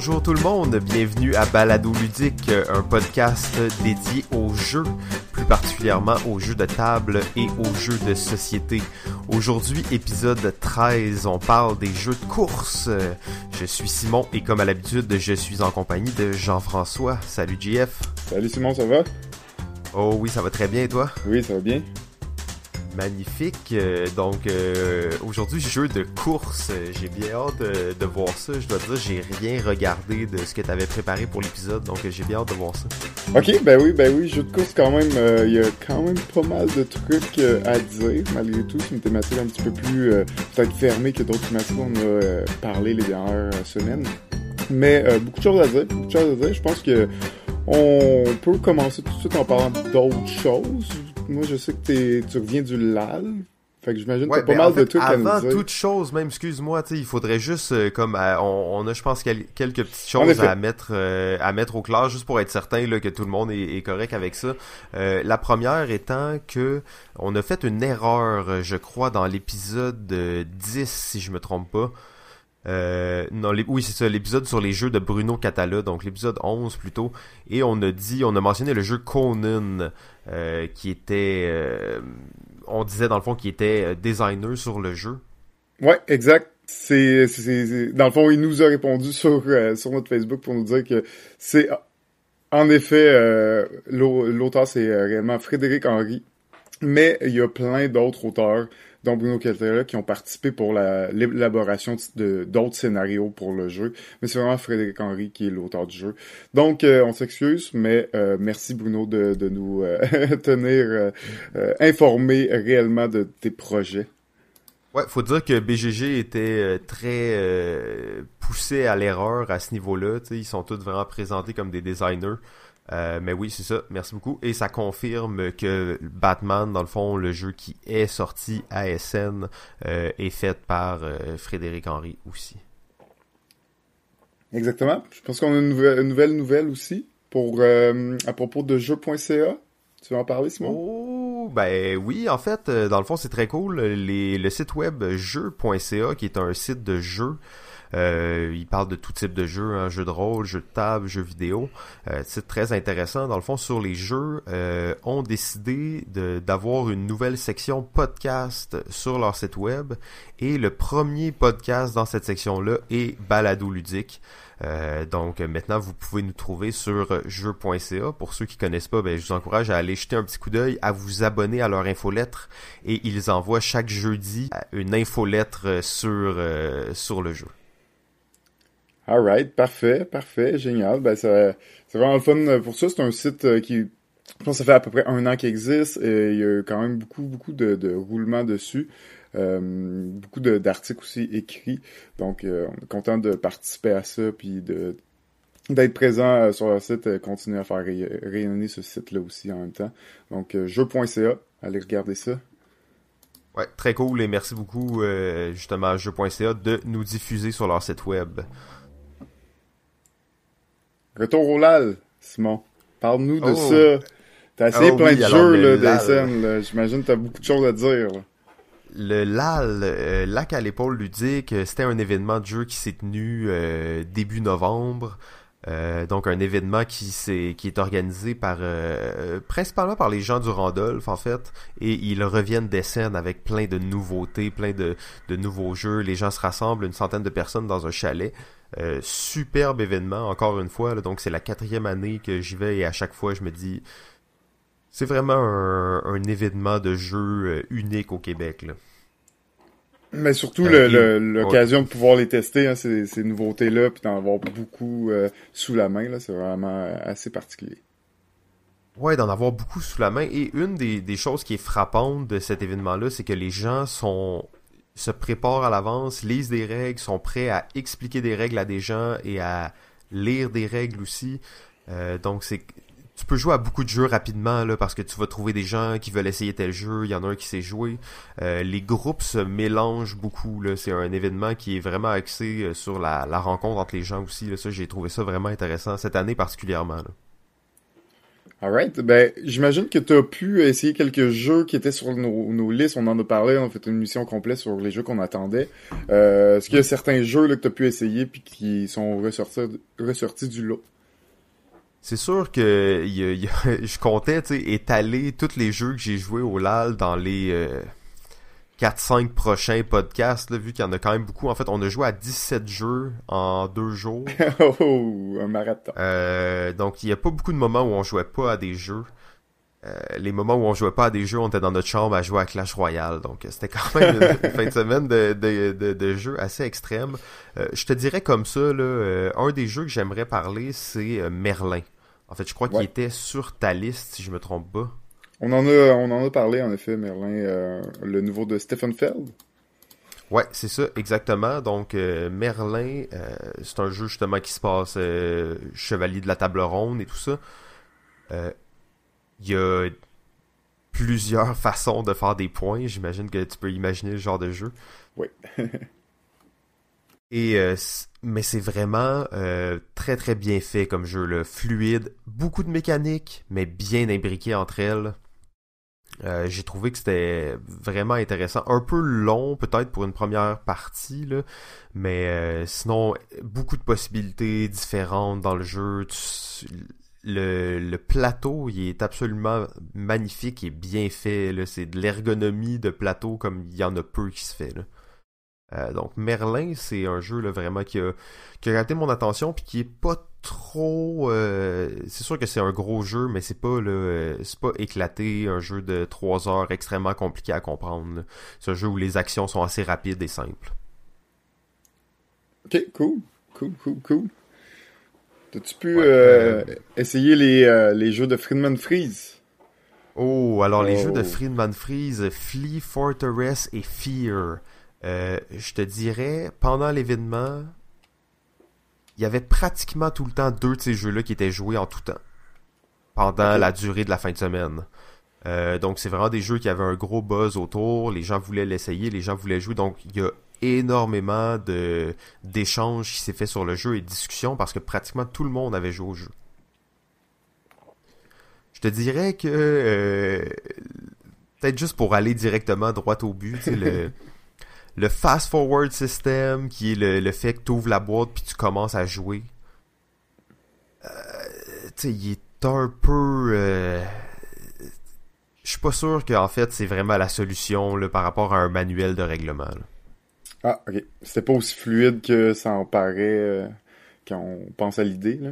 bonjour tout le monde, bienvenue à Balado Ludique, un podcast dédié aux jeux, plus particulièrement aux jeux de table et aux jeux de société. Aujourd'hui, épisode 13, on parle des jeux de course. Je suis Simon et comme à l'habitude, je suis en compagnie de Jean-François. Salut JF. Salut Simon, ça va? Oh oui, ça va très bien et toi? Oui, ça va bien. Magnifique. Euh, donc euh, aujourd'hui jeu de course. J'ai bien hâte de, voir ça. Je dois dire j'ai rien regardé de ce que tu avais préparé pour l'épisode, donc j'ai bien hâte de voir ça. Ok, ben oui, ben oui, jeu de course quand même. Euh, il y a quand même pas mal de trucs à dire malgré tout. C'est une thématique un petit peu plus fermée que d'autres thématiques qu'on a parlé les dernières semaines. Mais beaucoup de choses à dire, beaucoup de choses à dire. Je pense que on peut commencer tout de suite en parlant d'autres choses moi, je sais que tu reviens du LAL. Fait que j'imagine que t'as pas mal de trucs à nous dire. Avant toute chose, même, excuse-moi, il faudrait juste, euh, comme, euh, on, a, je pense, quelques petites choses à mettre, euh, à mettre au clair, juste pour être certain là, que tout le monde est, correct avec ça. la première étant que on a fait une erreur, je crois, dans l'épisode 10, si je me trompe pas. Euh, non, oui, c'est ça, l'épisode sur les jeux de Bruno Catala, donc l'épisode 11 plutôt. Et on a dit, on a mentionné le jeu Conan, euh, qui était, euh, on disait dans le fond, qui était euh, designer sur le jeu. Ouais, exact. C'est, dans le fond, il nous a répondu sur, sur notre Facebook pour nous dire que c'est, en effet, l'auteur c'est réellement Frédéric Henry, mais il y a plein d'autres auteurs dont Bruno Catala, qui ont participé pour l'élaboration d'autres scénarios pour le jeu. Mais c'est vraiment Frédéric Henry qui est l'auteur du jeu. Donc, euh, on s'excuse, mais euh, merci Bruno de, de nous euh, tenir informés réellement de tes projets. Ouais, faut dire que BGG était très poussé à l'erreur à ce niveau-là. Ils sont tous vraiment présentés comme des designers. Euh, mais oui, c'est ça. Merci beaucoup. Et ça confirme que Batman, dans le fond, le jeu qui est sorti à SN, euh, est fait par euh, Frédéric Henry aussi. Exactement. Je pense qu'on a une nouvelle, nouvelle, aussi pour à propos de jeux.ca. Tu veux en parler, Simon? Oh, ben oui, en fait, dans le fond, c'est très cool. le site web jeux.ca, qui est un site de jeux, euh, il parle de tout type de jeux, hein, jeux de rôle, jeux de table, jeux vidéo. Euh, c'est très intéressant. Dans le fond, sur les jeux, euh, ont décidé d'avoir une nouvelle section podcast sur leur site web. Et le premier podcast dans cette section-là est Balado Ludique. Euh, donc maintenant, vous pouvez nous trouver sur jeu.ca. Pour ceux qui connaissent pas, ben, je vous encourage à aller jeter un petit coup d'œil, à vous abonner à leur infolettre et ils envoient chaque jeudi une infolettre sur, sur le jeu. Alright, parfait, parfait, génial. Ben, c'est vraiment le fun pour ça. C'est un site euh, qui, je pense, ça fait à peu près un an qu'il existe et il y a quand même beaucoup, beaucoup de, roulements dessus. Euh, beaucoup d'articles aussi écrits. Donc, euh, on est content de participer à ça puis d'être présent sur le site, et continuer à faire rayonner ce site-là aussi en même temps. Donc, jeu.ca, allez regarder ça. Ouais, très cool et merci beaucoup justement à jeu.ca de nous diffuser sur leur site web. Retour au LAL, Simon. Parle-nous de oh. ça. T'as essayé oh plein de jeux, là, des scènes, J'imagine que t'as beaucoup de choses à dire, Le LAL, euh, Lac à l'épaule ludique, euh, c'était un événement de jeu qui s'est tenu euh, début novembre. donc un événement qui, est, qui est organisé par principalement par les gens du Randolph en fait et ils reviennent des scènes avec plein de nouveautés, plein de, de nouveaux jeux. Les gens se rassemblent, une centaine de personnes dans un chalet. Euh, superbe événement, encore une fois. donc, c'est la quatrième année que j'y vais et à chaque fois, je me dis, c'est vraiment un, événement de jeu euh, unique au Québec. Mais surtout euh, l'occasion de pouvoir les tester, hein, ces, nouveautés-là, puis d'en avoir beaucoup sous la main, c'est vraiment assez particulier. Ouais, d'en avoir beaucoup sous la main. Et une des, des choses qui est frappante de cet événement-là, c'est que les gens sont se préparent à l'avance, lisent des règles, sont prêts à expliquer des règles à des gens et à lire des règles aussi. Euh, donc c'est tu peux jouer à beaucoup de jeux rapidement parce que tu vas trouver des gens qui veulent essayer tel jeu, il y en a un qui sait jouer. Euh, les groupes se mélangent beaucoup c'est un événement qui est vraiment axé euh, sur la, rencontre entre les gens aussi. Ça j'ai trouvé ça vraiment intéressant cette année particulièrement. Alright, ben j'imagine que tu as pu essayer quelques jeux qui étaient sur nos, nos, listes, on en a parlé, on a fait une mission complète sur les jeux qu'on attendait. Euh, Est-ce qu'il y a certains jeux là, que tu as pu essayer puis qui sont ressortis, ressortis du lot? C'est sûr que y a, y a, je comptais étaler tous les jeux que j'ai joués au LAL dans les euh, 4-5 prochains podcasts, là, vu qu'il y en a quand même beaucoup. En fait, on a joué à 17 jeux en deux jours. oh, un marathon. Euh, donc, il n'y a pas beaucoup de moments où on jouait pas à des jeux. Euh, les moments où on jouait pas à des jeux, on était dans notre chambre à jouer à Clash Royale. Donc, c'était quand même une, fin de semaine de, de, de, de jeux assez extrême. Euh, je te dirais comme ça, là, euh, un des jeux que j'aimerais parler, c'est Merlin. En fait, je crois ouais. qu'il était sur ta liste, si je me trompe pas. On en a, on en a parlé en effet, Merlin, euh, le nouveau de Stephen Feld. Ouais, c'est ça, exactement. Donc euh, Merlin, euh, c'est un jeu justement qui se passe chevalier de la table ronde et tout ça. Il y a plusieurs façons de faire des points. J'imagine que tu peux imaginer le genre de jeu. Oui. Et mais c'est vraiment très très bien fait comme jeu, le fluide, beaucoup de mécanique, mais bien imbriqué entre elles. Euh, j'ai trouvé que c'était vraiment intéressant. Un peu long peut-être pour une première partie, là, mais euh, sinon, beaucoup de possibilités différentes dans le jeu. Le, le, plateau, il est absolument magnifique et bien fait. C'est de l'ergonomie de plateau comme il y en a peu qui se fait. Là. Euh, donc Merlin, c'est un jeu là, vraiment qui a, qui a mon attention puis qui est pas trop. Euh, c'est sûr que c'est un gros jeu, mais c'est pas là, euh, c'est pas éclaté, un jeu de 3 heures extrêmement compliqué à comprendre. C'est un jeu où les actions sont assez rapides et simples. Ok, cool, cool, cool, cool. T'as-tu pu ouais, euh, essayer les, les jeux de Friedman Freeze? Oh, alors oh. les jeux de Friedman Freeze, Flea, Fortress et Fear. Euh, je te dirais, pendant l'événement, il y avait pratiquement tout le temps deux de ces jeux-là qui étaient joués en tout temps. Pendant okay. la durée de la fin de semaine. Euh, donc c'est vraiment des jeux qui avaient un gros buzz autour, les gens voulaient l'essayer, les gens voulaient jouer, donc il y a énormément de d'échanges qui s'est fait sur le jeu et de discussions parce que pratiquement tout le monde avait joué au jeu. Je te dirais que euh, peut-être juste pour aller directement droit au but, le le fast forward system qui est le, le fait que tu ouvres la boîte puis tu commences à jouer. Euh, tu sais il est un peu euh... je suis pas sûr qu'en fait c'est vraiment la solution là, par rapport à un manuel de règlement là. ah ok. C'était pas aussi fluide que ça en paraît euh, quand on pense à l'idée là?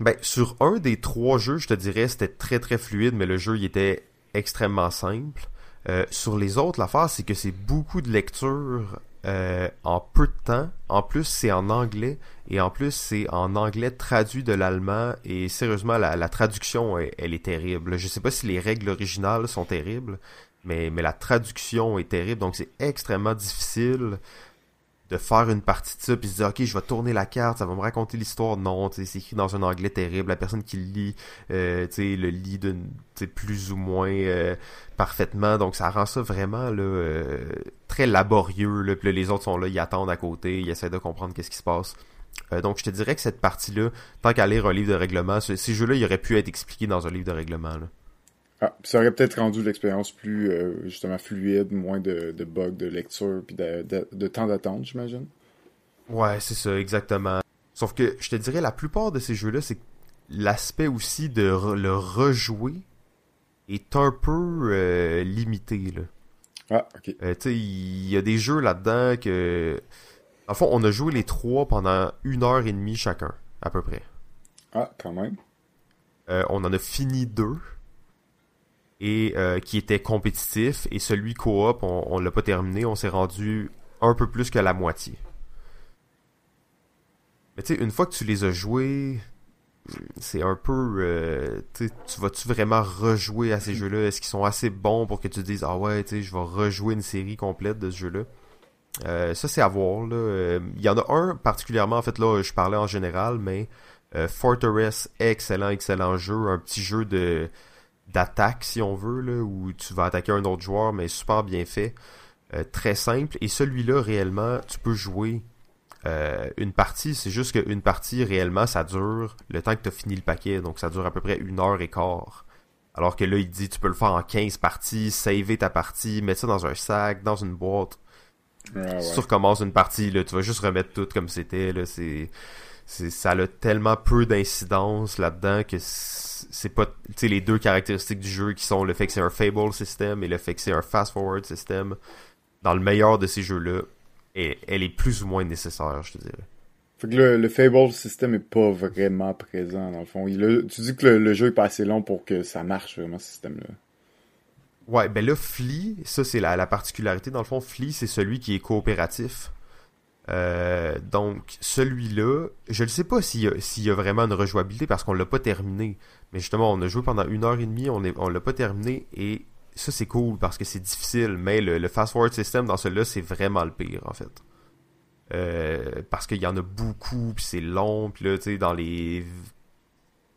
Ben sur un des trois jeux je te dirais c'était très très fluide mais le jeu il était extrêmement simple euh, sur les autres, l'affaire, c'est que c'est beaucoup de lecture euh, en peu de temps. En plus, c'est en anglais. Et en plus, c'est en anglais traduit de l'allemand. Et sérieusement, la, traduction, elle, elle, est terrible. Je sais pas si les règles originales sont terribles, mais, mais la traduction est terrible. Donc, c'est extrêmement difficile de faire une partie de ça puis se dire ok je vais tourner la carte ça va me raconter l'histoire. Non c'est écrit dans un anglais terrible. La personne qui lit euh, le lit d'une plus ou moins euh, parfaitement. Donc ça rend ça vraiment là euh, très laborieux là, les autres sont là ils attendent à côté ils essaient de comprendre qu'est-ce qui se passe. Euh, donc je te dirais que cette partie là tant qu'à lire un livre de règlement ces jeux là il aurait pu être expliqué dans un livre de règlement. Ah, ça aurait peut-être rendu l'expérience plus euh, justement fluide, moins de, de bugs de lecture puis de, de, de temps d'attente, j'imagine. Ouais, c'est ça, exactement. Sauf que je te dirais la plupart de ces jeux-là, c'est l'aspect aussi de re le rejouer est un peu euh, limité là. Ah, ok. Euh, tu sais, il y a des jeux là-dedans que, en fond, on a joué les trois pendant une heure et demie chacun, à peu près. Ah, quand même. On en a fini deux et euh, qui était compétitif. Et celui coop on, on l'a pas terminé. On s'est rendu un peu plus que la moitié. Mais tu sais une fois que tu les as joués c'est un peu euh, tu vas-tu vraiment rejouer à ces jeux là est-ce qu'ils sont assez bons pour que tu te dises ah ouais tu sais je vais rejouer une série complète de ce jeu là euh, ça c'est à voir là. Il y en a un particulièrement en fait là je parlais en général mais Fortress excellent excellent jeu. Un petit jeu de d'attaque si on veut là où tu vas attaquer un autre joueur mais super bien fait euh, très simple et celui-là réellement tu peux jouer euh, une partie, c'est juste qu'une partie, réellement, ça dure le temps que tu as fini le paquet. Donc, ça dure à peu près une heure et quart. Alors que là, il dit, tu peux le faire en 15 parties, saver ta partie, mettre ça dans un sac, dans une boîte. Ah, Si tu recommences une partie, là, tu vas juste remettre tout comme c'était. Là, c'est, ça a tellement peu d'incidence là-dedans que c'est pas, tu sais, les deux caractéristiques du jeu qui sont le fait que c'est un Fable system et le fait que c'est un fast forward system. Dans le meilleur de ces jeux-là, et elle est plus ou moins nécessaire, je te dirais. Fait que le, le Fable système est pas vraiment présent, dans le fond. Il tu dis que le, le jeu est pas assez long pour que ça marche, vraiment, ce système-là. Ouais, ben là, Flea, ça c'est la, la particularité. Dans le fond, Flea, c'est celui qui est coopératif. Euh, donc, celui-là, je ne sais pas s'il y, a- s'il y vraiment une rejouabilité parce qu'on l'a pas terminé. Mais justement, on a joué pendant une heure et demie, on, on l'a pas terminé et ça c'est cool parce que c'est difficile. Mais le, le fast-forward system dans celui-là, c'est vraiment le pire en fait. Euh, parce qu'il y en a beaucoup, puis c'est long, puis là, tu sais, dans les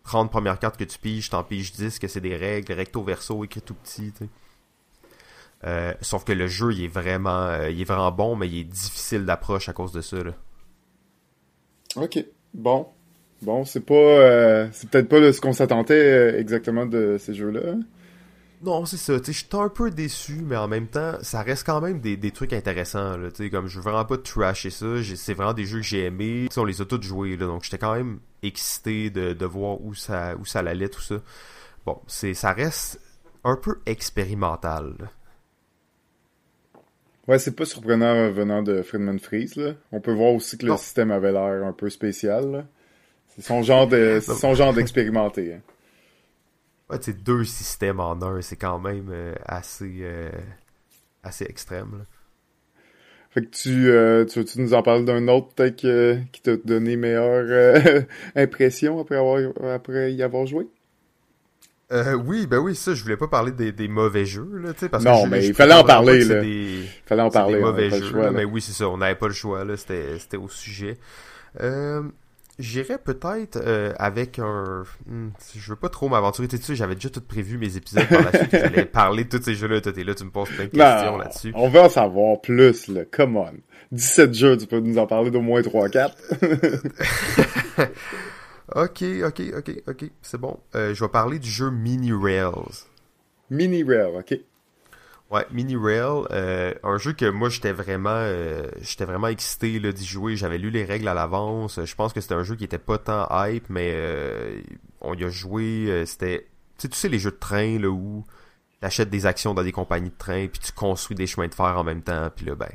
30 premières cartes que tu piges, t'en piges 10, que c'est des règles, recto verso, écrit tout petit, tu sais. Euh, sauf que le jeu, il est vraiment, euh, il est vraiment bon, mais il est difficile d'approche à cause de ça, là. Ok, bon. Bon, c'est pas... euh, c'est peut-être pas là, ce qu'on s'attendait exactement de ces jeux-là. Non, c'est ça. Tu sais, j'étais un peu déçu, mais en même temps, ça reste quand même des, des trucs intéressants. Là, tu sais, comme je veux vraiment pas trasher ça. C'est vraiment des jeux que j'ai aimés. On les a tous joués, là, donc j'étais quand même excité de, de voir où ça, où ça allait, tout ça. Bon, c'est, ça reste un peu expérimental. là. Ouais, c'est pas surprenant euh, venant de Friedman Freeze, là. On peut voir aussi que le Non. système avait l'air un peu spécial. C'est son genre de, c'est son genre d'expérimenter. hein. Ouais, tu sais, deux systèmes en un, c'est quand même euh, assez, euh, assez extrême. là. Fait que tu, euh, tu, tu nous en parles d'un autre peut-être qui t'a donné meilleure impression après avoir après y avoir joué? Euh, oui, ben oui, ça, je voulais pas parler des, des mauvais jeux, là, tu sais, parce Non, que je- mais il fallait en parler, là. des- Fallait en parler, des mauvais jeux, choix, là, là. mais oui, c'est ça, on n'avait pas le choix, là, c'était c'était au sujet. Euh, J'irais peut-être euh, avec un... hmm, je veux pas trop m'aventurer, tu sais, j'avais déjà tout prévu mes épisodes par la suite, j'allais parler de tous ces jeux-là, toi t'es là, tu me poses plein de questions Non, là-dessus. on veut en savoir plus, là. Come on. 17 jeux, tu peux nous en parler d'au moins 3-4. Ok, ok, ok, ok, c'est bon. Euh, je vais parler du jeu Mini Rails. Mini Rail, ok. Ouais, Mini Rail, euh, un jeu que moi j'étais vraiment euh, j'étais vraiment excité d'y jouer. J'avais lu les règles à l'avance. Je pense que c'était un jeu qui était pas tant hype, mais euh, on y a joué. c'était, tu sais, tu sais les jeux de train là où t'achètes des actions dans des compagnies de train, puis tu construis des chemins de fer en même temps, puis là ben,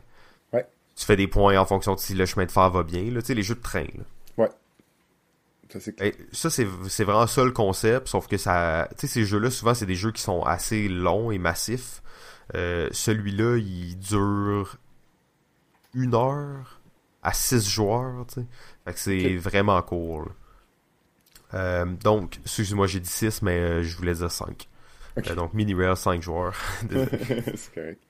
Ouais. tu fais des points en fonction de si le chemin de fer va bien. Là, tu sais les jeux de train. Là. Ça, c'est ça, c'est c'est vraiment ça le concept, sauf que ça. Tu sais, ces jeux-là, souvent, c'est des jeux qui sont assez longs et massifs. Euh, Celui-là, il dure une heure à six joueurs, tu sais. Fait que c'est vraiment court. là. Euh, donc, excusez-moi, j'ai dit 6, mais euh, je voulais dire 5. Ok. donc, Mini Rail, 5 joueurs. Désolé. c'est correct.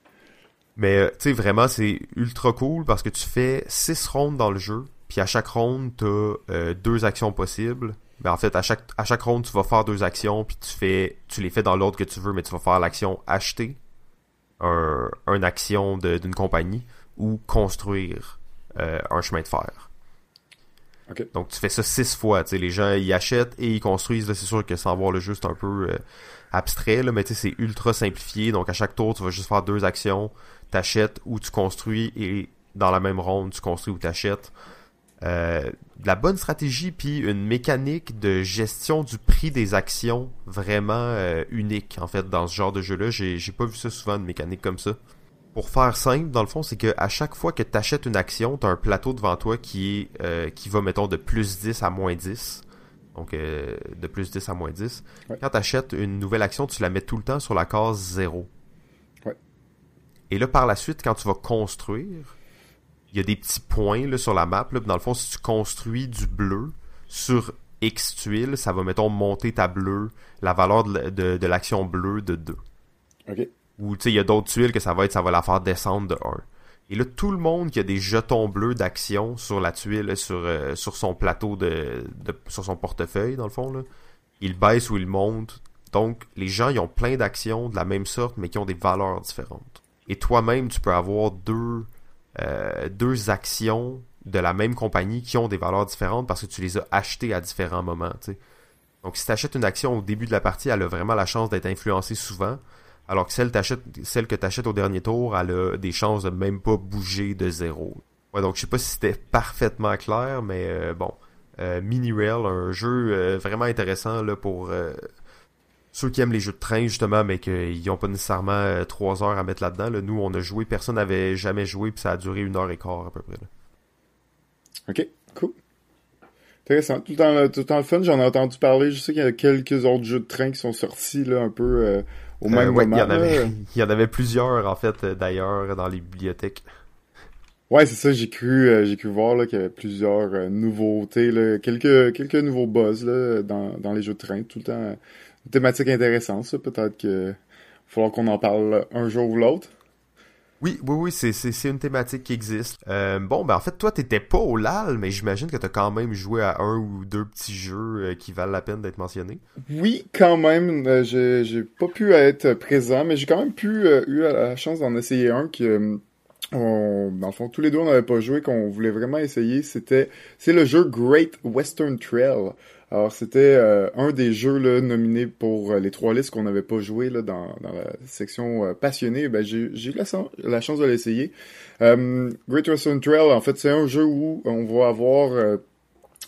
Mais tu sais vraiment c'est ultra cool parce que tu fais 6 rondes dans le jeu, puis à chaque ronde tu as deux actions possibles. Mais en fait à chaque à chaque ronde tu vas faire deux actions puis tu fais tu les fais dans l'ordre que tu veux mais tu vas faire l'action acheter un une action d'une compagnie ou construire euh, un chemin de fer. Donc tu fais ça six fois, tu les gens ils achètent et ils construisent. C'est sûr que sans voir le jeu c'est un peu euh, abstrait là mais tu c'est ultra simplifié. Donc à chaque tour tu vas juste faire deux actions. T'achètes ou tu construis et dans la même ronde tu construis ou t'achètes euh, de la bonne stratégie puis une mécanique de gestion du prix des actions vraiment euh, unique en fait dans ce genre de jeu là j'ai j'ai pas vu ça souvent une mécanique comme ça. Pour faire simple dans le fond c'est que à chaque fois que t'achètes une action t'as un plateau devant toi qui est euh, qui va mettons de plus 10 à moins 10 donc de plus 10 à moins 10 Ouais. quand t'achètes une nouvelle action tu la mets tout le temps sur la case 0 Ouais. et là, par la suite, quand tu vas construire, il y a des petits points là, sur la map. Là. Dans le fond, si tu construis du bleu sur X tuiles, ça va, mettons, monter ta bleue, la valeur de, la- de, de l'action bleue de 2. Ok. Ou, tu sais, il y a d'autres tuiles que ça va être, ça va la faire descendre de 1. Et là, tout le monde qui a des jetons bleus d'action sur la tuile, sur, euh, sur son plateau de, de- sur son portefeuille, dans le fond, là, il baisse ou il monte. Donc, les gens, ils ont plein d'actions de la même sorte, mais qui ont des valeurs différentes. Et toi-même, tu peux avoir deux, euh, deux actions de la même compagnie qui ont des valeurs différentes parce que tu les as achetés à différents moments. Donc si tu achètes une action au début de la partie, elle a vraiment la chance d'être influencée souvent. Alors que celle, que tu achètes au dernier tour, elle a des chances de même pas bouger de zéro. Ouais, donc je sais pas si c'était parfaitement clair, mais euh, bon. Euh, Mini Rail, un jeu vraiment intéressant là, pour ceux qui aiment les jeux de train justement, mais qu'ils n'ont pas nécessairement trois heures à mettre là-dedans. Là. Nous, on a joué, personne n'avait jamais joué, puis ça a duré une heure et quart à peu près. Là. Ok, cool. Intéressant. Tout le temps, le fun, j'en ai entendu parler. Je sais qu'il y a quelques autres jeux de train qui sont sortis là un peu au même moment. Il y, en avait, il y en avait plusieurs en fait d'ailleurs dans les bibliothèques. Ouais, c'est ça, j'ai cru euh, j'ai cru voir qu'il y avait plusieurs euh, nouveautés, là, quelques quelques nouveaux buzz là, dans, dans les jeux de train, tout le temps une thématique intéressante, ça, peut-être que falloir qu'on en parle un jour ou l'autre. Oui, oui, oui, c'est, une thématique qui existe. Euh, bon, ben en fait, toi, t'étais pas au LAL, mais j'imagine que t'as quand même joué à un ou deux petits jeux qui valent la peine d'être mentionnés. Oui, quand même. j'ai, j'ai pas pu être présent, mais j'ai quand même pu eu la chance d'en essayer un qui on, dans le fond, tous les deux, on n'avait pas joué, qu'on voulait vraiment essayer. C'était, c'est le jeu Great Western Trail. Alors, c'était euh, un des jeux là, nominés pour euh, les trois listes qu'on n'avait pas joué là, dans, dans la section euh, passionnée. Ben, j'ai, eu la, la, chance de l'essayer. Great Western Trail, en fait, c'est un jeu où on va avoir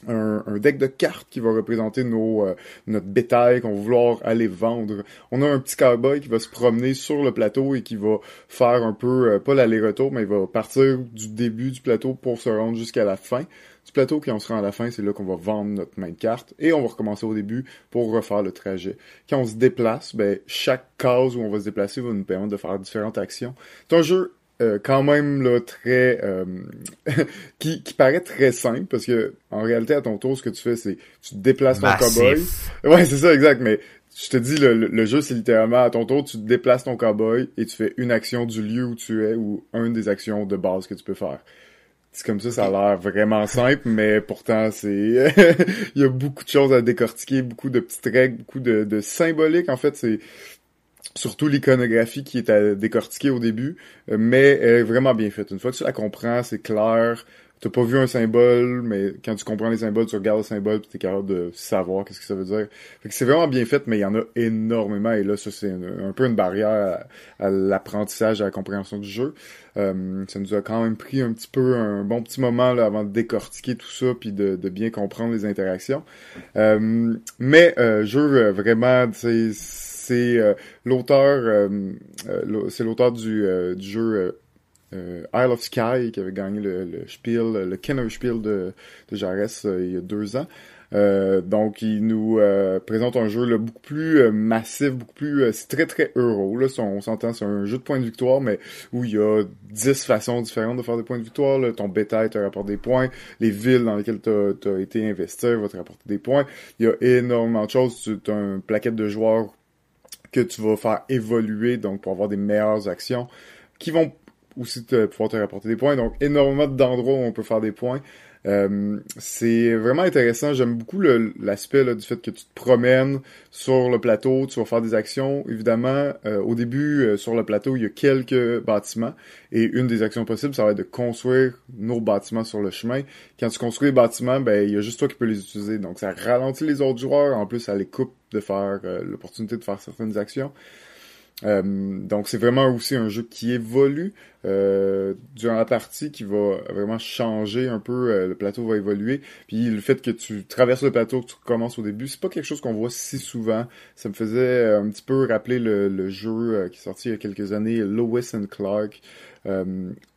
un, deck de cartes qui va représenter nos, notre bétail qu'on va vouloir aller vendre. On a un petit cowboy qui va se promener sur le plateau et qui va faire un peu, pas l'aller-retour, mais il va partir du début du plateau pour se rendre jusqu'à la fin du plateau. Quand on se rend à la fin, c'est là qu'on va vendre notre main de carte et on va recommencer au début pour refaire le trajet. Quand on se déplace, ben, chaque case où on va se déplacer va nous permettre de faire différentes actions. C'est un jeu euh, quand même là très euh, qui, qui paraît très simple parce que en réalité à ton tour ce que tu fais c'est tu te déplaces ton cowboy ouais c'est ça exact mais je te dis le, le jeu c'est littéralement à ton tour tu te déplaces ton cowboy et tu fais une action du lieu où tu es ou une des actions de base que tu peux faire c'est comme ça, ça a l'air vraiment simple, mais pourtant c'est, il y a beaucoup de choses à décortiquer, beaucoup de petites règles, beaucoup de, de symboliques. En fait, c'est, surtout l'iconographie qui est à décortiquer au début, euh, mais elle est vraiment bien faite. Une fois que tu la comprends, c'est clair. T'as pas vu un symbole, mais quand tu comprends les symboles, tu regardes le symbole, tu es capable de savoir qu'est-ce que ça veut dire. Fait que c'est vraiment bien fait, mais il y en a énormément, et là, ça c'est un, peu une barrière à, l'apprentissage, à la compréhension du jeu. Euh, ça nous a quand même pris un petit peu, un bon petit moment là, avant de décortiquer tout ça, puis de, bien comprendre les interactions. Euh, mais euh, jeu vraiment, c'est euh, l'auteur, euh, euh, c'est l'auteur du, du jeu Isle of Sky qui avait gagné le, le Spiel, le Kenner Spiel de, de Jarès il y a deux ans. Euh, donc, il nous euh, présente un jeu là, beaucoup plus euh, massif, beaucoup plus... c'est très, très euro. Là, on, s'entend, c'est un jeu de points de victoire, mais où il y a dix façons différentes de faire des points de victoire. Là. Ton bétail te rapporte des points. Les villes dans lesquelles tu as, été investi vont te rapporter des points. Il y a énormément de choses. Tu as un plaquette de joueurs que tu vas faire évoluer, donc pour avoir des meilleures actions, qui vont aussi te, pouvoir te rapporter des points. Donc, énormément d'endroits où on peut faire des points. Euh, c'est vraiment intéressant. J'aime beaucoup l'aspect du fait que tu te promènes sur le plateau, tu vas faire des actions. Évidemment, euh, au début, euh, sur le plateau, il y a quelques bâtiments. Et une des actions possibles, ça va être de construire nos bâtiments sur le chemin. Quand tu construis les bâtiments, ben il y a juste toi qui peux les utiliser. Donc ça ralentit les autres joueurs. En plus, ça les coupe de faire l'opportunité de faire certaines actions. Euh, donc c'est vraiment aussi un jeu qui évolue euh, durant la partie, qui va vraiment changer un peu. Euh, le plateau va évoluer. Puis le fait que tu traverses le plateau, que tu commences au début, c'est pas quelque chose qu'on voit si souvent. Ça me faisait un petit peu rappeler le, jeu qui est sorti il y a quelques années, Lois and Clark,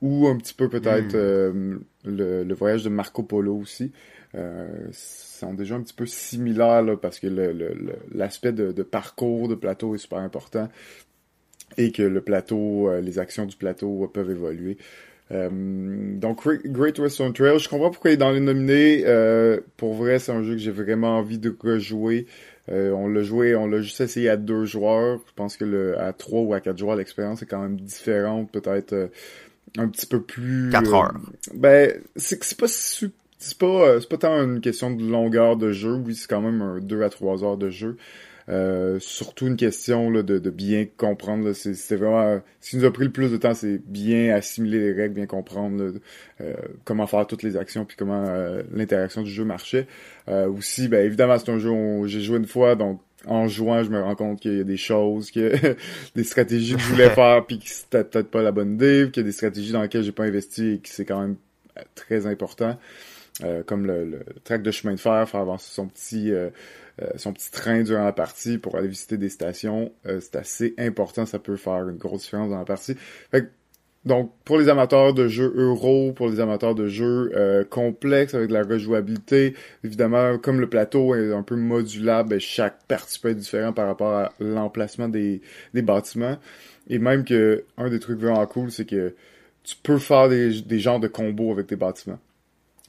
ou un petit peu peut-être hmm. le, voyage de Marco Polo aussi. Euh, sont déjà un petit peu similaires là, parce que l'aspect de, de, parcours de plateau est super important et que le plateau, euh, les actions du plateau peuvent évoluer. Euh, donc Great Western Trail, je comprends pourquoi il est dans les nominés. Euh, pour vrai, c'est un jeu que j'ai vraiment envie de rejouer. on l'a joué, on l'a juste essayé à deux joueurs. Je pense que le, à trois ou à quatre joueurs, l'expérience est quand même différente, peut-être un petit peu plus. Quatre heures. ben, c'est c'est pas c'est pas c'est pas tant une question de longueur de jeu. Oui, c'est quand même un deux à trois heures de jeu. Surtout une question là, de, de bien comprendre. C'est vraiment ce qui nous a pris le plus de temps, c'est bien assimiler les règles, bien comprendre comment faire toutes les actions, puis comment l'interaction du jeu marchait. aussi, ben évidemment, c'est un jeu où j'ai joué une fois, donc en jouant, je me rends compte qu'il y a des choses, que des stratégies que je voulais faire puis que c'était peut-être pas la bonne idée, qu'il y a des stratégies dans lesquelles j'ai pas investi et que c'est quand même euh, très important. Euh, comme le, le, track de chemin de fer, faire avancer son petit euh, son petit train durant la partie pour aller visiter des stations, c'est assez important, ça peut faire une grosse différence dans la partie. Fait donc, pour les amateurs de jeux euro, pour les amateurs de jeux euh, complexes avec de la rejouabilité, évidemment, comme le plateau est un peu modulable, ben, chaque partie peut être différente par rapport à l'emplacement des, des bâtiments. Et même que un des trucs vraiment cool, c'est que tu peux faire des, des genres de combos avec tes bâtiments.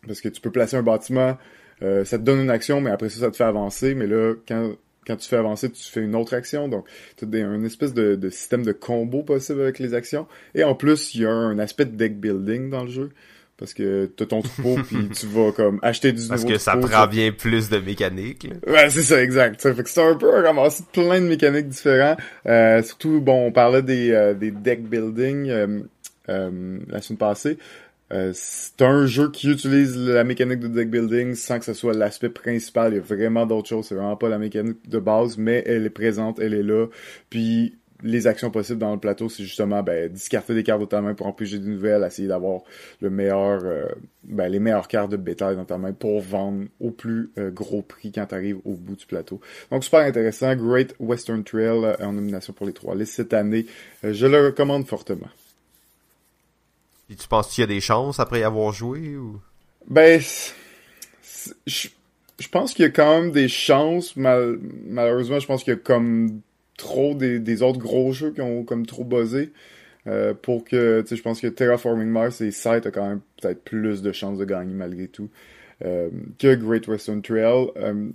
Parce que tu peux placer un bâtiment, euh, ça te donne une action, mais après ça, ça te fait avancer. Mais là, quand quand tu fais avancer, tu fais une autre action. Donc, tu as une espèce de, de, système de combo possible avec les actions. Et en plus, il y a un aspect de deck building dans le jeu. Parce que t'as ton troupeau, puis tu vas comme acheter du Parce nouveau que ça prend bien plus de mécanique. Ouais, c'est ça, exact. Ça fait que c'est un peu un ramassis de plein de mécaniques différents. Euh, surtout, bon, on parlait des, euh, des deck building euh, euh, la semaine passée. Euh, c'est un jeu qui utilise la mécanique de deck building sans que ce soit l'aspect principal. Il y a vraiment d'autres choses. C'est vraiment pas la mécanique de base, mais elle est présente, elle est là. Puis les actions possibles dans le plateau, c'est justement ben, discarter des cartes de ta main pour empêcher des nouvelles, essayer d'avoir le meilleur, euh, ben, les meilleures cartes de bétail dans ta main pour vendre au plus euh, gros prix quand tu arrives au bout du plateau. Donc super intéressant. Great Western Trail en nomination pour les trois listes cette année. je le recommande fortement. Et tu penses qu'il y a des chances après y avoir joué ou? Ben, je, pense qu'il y a quand même des chances. malheureusement, je pense qu'il y a comme trop des, autres gros jeux qui ont comme trop buzzé. Euh, pour que, tu sais, je pense que Terraforming Mars et Sight a quand même peut-être plus de chances de gagner malgré tout euh, que Great Western Trail. Euh,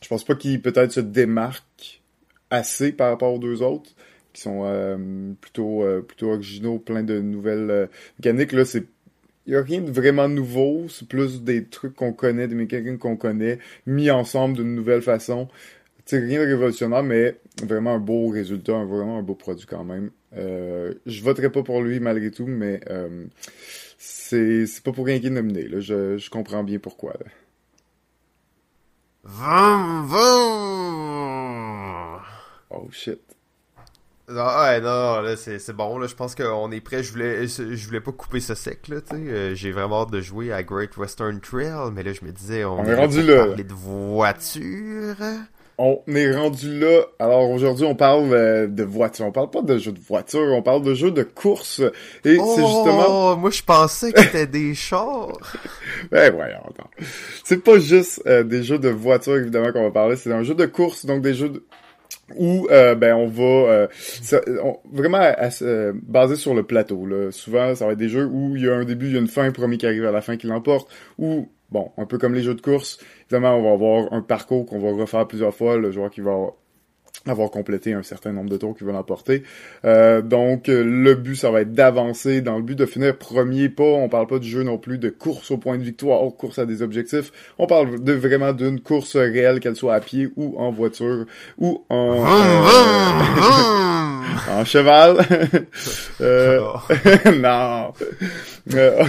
je pense pas qu'il peut-être se démarque assez par rapport aux deux autres qui sont euh, plutôt euh, plutôt originaux, plein de nouvelles euh, mécaniques. Là, c'est il n'y a rien de vraiment nouveau, c'est plus des trucs qu'on connaît, des mécaniques qu'on connaît, mis ensemble d'une nouvelle façon. C'est rien de révolutionnaire, mais vraiment un beau résultat, vraiment un beau produit quand même. Euh, je voterai pas pour lui malgré tout, mais euh, c'est pas pour rien qu'il est nominé. Là. Je, je comprends bien pourquoi. Là. Oh shit. Non, ouais, non, là, c'est, c'est bon, là, je pense qu'on est prêt. Je voulais, je voulais pas couper ce sec, là, tu sais. Euh, j'ai vraiment hâte de jouer à Great Western Trail, mais là, je me disais, on, on est rendu là. parler de voiture. On est rendu là. Alors aujourd'hui, on parle euh, de voiture. On parle pas de jeux de voiture, on parle de jeux de course. Et oh, c'est justement. Moi, je pensais que c'était des chars. ben voyons, attends. C'est pas juste euh, des jeux de voiture évidemment qu'on va parler. C'est un jeu de course, donc des jeux de où euh, ben on va euh, vraiment euh, basé sur le plateau. Là. Souvent, ça va être des jeux où il y a un début, il y a une fin, premier qui arrive à la fin qui l'emporte. Ou bon, un peu comme les jeux de course, évidemment, on va avoir un parcours qu'on va refaire plusieurs fois. Le joueur qui va avoir complété un certain nombre de tours qui veut l'emporter. Euh, donc euh, le but ça va être d'avancer dans le but de finir premier pas. On parle pas du jeu non plus de course au point de victoire, ou course à des objectifs. On parle de vraiment d'une course réelle, qu'elle soit à pied ou en voiture ou en en cheval. euh, non. Euh,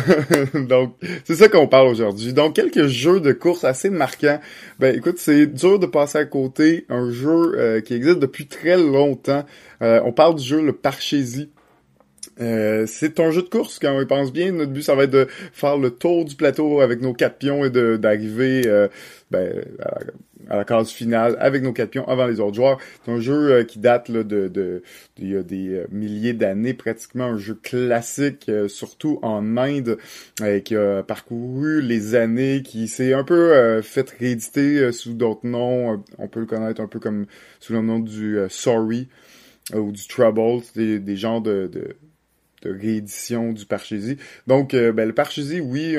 donc c'est ça qu'on parle aujourd'hui. Donc quelques jeux de course assez marquants. Ben écoute, c'est dur de passer à côté un jeu euh, qui existe depuis très longtemps. Euh, on parle du jeu le Parchésie. Euh, c'est un jeu de course quand on y pense bien. Notre but, ça va être de faire le tour du plateau avec nos quatre pions et d'arriver euh, ben, à, la case finale avec nos quatre pions avant les autres joueurs. C'est un jeu euh, qui date là, de, de, il y a des milliers d'années, pratiquement un jeu classique, surtout en Inde, qui a parcouru les années, qui s'est un peu fait rééditer sous d'autres noms. On peut le connaître un peu comme sous le nom du Sorry ou du Trouble, des, des genres de, de de réédition du Parchésie. Donc, euh, ben, le Parchésie, oui,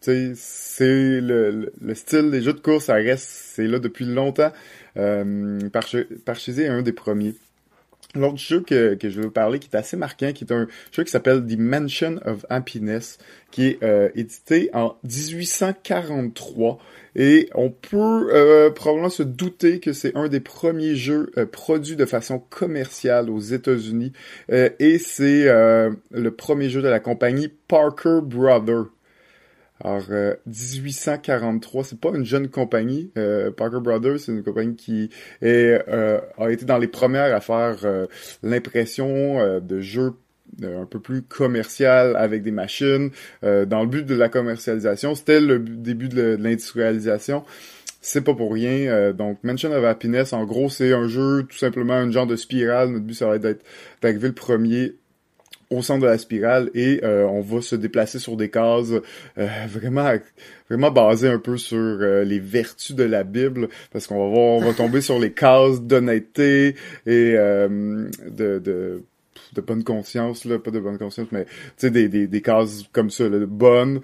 c'est le, le, style des jeux de course, ça reste, c'est là depuis longtemps. Euh, Parchésie est un des premiers. L'autre jeu que, que je vais vous parler, qui est assez marquant, qui est un jeu qui s'appelle The Mansion of Happiness, qui est euh, édité en 1843. Et on peut euh, probablement se douter que c'est un des premiers jeux euh, produits de façon commerciale aux États-Unis. et c'est le premier jeu de la compagnie Parker Brothers. Alors, 1843, c'est pas une jeune compagnie. Euh, Parker Brothers, c'est une compagnie qui euh, a été dans les premières à faire euh, l'impression de jeux un peu plus commercial avec des machines. dans le but de la commercialisation, c'était le début de l'industrialisation. C'est pas pour rien. donc, Mansion of Happiness, en gros, c'est un jeu, tout simplement, un genre de spirale. Notre but, ça va être d'arriver le premier au centre de la spirale et euh, on va se déplacer sur des cases euh, vraiment vraiment basées un peu sur euh, les vertus de la Bible parce qu'on va voir on va tomber sur les cases d'honnêteté et de, de de bonne conscience là. Pas de bonne conscience mais tu sais des, des, des cases comme ça là, bonnes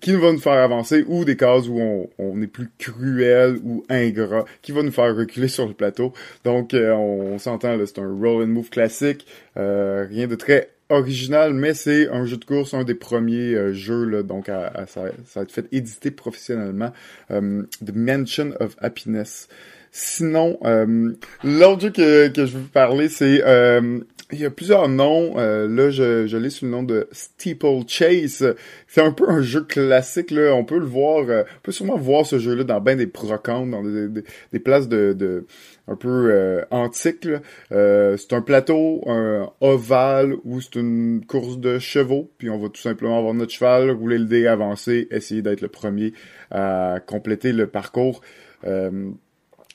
qui vont nous faire avancer ou des cases où on, on est plus cruel ou ingrat qui va nous faire reculer sur le plateau. Donc on, on s'entend là c'est un roll and move classique rien de très original, mais c'est un jeu de course, un des premiers euh, jeux, là, donc à, ça, ça, a été fait éditer professionnellement, euh, The Mansion of Happiness. Sinon, euh, l'autre jeu que, que je veux vous parler, c'est il y a plusieurs noms. là, je, je l'ai sous le nom de Steeple Chase. C'est un peu un jeu classique. Là, on peut le voir, on peut sûrement voir ce jeu-là dans bien des brocantes, dans des, des, des places de, de un peu euh, antique. Euh, c'est un plateau un ovale où c'est une course de chevaux, puis on va tout simplement avoir notre cheval, rouler le dé, avancer, essayer d'être le premier à compléter le parcours.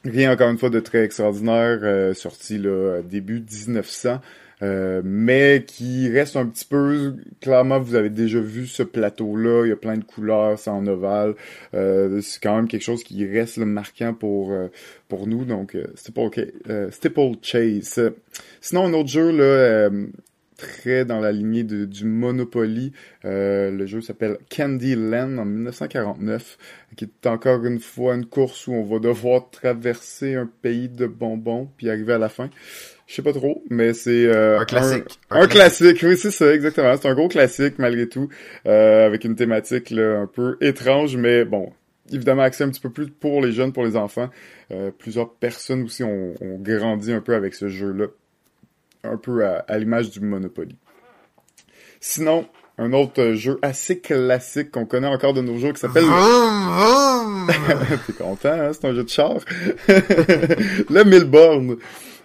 Euh, rien encore une fois de très extraordinaire, sorti là, début 1900. Euh, mais qui reste un petit peu clairement vous avez déjà vu ce plateau là il y a plein de couleurs c'est en ovale. Euh, c'est quand même quelque chose qui reste le marquant pour euh, pour nous. Donc pas ok Stipple Chase. Sinon un autre jeu là très dans la lignée de, du Monopoly. le jeu s'appelle Candyland en 1949, qui est encore une fois une course où on va devoir traverser un pays de bonbons puis arriver à la fin. Je sais pas trop, mais c'est euh, un classique. Un, classique. oui, c'est ça, exactement. C'est un gros classique malgré tout, euh, avec une thématique là, un peu étrange, mais bon, évidemment accès un petit peu plus pour les jeunes, pour les enfants. Euh, plusieurs personnes aussi ont, ont, grandi un peu avec ce jeu-là, un peu à, à l'image du Monopoly. Sinon, un autre jeu assez classique qu'on connaît encore de nos jours qui s'appelle... T'es content, hein? C'est un jeu de char? le Milborn.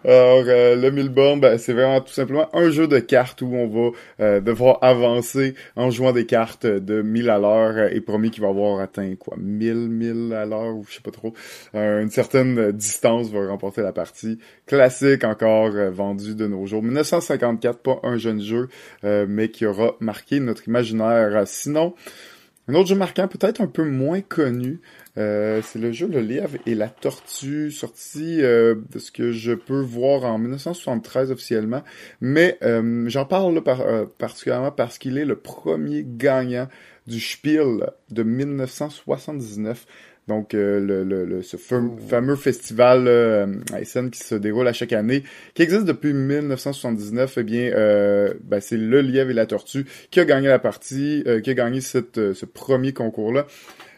Alors, euh, le Milborn, ben, c'est vraiment tout simplement un jeu de cartes où on va euh, devoir avancer en jouant des cartes de 1000 à l'heure euh, et promis qu'il va avoir atteint quoi 1000, 1000 à l'heure ou je sais pas trop. une certaine distance va remporter la partie. Classique encore vendu de nos jours. 1954, pas un jeune jeu, mais qui aura marqué notre imaginaire. Sinon, un autre jeu marquant, peut-être un peu moins connu, euh, c'est le jeu Le Lièvre et la Tortue, sorti euh, de ce que je peux voir en 1973 officiellement. Mais euh, j'en parle particulièrement parce qu'il est le premier gagnant du Spiel de 1979. Donc, le, le, ce fameux festival à Essen qui se déroule à chaque année, qui existe depuis 1979, eh bien, ben, c'est le lièvre et la tortue qui a gagné la partie, qui a gagné cette, ce premier concours-là.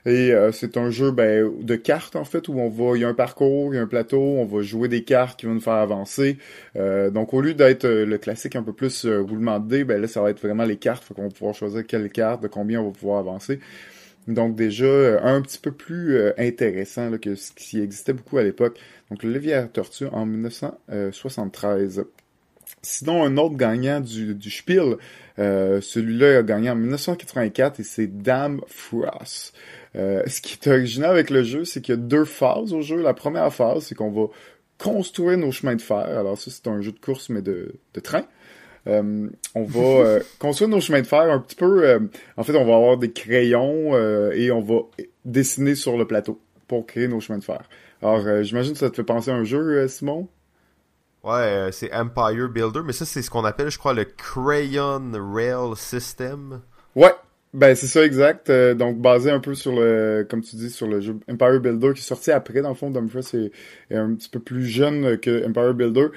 Et euh, c'est un jeu ben, de cartes en fait où on va, il y a un parcours, il y a un plateau, on va jouer des cartes qui vont nous faire avancer. Euh, donc au lieu d'être euh, le classique un peu plus roulement de dés, ben là ça va être vraiment les cartes, faut qu'on va pouvoir choisir quelle carte, de combien on va pouvoir avancer. Donc déjà un petit peu plus intéressant que ce qui existait beaucoup à l'époque. Donc le levier tortue en 1973. Sinon, un autre gagnant du, du Spiel, celui-là a gagné en 1984 et c'est Dame Frost. Euh, ce qui est original avec le jeu, c'est qu'il y a deux phases au jeu. La première phase, c'est qu'on va construire nos chemins de fer. Alors ça, c'est un jeu de course, mais de, de train. Euh, on va euh, construire nos chemins de fer un petit peu. en fait, on va avoir des crayons et on va dessiner sur le plateau pour créer nos chemins de fer. Alors, j'imagine que ça te fait penser à un jeu, Simon? Ouais, c'est Empire Builder, mais ça, c'est ce qu'on appelle, je crois, le Crayon Rail System. Ouais, ben c'est ça exact. Euh, donc basé un peu sur le, comme tu dis, sur le jeu Empire Builder qui est sorti après dans le fond. Dumfries est, est un petit peu plus jeune que Empire Builder.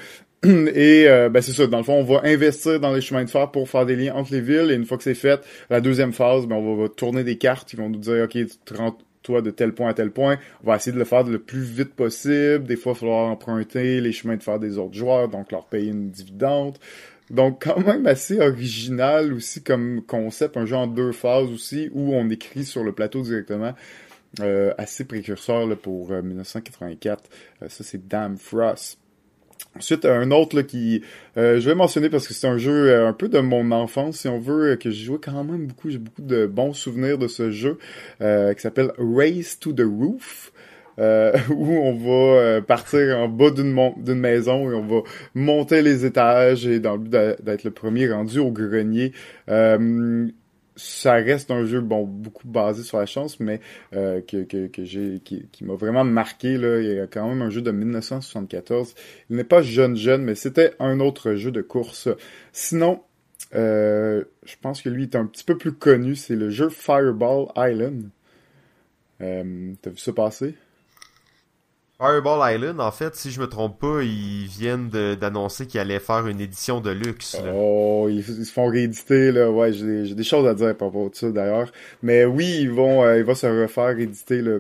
Et euh, ben c'est ça, dans le fond, on va investir dans les chemins de fer pour faire des liens entre les villes. Et une fois que c'est fait, la deuxième phase, ben, on va, tourner des cartes qui vont nous dire, OK, tu te rends toi de tel point à tel point. On va essayer de le faire le plus vite possible. Des fois, il va falloir emprunter les chemins de fer des autres joueurs, donc leur payer une dividende. Donc quand même assez original aussi comme concept, un jeu en deux phases aussi, où on écrit sur le plateau directement. Euh, assez précurseur là, pour 1984. Euh, ça, c'est Damn Frost. Ensuite, un autre là, qui euh, je vais mentionner parce que c'est un jeu euh, un peu de mon enfance, si on veut, euh, que j'ai joué quand même beaucoup. J'ai beaucoup de bons souvenirs de ce jeu qui s'appelle Race to the Roof. où on va partir en bas d'une d'une maison et on va monter les étages et dans le but d'être le premier rendu au grenier. Ça reste un jeu bon beaucoup basé sur la chance mais euh, que, que, que j'ai qui, qui m'a vraiment marqué là. Il y a quand même un jeu de 1974 il n'est pas jeune jeune mais c'était un autre jeu de course. Sinon euh, je pense que lui est un petit peu plus connu c'est le jeu Fireball Island. Euh, t'as vu ça passer? Fireball Island, en fait, si je me trompe pas, ils viennent d'annoncer qu'ils allaient faire une édition de luxe. Oh, ils, se font rééditer, là. Ouais, j'ai des choses à dire par rapport à ça, d'ailleurs. Mais oui, ils vont, euh, ils vont se refaire éditer, là.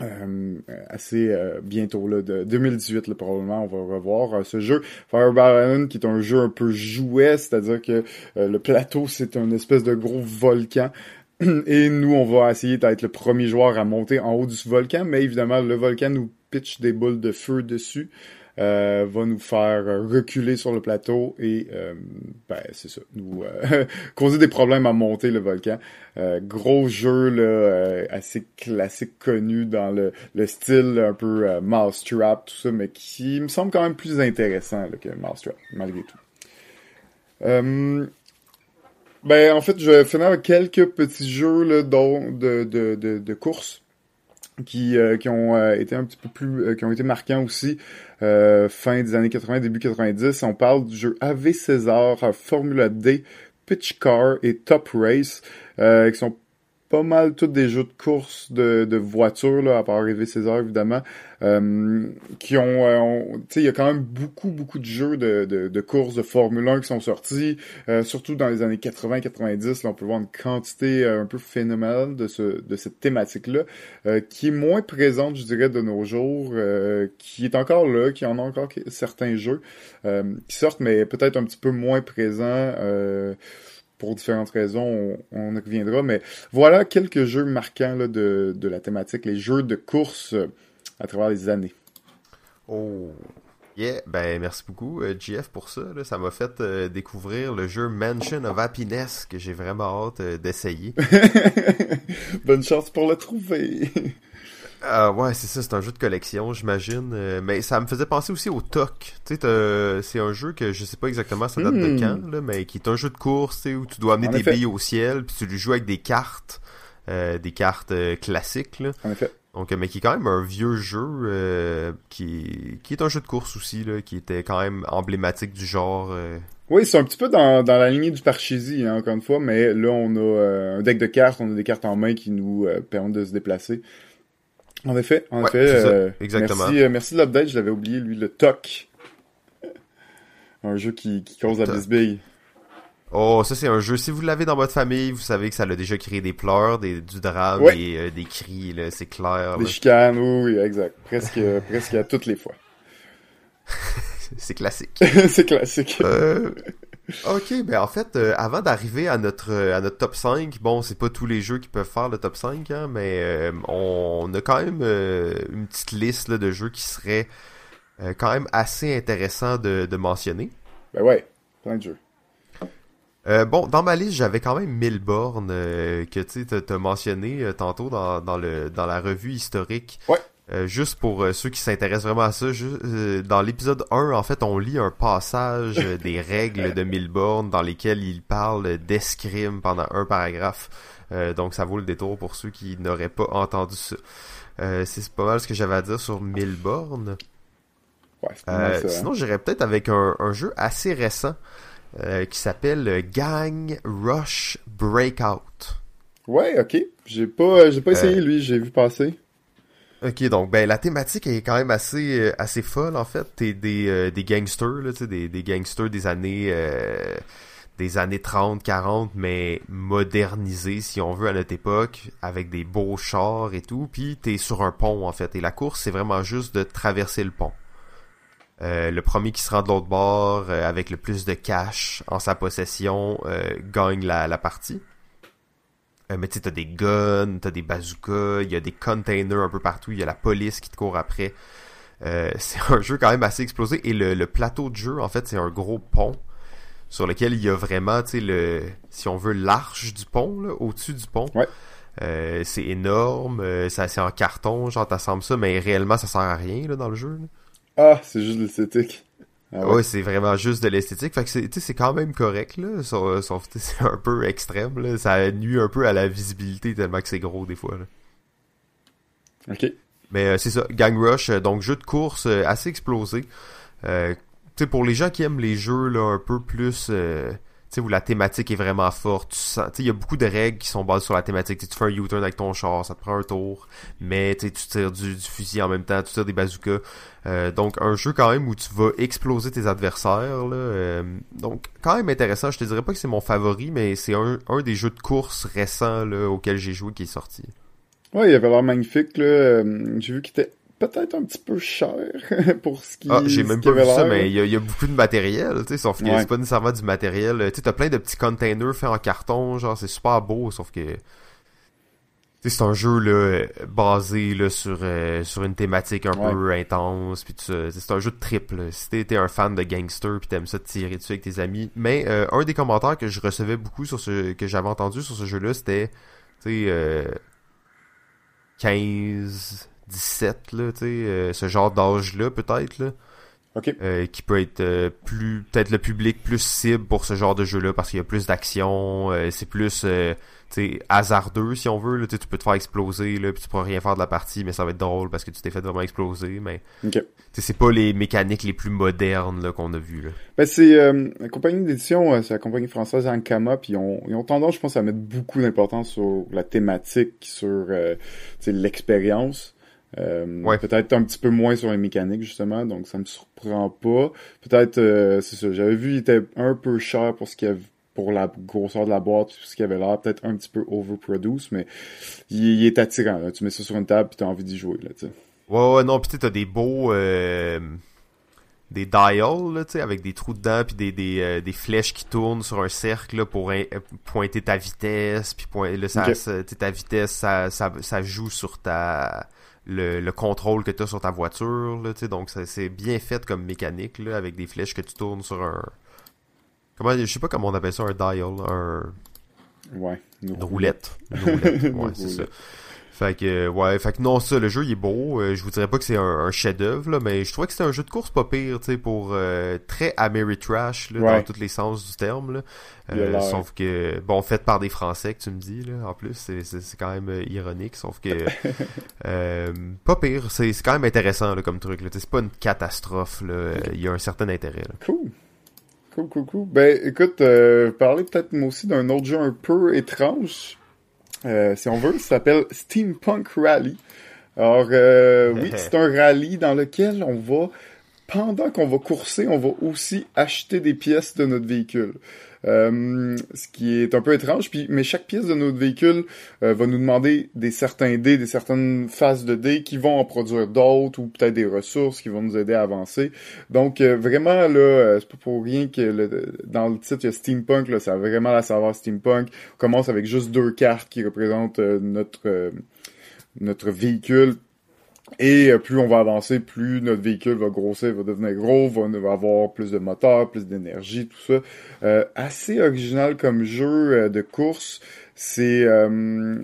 Euh, assez euh, bientôt là de 2018 là, probablement on va revoir ce jeu Fireball Island qui est un jeu un peu jouet c'est-à-dire que le plateau c'est un espèce de gros volcan et nous on va essayer d'être le premier joueur à monter en haut du volcan mais évidemment le volcan nous pitch des boules de feu dessus. Euh, va nous faire reculer sur le plateau et euh, ben c'est ça, nous euh, causer des problèmes à monter le volcan. gros jeu là, assez classique connu dans le, le style un peu Mousetrap, tout ça, mais qui me semble quand même plus intéressant là, que Mousetrap, malgré tout. ben en fait, je vais finir avec quelques petits jeux là, dont, de, de, de, de course qui, euh, qui ont euh, été un petit peu plus, euh, qui ont été marquants aussi fin des années 80, début 90. On parle du jeu AV César, Formula D, Pitch Car et Top Race, qui sont pas mal tous des jeux de course de, de voitures, là, à part Rêver César, évidemment, euh, qui ont... Euh, tu sais, il y a quand même beaucoup, beaucoup de jeux de, de, de courses de Formule 1 qui sont sortis, euh, surtout dans les années 80-90, là, on peut voir une quantité un peu phénoménale de, ce, de cette thématique-là, qui est moins présente, je dirais, de nos jours, qui est encore là, qui en a encore certains jeux qui sortent, mais peut-être un petit peu moins présents pour différentes raisons, on, y reviendra. Mais voilà quelques jeux marquants de, la thématique, les jeux de course euh, à travers les années. Oh, yeah, ben merci beaucoup euh, GF pour ça. Ça m'a fait euh, découvrir le jeu Mansion of Happiness que j'ai vraiment hâte d'essayer. Bonne chance pour le trouver. Euh, ouais, c'est ça, c'est un jeu de collection, j'imagine. Euh, mais ça me faisait penser aussi au TOC. Tu sais, c'est un jeu que je sais pas exactement ça date de hmm. quand, là, mais qui est un jeu de course, où tu dois amener des billes au ciel, puis tu le joues avec des cartes, euh, des cartes classiques. Là. En effet. Donc, mais qui est quand même un vieux jeu, qui, qui est un jeu de course aussi, là, qui était quand même emblématique du genre. Oui, c'est un petit peu dans, dans la lignée du Parcheesi, hein, encore une fois, mais là, on a un deck de cartes, on a des cartes en main qui nous permettent de se déplacer. En effet, en effet. Euh, exactement. Merci, euh, merci de l'update, je l'avais oublié, lui, le TOC. un jeu qui, qui cause la bisbille. Oh, ça c'est un jeu. Si vous l'avez dans votre famille, vous savez que ça l'a déjà créé des pleurs, des, du drame et euh, des cris, c'est clair. Des chicanes, oui, exact. Presque, presque à toutes les fois. c'est classique. c'est classique. Ok, ben en fait, euh, avant d'arriver à notre euh, à notre top 5, bon, c'est pas tous les jeux qui peuvent faire le top 5, hein, mais euh, on a quand même une petite liste de jeux qui seraient quand même assez intéressants de, de mentionner. Ben ouais, plein de jeux. bon, dans ma liste, j'avais quand même 1000 bornes que tu as mentionné tantôt dans, dans, le, dans la revue historique. Ouais. Euh, juste pour euh, ceux qui s'intéressent vraiment à ça, euh, dans l'épisode 1, en fait, on lit un passage des règles de Milborn dans lesquelles il parle d'escrime pendant un paragraphe. donc ça vaut le détour pour ceux qui n'auraient pas entendu ça. c'est pas mal ce que j'avais à dire sur Milborn. Ouais, hein. Sinon, j'irais peut-être avec un, jeu assez récent qui s'appelle Gang Rush Breakout. Ouais, ok. J'ai pas, j'ai pas essayé lui, j'ai vu passer. Ok, donc ben la thématique est quand même assez euh, assez folle en fait. T'es des euh, des gangsters là, des, des gangsters des années euh, des années 30, 40, mais modernisés si on veut à notre époque, avec des beaux chars et tout. Puis t'es sur un pont en fait, et la course c'est vraiment juste de traverser le pont. le premier qui se rend de l'autre bord avec le plus de cash en sa possession gagne la, la partie. Euh, mais tu t'as des guns, t'as des bazookas, il y a des containers un peu partout, il y a la police qui te court après. Euh, c'est un jeu quand même assez explosé. Et le, plateau de jeu, en fait, c'est un gros pont sur lequel il y a vraiment, tu sais, le, si on veut, l'arche du pont, au-dessus du pont. Ouais. Euh, c'est énorme, ça c'est en carton, genre t'assembles ça, mais réellement ça sert à rien là, dans le jeu. Ah, c'est juste l'esthétique. Ah ouais, c'est vraiment juste de l'esthétique. Fait que c'est, c'est quand même correct, là. Sauf, c'est un peu extrême, là. Ça nuit un peu à la visibilité tellement que c'est gros, des fois, là. Ok. Mais euh, c'est ça, Gang Rush, euh, donc jeu de course euh, assez explosé. Euh, tu sais, pour les gens qui aiment les jeux, là, un peu plus sais, où la thématique est vraiment forte. Tu sens, il y a beaucoup de règles qui sont basées sur la thématique. tu fais un U-turn avec ton char, ça te prend un tour, mais tu tires du, fusil en même temps, tu tires des bazookas. Euh, donc un jeu quand même où tu vas exploser tes adversaires. Là, euh, donc quand même intéressant. Je te dirais pas que c'est mon favori, mais c'est un, un des jeux de course récents là, auxquels j'ai joué qui est sorti. Ouais, il avait l'air magnifique. là. Euh, j'ai vu qu'il était peut-être un petit peu cher pour ce qui Ah, j'ai même pas vu ça, mais il y, a, beaucoup de matériel, tu sais, sauf que c'est pas nécessairement du matériel. Tu sais, t'as plein de petits containers faits en carton, genre, c'est super beau, sauf que... c'est un jeu là basé là sur euh, sur une thématique un peu intense puis c'est un jeu de triple si t'es un fan de gangster puis t'aimes ça tirer dessus avec tes amis. Mais euh, un des commentaires que je recevais beaucoup sur ce que j'avais entendu sur ce jeu là c'était tu sais euh, 15 17, là, tu sais, euh, ce genre d'âge-là, peut-être. Euh, qui peut être euh, plus peut-être le public plus cible pour ce genre de jeu-là parce qu'il y a plus d'action, c'est plus sais hasardeux si on veut. Là, tu peux te faire exploser, là, puis tu pourras rien faire de la partie, mais ça va être drôle parce que tu t'es fait vraiment exploser. Mais okay. c'est pas les mécaniques les plus modernes là, qu'on a vues. Là. Ben, c'est la compagnie d'édition, c'est la compagnie française Ankama, puis ils ont, ils ont tendance, je pense, à mettre beaucoup d'importance sur la thématique, sur l'expérience. Euh, ouais. Peut-être un petit peu moins sur les mécaniques, justement, donc ça me surprend pas. Peut-être, euh, c'est ça, j'avais vu, il était un peu cher pour ce qu'il avait pour la grosseur de la boîte, ce qui avait l'air peut-être un petit peu overproduce, mais il, est attirant. Là. Tu mets ça sur une table, puis t'as envie d'y jouer. Là, sais. Ouais, ouais, non, puis t'as des beaux... Euh, des dials, là, avec des trous dedans, puis des, des, euh, des flèches qui tournent sur un cercle là, pour pointer ta vitesse, puis point, là, ça, ta vitesse, ça, ça, ça joue sur ta le, le contrôle que tu as sur ta voiture. Là, donc c'est bien fait comme mécanique là, avec des flèches que tu tournes sur un. Comment je sais pas comment on appelle ça un dial, un. Ouais. Une roulette. Une roulette. ouais, c'est ça. Fait que, ouais, fait que non, ça, le jeu, il est beau. Euh, je vous dirais pas que c'est un, chef-d'œuvre, mais je trouvais que c'était un jeu de course pas pire, tu sais, pour euh, très Ameritrash, là, dans tous les sens du terme, là. Euh, sauf que, bon, fait par des Français, que tu me dis, là, en plus, c'est quand même ironique, sauf que, pas pire, c'est quand même intéressant, là, comme truc, là. C'est pas une catastrophe, là. Il y a un certain intérêt, là. Cool. Cool, cool, cool. Ben, écoute, euh, parler peut-être moi aussi d'un autre jeu un peu étrange, euh, si on veut, ça s'appelle Steampunk Rally. Alors, euh, oui, c'est un rallye dans lequel on va, pendant qu'on va courser, on va aussi acheter des pièces de notre véhicule. Euh, ce qui est un peu étrange. Puis, mais chaque pièce de notre véhicule euh, va nous demander des certains dés, des certaines phases de dés qui vont en produire d'autres ou peut-être des ressources qui vont nous aider à avancer. Donc euh, vraiment là, c'est pas pour rien que le, dans le titre il y a steampunk là, ça a vraiment la saveur steampunk. On commence avec juste deux cartes qui représentent notre notre véhicule et euh, plus on va avancer, plus notre véhicule va grossir, va devenir gros, va, avoir plus de moteur, plus d'énergie, tout ça. Euh, assez original comme jeu euh, de course. C'est euh,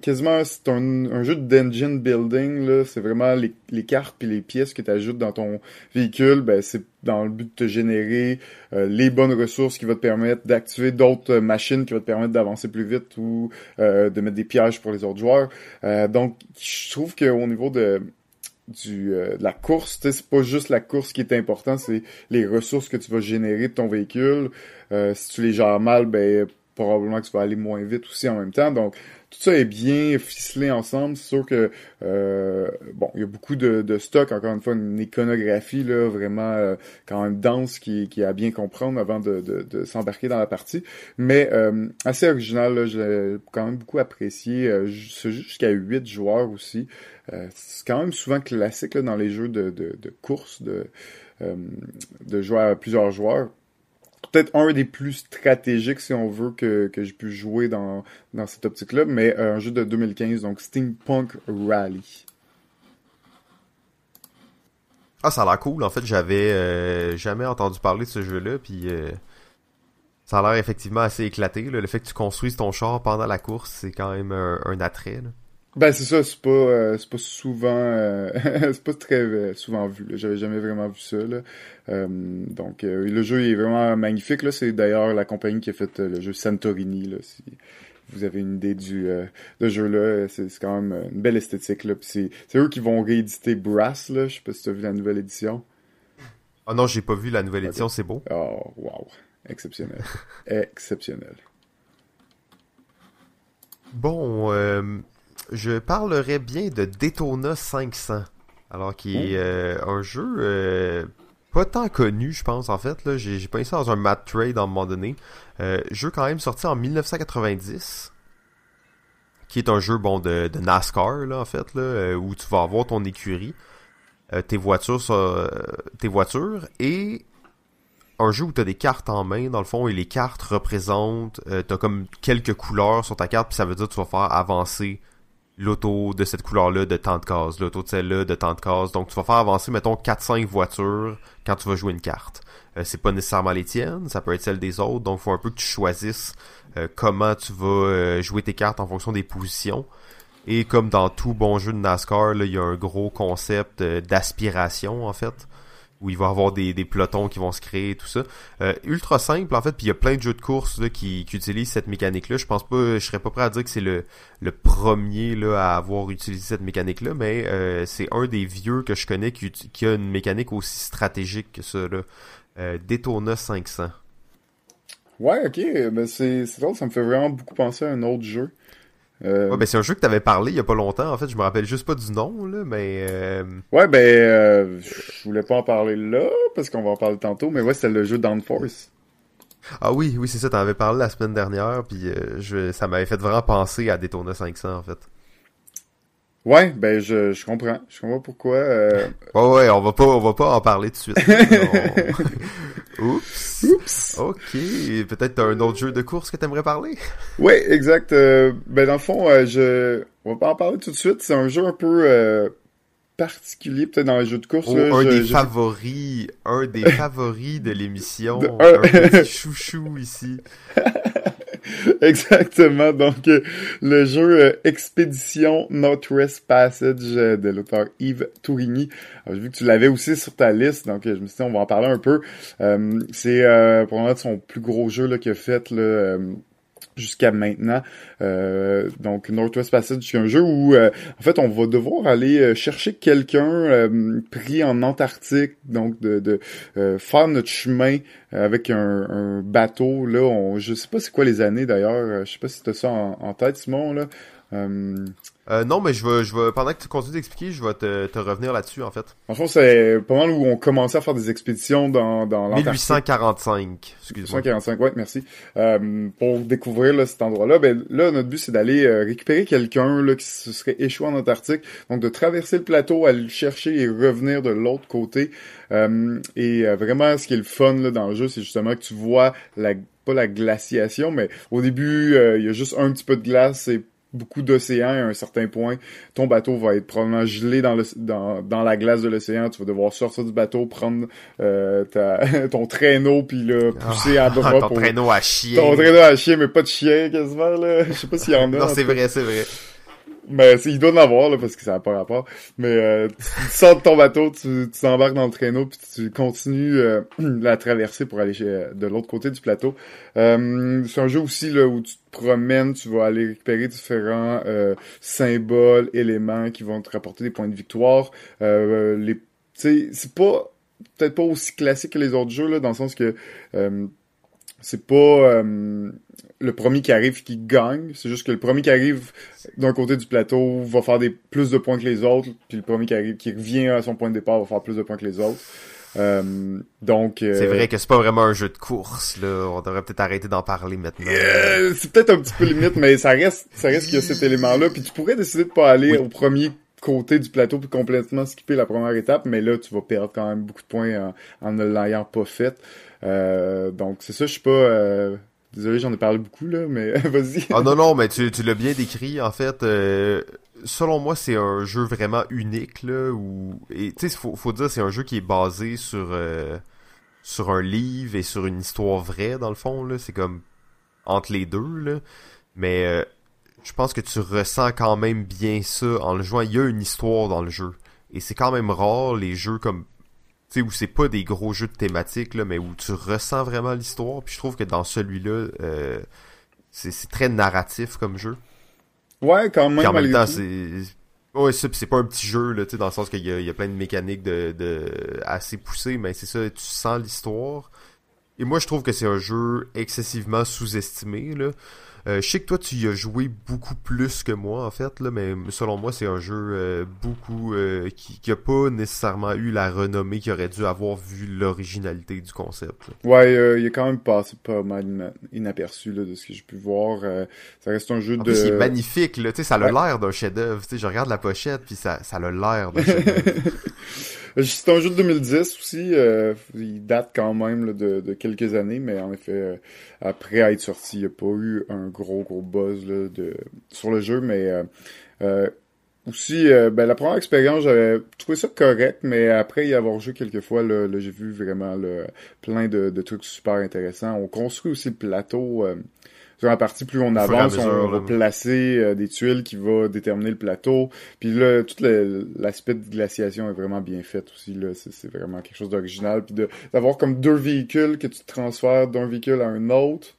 quasiment c'est un, jeu d'engine building. là. C'est vraiment les, les cartes et les pièces que tu ajoutes dans ton véhicule. Ben, c'est dans le but de te générer les bonnes ressources qui vont te permettre d'activer d'autres machines qui vont te permettre d'avancer plus vite ou de mettre des pièges pour les autres joueurs. donc, je trouve qu'au niveau de du de la course, c'est pas juste la course qui est important, c'est les ressources que tu vas générer de ton véhicule. si tu les gères mal, ben probablement que tu vas aller moins vite aussi en même temps. Donc, tout ça est bien ficelé ensemble. C'est sûr que euh, bon, il y a beaucoup de, de stock, encore une fois, une iconographie là, vraiment euh, quand même dense qui, qui a bien comprendre avant de, de, de s'embarquer dans la partie. Mais euh, assez original, là, j'ai quand même beaucoup apprécié. c'est jusqu'à 8 joueurs aussi. c'est quand même souvent classique là, dans les jeux de, de, de course, de, de jouer à plusieurs joueurs peut-être un des plus stratégiques, si on veut, que, que j'ai pu jouer dans, dans cette optique-là, mais euh, un jeu de 2015, donc Steampunk Rally. Ah, ça a l'air cool. En fait, j'avais euh, jamais entendu parler de ce jeu-là, puis euh, ça a l'air effectivement assez éclaté. Le fait que tu construises ton char pendant la course, c'est quand même un, attrait. Ben c'est ça, c'est pas euh, c'est pas souvent euh, c'est pas très euh, souvent vu. J'avais jamais vraiment vu ça là. donc le jeu est vraiment magnifique là. C'est d'ailleurs la compagnie qui a fait le jeu Santorini là. Si vous avez une idée du de jeu là, c'est quand même une belle esthétique là. c'est c'est eux qui vont rééditer Brass là. Je sais pas si tu as vu la nouvelle édition. Ah oh non, j'ai pas vu la nouvelle édition. C'est beau. Oh wow, exceptionnel, exceptionnel. Bon. Je parlerai bien de Daytona 500. Alors, qui est euh, un jeu euh, pas tant connu, je pense, en fait. là J'ai pensé ça dans un mat trade à un moment donné. Euh, jeu quand même sorti en 1990. Qui est un jeu, bon, de, de NASCAR, là, en fait, là, où tu vas avoir ton écurie, tes voitures, tes voitures, et un jeu où tu as des cartes en main, dans le fond, et les cartes représentent, tu as comme quelques couleurs sur ta carte, puis ça veut dire que tu vas faire avancer l'auto de cette couleur-là de tant de cases, l'auto de celle-là de tant de cases. Donc tu vas faire avancer, mettons, 4-5 voitures quand tu vas jouer une carte. Euh, c'est pas nécessairement les tiennes, ça peut être celle des autres, donc faut un peu que tu choisisses euh, comment tu vas euh, jouer tes cartes en fonction des positions. Et comme dans tout bon jeu de NASCAR, il y a un gros concept d'aspiration en fait où il va avoir des, des pelotons qui vont se créer tout ça. Euh, ultra simple en fait, puis il y a plein de jeux de course là, qui, qui utilisent cette mécanique-là. Je pense pas, je serais pas prêt à dire que c'est le, le premier là, à avoir utilisé cette mécanique-là, mais euh, c'est un des vieux que je connais qui, qui, a une mécanique aussi stratégique que ça. Là. Euh, Daytona 500. Ouais, ok, ben c'est drôle, ça me fait vraiment beaucoup penser à un autre jeu. Euh... Ouais, ben c'est un jeu que t'avais parlé il y a pas longtemps. En fait, je me rappelle juste pas du nom là, mais. Euh... Ouais, ben euh, je voulais pas en parler là parce qu'on va en parler tantôt, mais ouais, c'est le jeu Downforce. Ah oui, oui, c'est ça. T'en avais parlé la semaine dernière, puis euh, je, ça m'avait fait vraiment penser à Daytona 500 en fait. Ouais, ben je, je comprends. Je comprends pourquoi. Euh... Ouais, ouais, on va pas, on va pas en parler tout de suite. Oups. Oups. Ok. Peut-être un autre jeu de course que t'aimerais parler? Ouais, exact. Euh, ben dans le fond, euh, je, on va pas en parler tout de suite. C'est un jeu un peu euh, particulier peut-être dans les jeux de course. Oh, un des favoris, un des favoris de l'émission. Un petit chouchou ici. Exactement. Donc, euh, le jeu euh, Expédition Northwest Passage euh, de l'auteur Yves Tourigny. J'ai vu que tu l'avais aussi sur ta liste, donc je me suis dit, on va en parler un peu. c'est probablement son plus gros jeu qu'il a fait là, jusqu'à maintenant. Euh, donc Northwest Passage, c'est un jeu où euh, en fait on va devoir aller euh, chercher quelqu'un pris en Antarctique, donc de, de faire notre chemin avec un, un, bateau. Là, on, je sais pas c'est quoi les années d'ailleurs. Je sais pas si tu as ça en, en, tête, Simon là. Euh, non, mais je vais, je vais, pendant que tu continues d'expliquer, je vais te, te revenir là-dessus, en fait. En fait, c'est mal où on commençait à faire des expéditions dans, dans l'Antarctique. 1845, excuse-moi. 1845, ouais, merci. Euh, pour découvrir là, cet endroit-là, ben là, notre but, c'est d'aller euh, récupérer quelqu'un là qui se serait échoué en Antarctique. Donc, de traverser le plateau, aller le chercher et revenir de l'autre côté. Euh, et vraiment, ce qui est le fun là, dans le jeu, c'est justement que tu vois la pas la glaciation, mais au début, il y a juste un petit peu de glace et beaucoup d'océans à un certain point, ton bateau va être probablement gelé dans, le, dans, dans la glace de l'océan. Tu vas devoir sortir du bateau, prendre euh, ta, ton traîneau, puis là, pousser à droite. ton traîneau à chien. Ton traîneau à chien, mais pas de chien quasiment. Là. Je sais pas s'il y en a. non, c'est vrai, c'est vrai. Ben, il doit en avoir, là, parce que ça n'a pas rapport. Mais euh, tu, sors de ton bateau, tu t'embarques dans le traîneau, puis tu continues euh, la traversée pour aller chez, de l'autre côté du plateau. Euh, c'est un jeu aussi là où tu te promènes, tu vas aller récupérer différents euh, symboles, éléments qui vont te rapporter des points de victoire. Euh, les, c'est pas peut-être pas aussi classique que les autres jeux, là, dans le sens que c'est pas euh, le premier qui arrive qui gagne. C'est juste que le premier qui arrive d'un côté du plateau va faire des plus de points que les autres, puis le premier qui arrive qui revient à son point de départ va faire plus de points que les autres. Euh, donc euh, c'est vrai que c'est pas vraiment un jeu de course là. On devrait peut-être arrêter d'en parler maintenant. c'est peut-être un petit peu limite, mais ça reste, ça reste qu'il y a cet élément-là. Puis tu pourrais décider de pas aller au premier côté du plateau puis complètement skipper la première étape, mais là tu vas perdre quand même beaucoup de points en, ne l'ayant pas fait. Euh, donc c'est ça, je suis pas. Désolé, j'en ai parlé beaucoup là, mais vas-y. Ah non non, mais tu, l'as bien décrit en fait. Euh, selon moi, c'est un jeu vraiment unique là où et tu sais faut faut dire c'est un jeu qui est basé sur euh, sur un livre et sur une histoire vraie dans le fond là, c'est comme entre les deux là. Mais euh, je pense que tu ressens quand même bien ça en le jouant, il y a une histoire dans le jeu. Et c'est quand même rare les jeux comme sais où c'est pas des gros jeux de thématique là, mais où tu ressens vraiment l'histoire. Puis je trouve que dans celui-là, euh, c'est très narratif comme jeu. Ouais, quand même. Puis en même temps, c'est ouais, c'est pas un petit jeu là, tu sais, dans le sens qu'il y a, il y a plein de mécaniques de, de assez poussées, mais c'est ça, tu sens l'histoire. Et moi, je trouve que c'est un jeu excessivement sous-estimé là. Euh, je sais que toi, tu y as joué beaucoup plus que moi, en fait, là, mais selon moi, c'est un jeu euh, beaucoup euh, qui, qui a pas nécessairement eu la renommée qu'il aurait dû avoir vu l'originalité du concept. Ouais, il est quand même passé pas mal inaperçu là, de ce que j'ai pu voir. ça reste un jeu en de. Plus, il est magnifique, là, tu sais, ça a l'air d'un chef-d'œuvre. Tu sais, je regarde la pochette, puis ça, ça a l'air d'un chef-d'œuvre. C'est un jeu de 2010 aussi. Euh, il date quand même de, de, quelques années, mais en effet, euh, après être sorti, il n'y a pas eu un gros gros buzz là, de, sur le jeu. Mais euh, aussi, ben, la première expérience, j'avais trouvé ça correct, mais après y avoir joué quelques fois, là, j'ai vu vraiment plein de, de, trucs super intéressants. On construit aussi le plateau sur la partie, plus on avance, on va placer euh, des tuiles qui vont déterminer le plateau. Puis là, tout l'aspect de glaciation est vraiment bien fait aussi. Là, c'est vraiment quelque chose d'original. Puis d'avoir comme deux véhicules que tu transfères d'un véhicule à un autre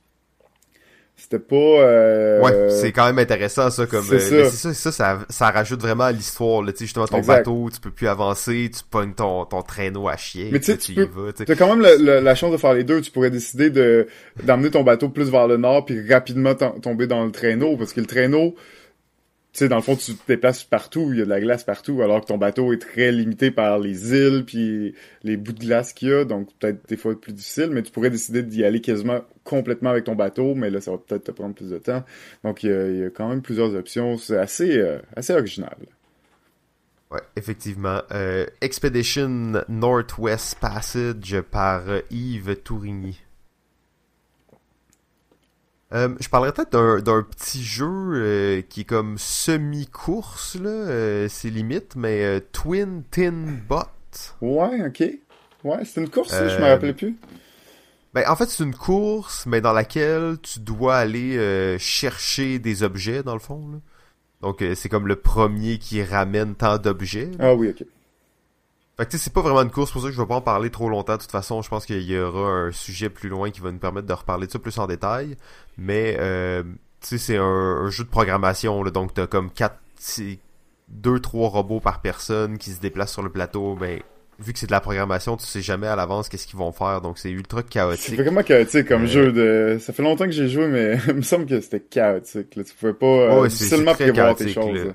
c'était pas euh... ouais c'est quand même intéressant ça comme c'est euh, ça. ça. ça ça rajoute vraiment à l'histoire tu sais justement ton bateau tu peux plus avancer tu pognes ton ton traîneau à chier mais tu peux t'as quand même la chance de faire les deux tu pourrais décider de d'amener ton bateau plus vers le nord puis rapidement tomber dans le traîneau parce que le traîneau sais, dans le fond, tu te déplaces partout, il y a de la glace partout, alors que ton bateau est très limité par les îles puis les bouts de glace qu'il y a, donc peut-être des fois plus difficile, mais tu pourrais décider d'y aller quasiment complètement avec ton bateau, mais là, ça va peut-être te prendre plus de temps. Donc, il y a, quand même plusieurs options. C'est assez, euh, assez original. Ouais, effectivement. Euh, Expedition Northwest Passage par Yves Tourigny. Euh, je parlerais peut-être d'un petit jeu euh, qui est comme semi-course, là, euh, c'est limite, mais Twin Tin Bot. Ouais, ok. Ouais, c'est une course, je me rappelais plus. Ben, en fait, c'est une course, mais dans laquelle tu dois aller chercher des objets, dans le fond. Là. Donc, c'est comme le premier qui ramène tant d'objets. Ah oui, ok. Fait que c'est pas vraiment une course, pour ça que je vais pas en parler trop longtemps. De toute façon, je pense qu'il y aura un sujet plus loin qui va nous permettre de reparler de ça plus en détail. Mais euh, tu sais, c'est un, jeu de programmation, là, donc t'as comme quatre, deux, trois robots par personne qui se déplacent sur le plateau. Ben, vu que c'est de la programmation, tu sais jamais à l'avance qu'est-ce qu'ils vont faire, donc c'est ultra chaotique. C'est vraiment chaotique comme euh, jeu de. Ça fait longtemps que j'ai joué, mais il me semble que c'était chaotique. Là. Tu pouvais pas euh, seulement prévoir tes choses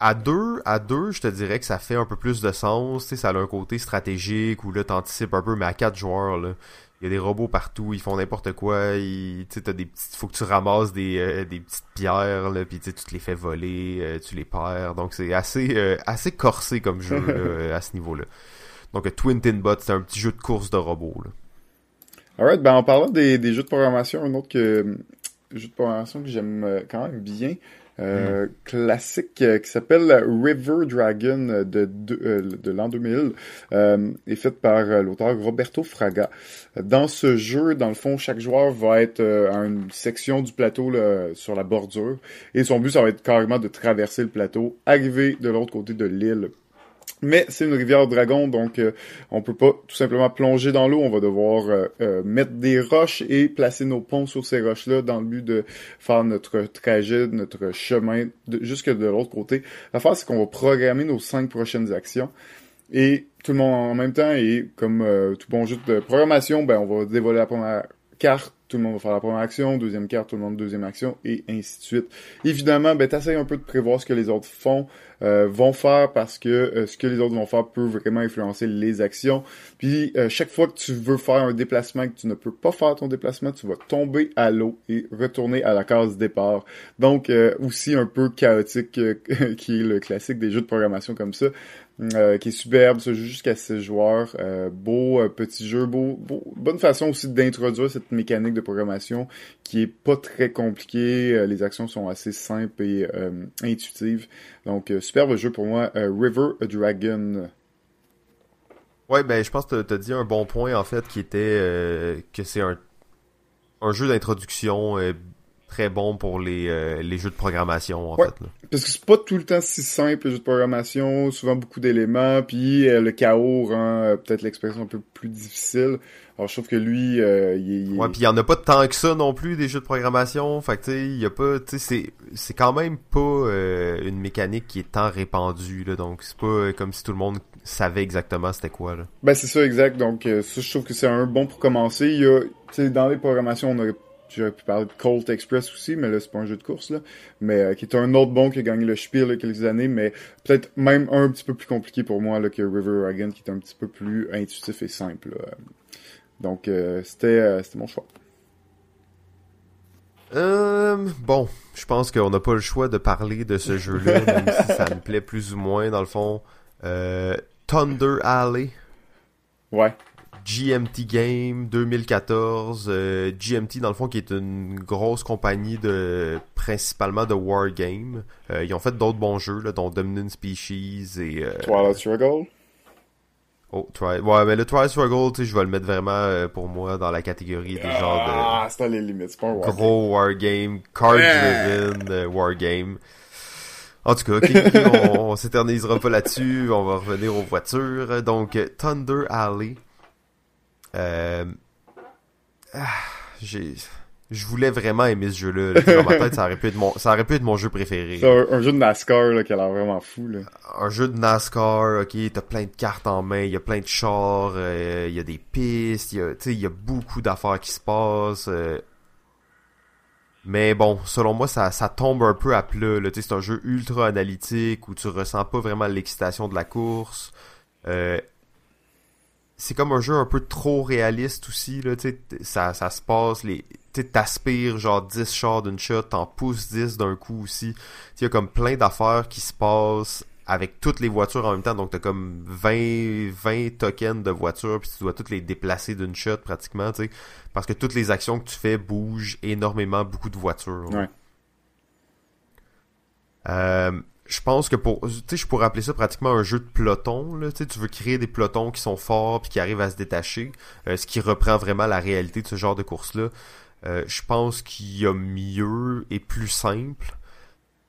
à deux, à deux, je te dirais que ça fait un peu plus de sens. Tu sais, ça a un côté stratégique où là, t'anticipes un peu, mais à quatre joueurs, là, il y a des robots partout, ils font n'importe quoi. Tu sais, t'as des petites, faut que tu ramasses des, euh, des petites pierres, là, puis tu te les fais voler, euh, tu les perds. Donc c'est assez, euh, assez corsé comme jeu à ce niveau-là. Donc Twin Tin Bot, c'est un petit jeu de course de robots. Là. Alright, ben en parlant des, des jeux de programmation, un autre que, jeu de programmation que j'aime quand même bien, euh, classique euh, qui s'appelle River Dragon de, de, euh, de l'an 2000 est fait par l'auteur Roberto Fraga. Dans ce jeu, dans le fond, chaque joueur va être à une section du plateau sur la bordure et son but, ça va être carrément de traverser le plateau, arriver de l'autre côté de l'île mais c'est une rivière dragon, donc euh, on peut pas tout simplement plonger dans l'eau. On va devoir euh, euh, mettre des roches et placer nos ponts sur ces roches-là dans le but de faire notre trajet, notre chemin jusque de l'autre côté. L'affaire, c'est qu'on va programmer nos cinq prochaines actions. Et tout le monde en même temps, et comme tout bon jeu de programmation, ben on va dévoiler la première carte, tout le monde va faire la première action, deuxième carte, tout le monde deuxième action, et ainsi de suite. Évidemment, ben, t'essayes un peu de prévoir ce que les autres font, euh, vont faire, parce que euh, ce que les autres vont faire peut vraiment influencer les actions. Puis, euh, chaque fois que tu veux faire un déplacement et que tu ne peux pas faire ton déplacement, tu vas tomber à l'eau et retourner à la case départ. Donc, aussi un peu chaotique, qui est le classique des jeux de programmation comme ça. Euh, qui est superbe, ça joue jusqu'à 6 joueurs. Euh, beau euh, petit jeu, beau, bonne façon aussi d'introduire cette mécanique de programmation qui est pas très compliquée. les actions sont assez simples et intuitives. Donc, superbe jeu pour moi. River Dragon. Ouais, ben je pense que tu dit un bon point en fait qui était que c'est un, un jeu d'introduction très bon pour les, euh, les jeux de programmation, en fait. Parce que c'est pas tout le temps si simple, les jeux de programmation, souvent beaucoup d'éléments, puis euh, le chaos rend euh, peut-être l'expression un peu plus difficile. Alors, je trouve que lui, il, est... Ouais, puis il y en a pas tant que ça non plus, des jeux de programmation. Fait que, tu sais, il y a pas... Tu sais, c'est, c'est quand même pas une mécanique qui est tant répandue, là. Donc, c'est pas comme si tout le monde savait exactement c'était quoi, là. Ben, c'est ça, exact. Donc, ça, je trouve que c'est un bon pour commencer. Il y a... Tu sais, dans les programmations, on aurait J'aurais pu parler de Colt Express aussi, mais là, c'est pas un jeu de course, là. Mais euh, qui est un autre bon qui a gagné le Spiel il y a quelques années, mais peut-être même un petit peu plus compliqué pour moi là, que River Dragon, qui est un petit peu plus intuitif et simple. Donc, euh, c'était, euh, c'était mon choix. bon, je pense qu'on n'a pas le choix de parler de ce jeu-là, même si ça me plaît plus ou moins, dans le fond. Thunder Alley. Ouais. GMT Game 2014, euh, GMT dans le fond qui est une grosse compagnie de principalement de wargame. Euh, ils ont fait d'autres bons jeux là, dont Dominant Species et euh, Twilight Struggle? Oh, try... ouais, mais le Twilight Struggle, tu sais, je vais le mettre vraiment euh, pour moi dans la catégorie des genres de Ah, c'est les limites, c'est pas un wargame. Gros wargame, card driven wargame. En tout cas, on, on s'éternisera pas là-dessus, on va revenir aux voitures. Donc, Thunder Alley, euh, ah, j'ai je voulais vraiment aimer ce jeu-là. Dans ma tête, ça aurait pu être mon, ça aurait pu être mon jeu préféré. C'est un, jeu de NASCAR là, qui a l'air vraiment fou. Là. Un jeu de NASCAR, ok, t'as plein de cartes en main, il y a plein de chars, euh, il y a des pistes, il y y a beaucoup d'affaires qui se passent. Euh. Mais bon, selon moi, ça, ça tombe un peu à plat. C'est un jeu ultra analytique où tu ressens pas vraiment l'excitation de la course. Euh, c'est comme un jeu un peu trop réaliste aussi là tu ça ça se passe les tu t'aspires genre 10 chars d'une shot t'en pousses 10 d'un coup aussi. Il y a comme plein d'affaires qui se passent avec toutes les voitures en même temps. Donc t'as comme 20 20 tokens de voitures puis tu dois toutes les déplacer d'une shot pratiquement tu sais. Parce que toutes les actions que tu fais bougent énormément beaucoup de voitures. Ouais. Euh, je pense que pour tu sais je pourrais appeler ça pratiquement un jeu de peloton là tu veux créer des pelotons qui sont forts puis qui arrivent à se détacher euh, ce qui reprend vraiment la réalité de ce genre de course là euh, je pense qu'il y a mieux et plus simple.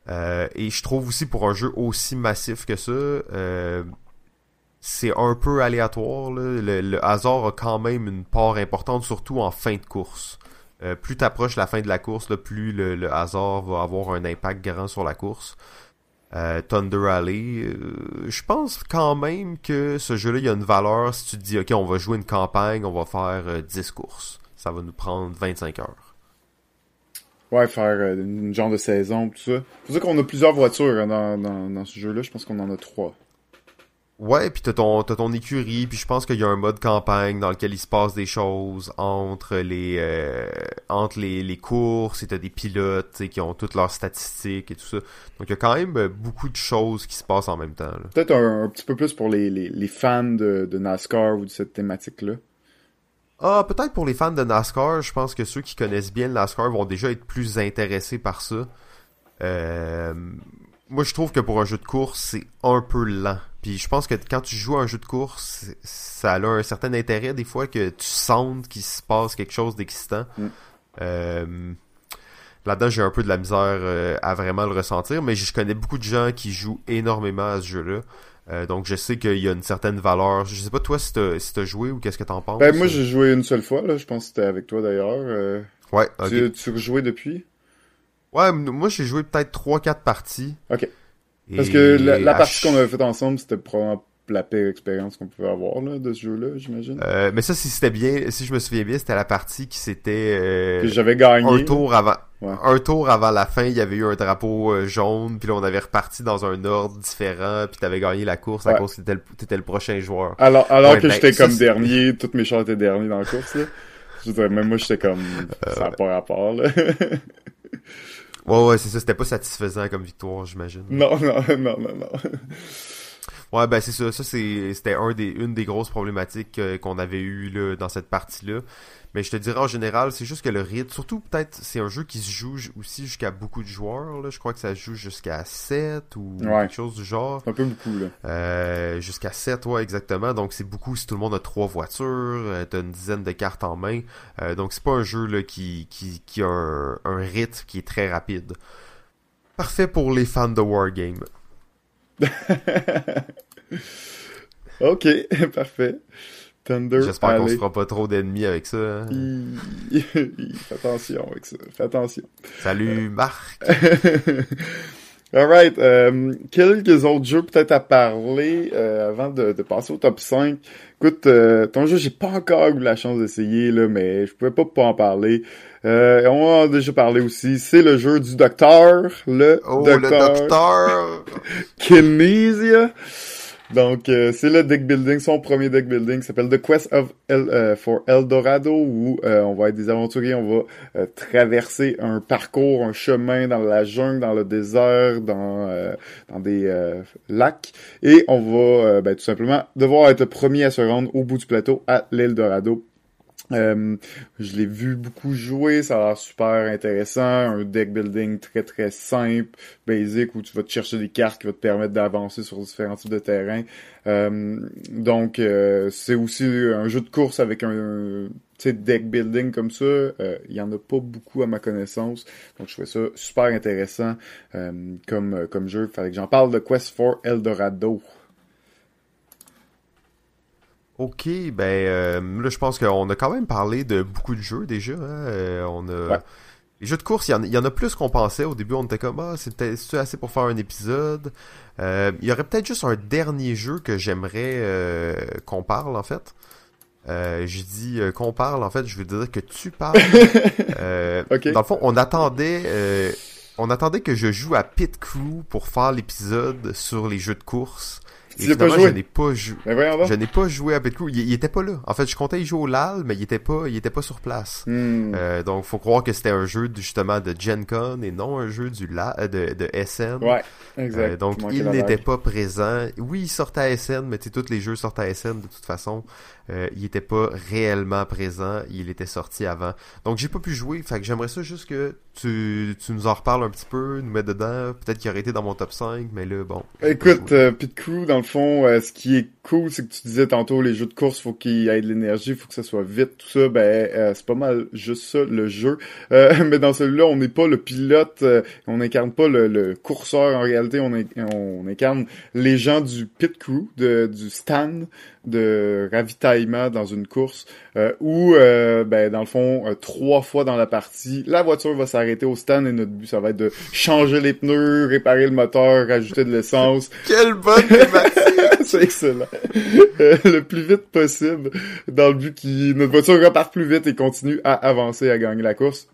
Euh, et je trouve aussi pour un jeu aussi massif que ça c'est un peu aléatoire là. Le, hasard a quand même une part importante surtout en fin de course. Plus t'approches la fin de la course plus le hasard va avoir un impact grand sur la course euh, Thunder Alley, euh, je pense quand même que ce jeu-là, il y a une valeur si tu te dis, ok, on va jouer une campagne, on va faire 10 euh, courses. Ça va nous prendre 25 heures. Ouais, faire une genre de saison, tout ça. Faut dire qu'on a plusieurs voitures hein, dans, dans ce jeu-là. Je pense qu'on en a trois. Ouais, puis t'as ton, t'as ton écurie, puis je pense qu'il y a un mode campagne dans lequel il se passe des choses entre les euh, entre les, les courses, et t'as des pilotes qui ont toutes leurs statistiques et tout ça. Donc il y a quand même euh, beaucoup de choses qui se passent en même temps. Peut-être un, petit peu plus pour les, les, les fans de, de NASCAR ou de cette thématique-là. Ah, peut-être pour les fans de NASCAR, je pense que ceux qui connaissent bien le NASCAR vont déjà être plus intéressés par ça. Euh, moi, je trouve que pour un jeu de course, c'est un peu lent. Puis je pense que quand tu joues à un jeu de course, ça a un certain intérêt des fois que tu sentes qu'il se passe quelque chose d'excitant. Mm. Euh, là-dedans, j'ai un peu de la misère euh, à vraiment le ressentir, mais je connais beaucoup de gens qui jouent énormément à ce jeu-là. Euh, donc je sais qu'il y a une certaine valeur. Je sais pas toi si t'as si joué ou qu'est-ce que t'en penses. Ben moi j'ai joué une seule fois là. Je pense que c'était avec toi d'ailleurs. ouais. Tu, tu rejouais depuis? Ouais, moi j'ai joué peut-être 3-4 parties. Ok. Parce que la, partie qu'on avait faite ensemble, c'était probablement la pire expérience qu'on pouvait avoir là, de ce jeu-là, j'imagine. Euh, mais ça, si c'était bien, si je me souviens bien, c'était la partie qui s'était euh, que j'avais gagné. un tour avant. Ouais. Un tour avant la fin, il y avait eu un drapeau euh, jaune, puis là on avait reparti dans un ordre différent, puis t'avais gagné la course à Ouais. cause que t'étais le, le prochain joueur. Alors, alors Ouais, que ben, j'étais comme dernier, toutes mes chars étaient derniers dans la course, là. Je dire, même moi, j'étais comme, ça n'a pas rapport, là. Ouais, ouais, c'est ça, c'était pas satisfaisant comme victoire, j'imagine. non, non, non, non, non. Ouais, ben c'est ça. Ça, c'est, c'était un des, une des grosses problématiques euh, qu'on avait eu là, dans cette partie-là. Mais je te dirais en général, c'est juste que le rythme, surtout peut-être, c'est un jeu qui se joue aussi jusqu'à beaucoup de joueurs. Là. Je crois que ça se joue jusqu'à 7 ou Ouais. quelque chose du genre. Un peu beaucoup, là. Euh, jusqu'à 7, ouais, exactement. Donc c'est beaucoup si tout le monde a trois voitures, euh, t'as une dizaine de cartes en main. Euh, donc c'est pas un jeu là, qui, qui, qui a un, un rythme qui est très rapide. Parfait pour les fans de Wargame. ok, parfait. Thunder J'espère qu'on se fera pas trop d'ennemis avec ça. hein. Fais attention avec ça. Fais attention. Salut Marc. Alright, euh, quelques autres jeux peut-être à parler euh, avant de, de passer au top 5. Écoute, euh, ton jeu, j'ai pas encore eu la chance d'essayer, là, mais je pouvais pas pas en parler. Euh, on en a déjà parlé aussi. C'est le jeu du docteur, le Oh, le docteur docteur! Kinesia. Donc, euh, c'est le deck building, son premier deck building, s'appelle The Quest of El, euh, for Eldorado, où euh, on va être des aventuriers, on va euh, traverser un parcours, un chemin dans la jungle, dans le désert, dans, dans des lacs, et on va ben, tout simplement devoir être le premier à se rendre au bout du plateau à l'Eldorado. Euh, je l'ai vu beaucoup jouer, ça a l'air super intéressant, un deck building très très simple, basic, où tu vas te chercher des cartes qui vont te permettre d'avancer sur différents types de terrains. Euh, donc euh, c'est aussi un jeu de course avec un sais, deck building comme ça. Euh, Il y en a pas beaucoup à ma connaissance, donc je trouvais ça super intéressant euh, comme comme jeu. Fallait que j'en parle de Quest for Eldorado. Ok, ben euh, là je pense qu'on a quand même parlé de beaucoup de jeux déjà. hein. Euh, on a Ouais. les jeux de course, il y, en, il y en a plus qu'on pensait. Au début, on était comme ah c'est assez pour faire un épisode. Euh, il y aurait peut-être juste un dernier jeu que j'aimerais euh, qu'on parle en fait. Euh, je dis euh, qu'on parle en fait, je veux dire que tu parles. Euh. Dans le fond, on attendait. euh, on attendait que je joue à Pit Crew pour faire l'épisode sur les jeux de course. Tu l'as pas joué? je n'ai pas voyons donc. Je n'ai pas joué à Crew. Il, il était pas là. En fait, je comptais y jouer au LAL, mais il était pas, il était pas sur place. Hmm. Euh, donc, faut croire que c'était un jeu de- justement de Gen Con et non un jeu du La, euh, de, de SN. Ouais, exact. Euh, donc, il n'était pas présent. Oui, il sortait à SN, mais tu sais, tous les jeux sortent à SN de toute façon. Euh, il était pas réellement présent. Il était sorti avant. Donc, j'ai pas pu jouer. Fait que j'aimerais ça juste que tu, tu nous en reparles un petit peu, nous mettre dedans. Peut-être qu'il aurait été dans mon top 5, mais là, bon. Écoute, Pit Crew, dans le fond, euh, ce qui est cool, c'est que tu disais tantôt, les jeux de course, faut qu'il y ait de l'énergie, faut que ça soit vite, tout ça. Ben, euh, c'est pas mal juste ça, le jeu. Euh, mais dans celui-là, on n'est pas le pilote, euh, on n'incarne pas le, le courseur. En réalité, on, on incarne les gens du Pit Crew, de, du stand de ravitaillement dans une course, euh, où, euh, ben, dans le fond, trois fois dans la partie, la voiture va s'arrêter au stand et notre but, ça va être de changer les pneus, réparer le moteur, rajouter de l'essence, Quelle bonne! c'est excellent. Euh, le plus vite possible, dans le but que notre voiture reparte plus vite et continue à avancer, à gagner la course.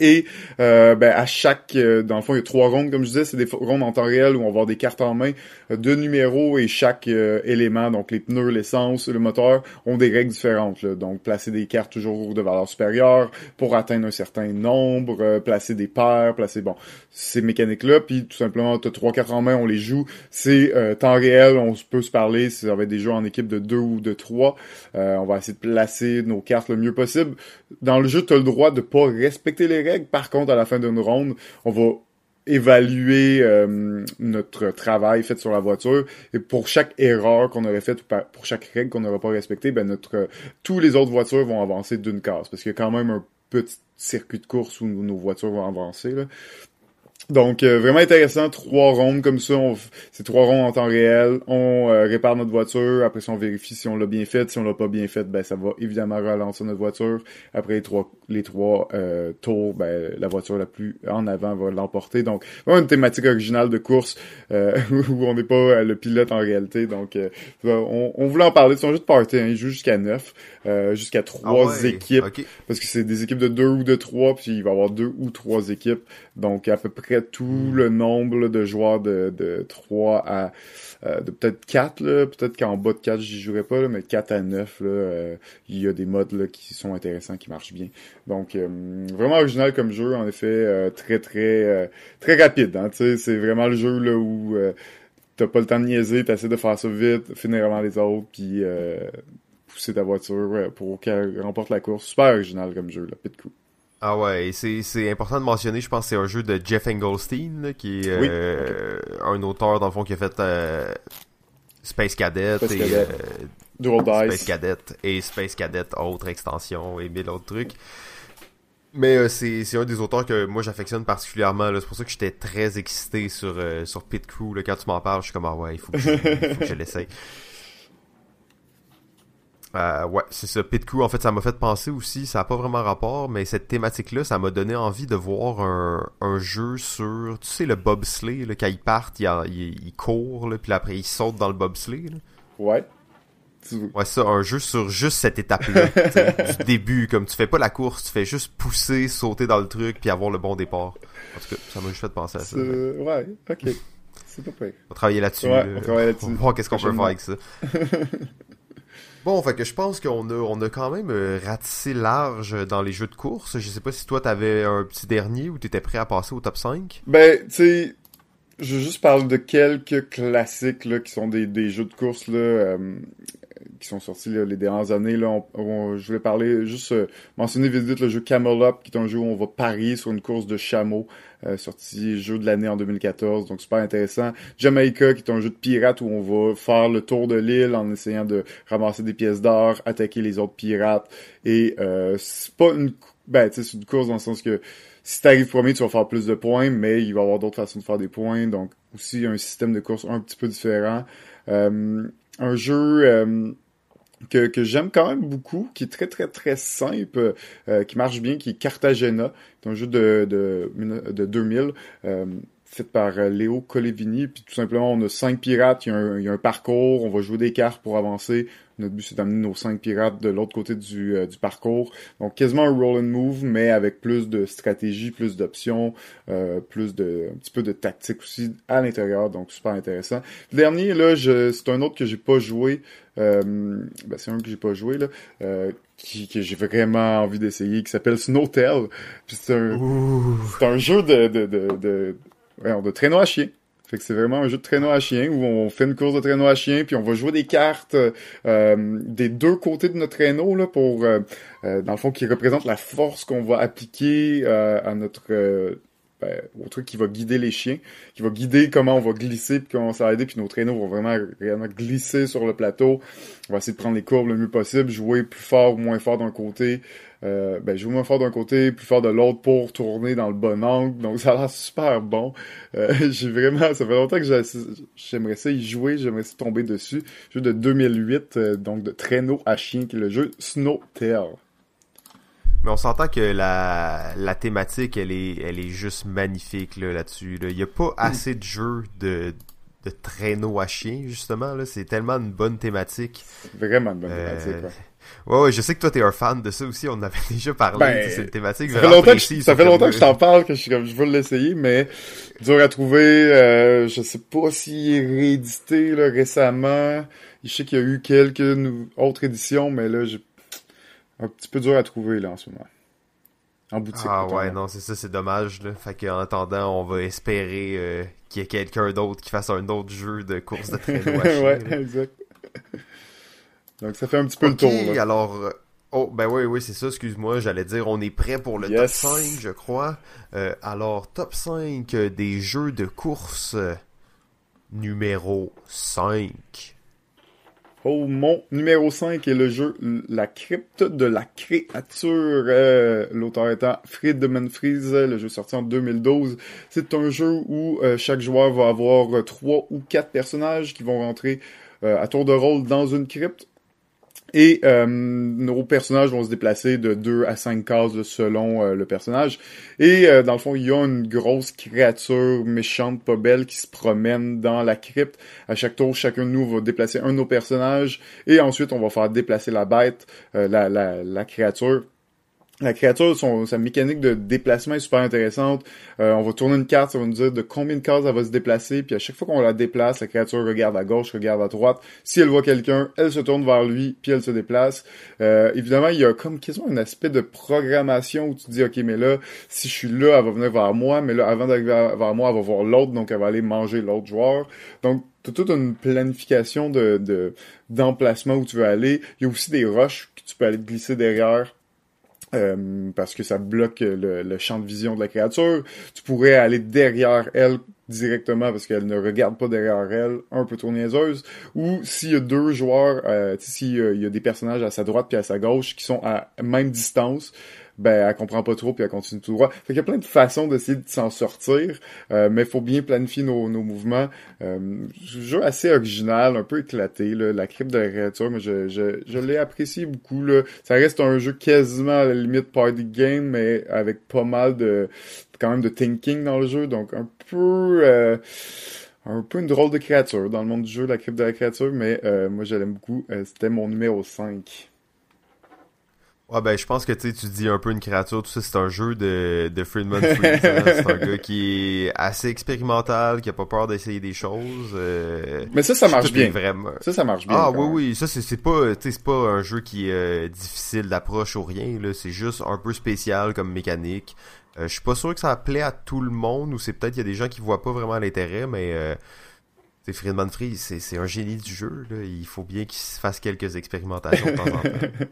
Et euh, ben, à chaque, euh, dans le fond, il y a trois rondes, comme je disais, c'est des rondes en temps réel où on va avoir des cartes en main, euh, deux numéros et chaque euh, élément, donc les pneus, l'essence, le moteur, ont des règles différentes. là. Donc placer des cartes toujours de valeur supérieure pour atteindre un certain nombre, euh, placer des paires, placer bon ces mécaniques-là, puis tout simplement t'as trois cartes en main, on les joue, c'est temps réel, on peut se parler, ça va être des jeux en équipe de deux ou de trois, on va essayer de placer nos cartes le mieux possible. Dans le jeu, t'as le droit de pas respecter les par contre, à la fin d'une ronde, on va évaluer euh, notre travail fait sur la voiture. Et pour chaque erreur qu'on aurait faite pour chaque règle qu'on n'aurait pas respectée, ben notre tous les autres voitures vont avancer d'une case. Parce qu'il y a quand même un petit circuit de course où nos voitures vont avancer là. Donc, euh, vraiment intéressant, trois rondes comme ça, c'est trois rondes en temps réel, on euh, répare notre voiture, après ça on vérifie si on l'a bien fait, si on l'a pas bien fait, ben ça va évidemment relancer notre voiture, après les trois les trois euh, tours, ben la voiture la plus en avant va l'emporter, donc vraiment une thématique originale de course où on n'est pas le pilote en réalité, donc on, on, voulait en parler, c'est un jeu de party, hein, il joue jusqu'à neuf, jusqu'à trois ah équipes, parce que c'est des équipes de deux ou de trois, puis il va y avoir deux ou trois équipes, donc à peu près tout hmm. le nombre de joueurs de, de 3 à euh, de peut-être 4 peut-être qu'en bas de 4 j'y jouerai pas mais 4 à 9 là, euh, il y a des modes là, qui sont intéressants qui marchent bien. Donc euh, vraiment original comme jeu en effet très très très rapide hein, c'est vraiment le jeu là où t'as pas le temps de niaiser, t'essaies de faire ça vite, finir avant les autres puis pousser ta voiture pour qu'elle remporte la course. Super original comme jeu là, pit coup. Ah ouais, c'est important de mentionner, je pense que c'est un jeu de Jeff Engelstein, qui est euh, un auteur dans le fond qui a fait euh, Space Cadet Space et Cadet. Euh, Space Cadet et Space Cadet autre extension et mille autres trucs. Mais c'est un des auteurs que moi j'affectionne particulièrement. C'est pour ça que j'étais très excité sur, sur Pit Crew. Là, quand tu m'en parles, je suis comme ah ouais, il faut que je l'essaye. Euh, ouais, c'est ça. Pit Crew, en fait, ça m'a fait penser aussi, ça n'a pas vraiment rapport, mais cette thématique-là, ça m'a donné envie de voir un, un jeu sur, tu sais, le bobsleigh, là, quand ils partent, ils, ils, courent, là, puis après ils sautent dans le bobsleigh. Là. Ouais. Ouais, ça, un jeu sur juste cette étape-là, du début, comme tu fais pas la course, tu fais juste pousser, sauter dans le truc, puis avoir le bon départ. En tout cas, ça m'a juste fait penser à ça. Ouais, ok. C'est pas prêt. On va travailler là-dessus. Ouais, on va travailler là-dessus. On va voir qu'est-ce qu'on peut faire avec ça. Bon, fait que je pense qu'on a, on a quand même euh, ratissé large dans les jeux de course. Je sais pas si toi t'avais un petit dernier ou t'étais prêt à passer au top 5. Ben, tu sais, je juste parler de quelques classiques là, qui sont des, des jeux de course là, euh, qui sont sortis les dernières années. Là, je vais parler, juste euh, mentionner vite vite le jeu Camelot, qui est un jeu où on va parier sur une course de chameau. Euh, sorti jeu de l'année en 2014, donc super intéressant. Jamaica, qui est un jeu de pirate où on va faire le tour de l'île en essayant de ramasser des pièces d'or, attaquer les autres pirates. Et euh, c'est pas une, ben, c'est une course dans le sens que si t'arrives premier, tu vas faire plus de points, mais il va y avoir d'autres façons de faire des points, donc aussi un système de course un petit peu différent. Euh, un jeu euh, que, que j'aime quand même beaucoup, qui est très très très simple, euh, qui marche bien, qui est Cartagena, c'est un jeu de, de, de 2000, euh, fait par euh, Léo Colevini, puis tout simplement on a cinq pirates, il y, il y a un parcours, on va jouer des cartes pour avancer, notre but c'est d'amener nos cinq pirates de l'autre côté du, euh, du parcours, donc quasiment un roll and move, mais avec plus de stratégie, plus d'options, euh, plus de un petit peu de tactique aussi à l'intérieur, donc super intéressant. Le dernier là, c'est un autre que j'ai pas joué, euh, ben, c'est un que j'ai pas joué là, euh, qui, que j'ai vraiment envie d'essayer, qui s'appelle Snowtail. c'est un, c'est un jeu de, de, de, de, de traîneau à chien. Fait que c'est vraiment un jeu de traîneau à chien où on fait une course de traîneau à chien puis on va jouer des cartes euh, des deux côtés de notre traîneau là pour euh, dans le fond qui représente la force qu'on va appliquer à notre ben, au truc qui va guider les chiens, qui va guider comment on va glisser puis comment ça va aider, puis nos traîneaux vont vraiment, vraiment glisser sur le plateau. On va essayer de prendre les courbes le mieux possible, jouer plus fort ou moins fort d'un côté, euh, ben, jouer moins fort d'un côté, plus fort de l'autre pour tourner dans le bon angle. Donc ça a l'air super bon. Euh, j'ai vraiment, ça fait longtemps que j'aimerais ça y jouer, j'aimerais ça tomber dessus. Jeu de 2008, euh, donc de traîneau à chien, qui est le jeu Snowtail. Mais on s'entend que la, la thématique, elle est, elle est juste magnifique là, là-dessus. Il n'y a pas mm. assez de jeux de, de traîneau à chien, justement. Là. C'est tellement une bonne thématique. Vraiment une bonne thématique, ouais. Ouais, je sais que toi, t'es un fan de ça aussi. On en avait déjà parlé. Ben, c'est une thématique ça fait longtemps que, ça fait longtemps que je t'en parle, que je, comme, je veux l'essayer, mais dur à trouver. Euh, je sais pas s'il est réédité là, récemment. Je sais qu'il y a eu quelques autres éditions, mais là, j'ai un petit peu dur à trouver là en ce moment. En boutique. Ah ouais, non, c'est ça, c'est dommage. Là. Fait qu'en attendant, on va espérer euh, qu'il y ait quelqu'un d'autre qui fasse un autre jeu de course de traîneau à ouais, exact. Donc ça fait un petit peu le tour. Là. alors... Euh, oh, ben oui, oui, c'est ça, excuse-moi, j'allais dire, on est prêt pour le top 5, je crois. Euh, alors, top 5 des jeux de course numéro 5. Oh, mon numéro 5 est le jeu La crypte de la créature. Euh, L'auteur étant Friedman Freeze, le jeu sorti en 2012. C'est un jeu où euh, chaque joueur va avoir trois ou quatre personnages qui vont rentrer euh, à tour de rôle dans une crypte. Et euh, nos personnages vont se déplacer de 2 à 5 cases selon euh, le personnage. Et euh, dans le fond, il y a une grosse créature méchante, pas belle, qui se promène dans la crypte. À chaque tour, chacun de nous va déplacer un de nos personnages. Et ensuite, on va faire déplacer la bête, la, la, la créature la créature, son, sa mécanique de déplacement est super intéressante. Euh, on va tourner une carte, ça va nous dire de combien de cases elle va se déplacer, puis à chaque fois qu'on la déplace, la créature regarde à gauche, regarde à droite. Si elle voit quelqu'un, elle se tourne vers lui, puis elle se déplace. Euh, évidemment, il y a comme quasiment un aspect de programmation où tu dis, ok, mais là, si je suis là, elle va venir vers moi, mais là, avant d'arriver vers moi, elle va voir l'autre, donc elle va aller manger l'autre joueur. Donc, toute une planification de d'emplacement où tu veux aller. Il y a aussi des roches que tu peux aller glisser derrière euh, parce que ça bloque le, champ de vision de la créature. Tu pourrais aller derrière elle directement parce qu'elle ne regarde pas derrière elle, un peu trop niaiseuse. Ou s'il y a deux joueurs, euh, s'il y a des personnages à sa droite puis à sa gauche qui sont à même distance, ben elle comprend pas trop puis elle continue tout droit. Fait qu'il y a plein de façons d'essayer de s'en sortir, euh, mais faut bien planifier nos, nos mouvements. Euh, jeu assez original, un peu éclaté, là, la crypte de la créature, mais je, je, je l'ai apprécié beaucoup. Là. Ça reste un jeu quasiment à la limite party game, mais avec pas mal de quand même de thinking dans le jeu, donc un peu euh, un peu une drôle de créature dans le monde du jeu, la crypte de la créature, mais euh, moi je l'aime beaucoup. Euh, c'était mon numéro 5. Ouais, ben, je pense que tu tu dis un peu une créature, tout ça, c'est un jeu de, de Friedman Freeze. Hein. c'est un gars qui est assez expérimental, qui a pas peur d'essayer des choses. Euh, Mais ça, ça marche bien. Vraiment... Ça, ça marche bien. Ah, oui, oui, ça, c'est, pas, c'est pas un jeu qui est euh, difficile d'approche ou rien, là. C'est juste un peu spécial comme mécanique. Euh, je suis pas sûr que ça plaît à tout le monde, ou c'est peut-être qu'il y a des gens qui voient pas vraiment l'intérêt, mais euh, c'est Friedman Freeze, c'est un génie du jeu. Là. Il faut bien qu'il fasse quelques expérimentations de temps en temps.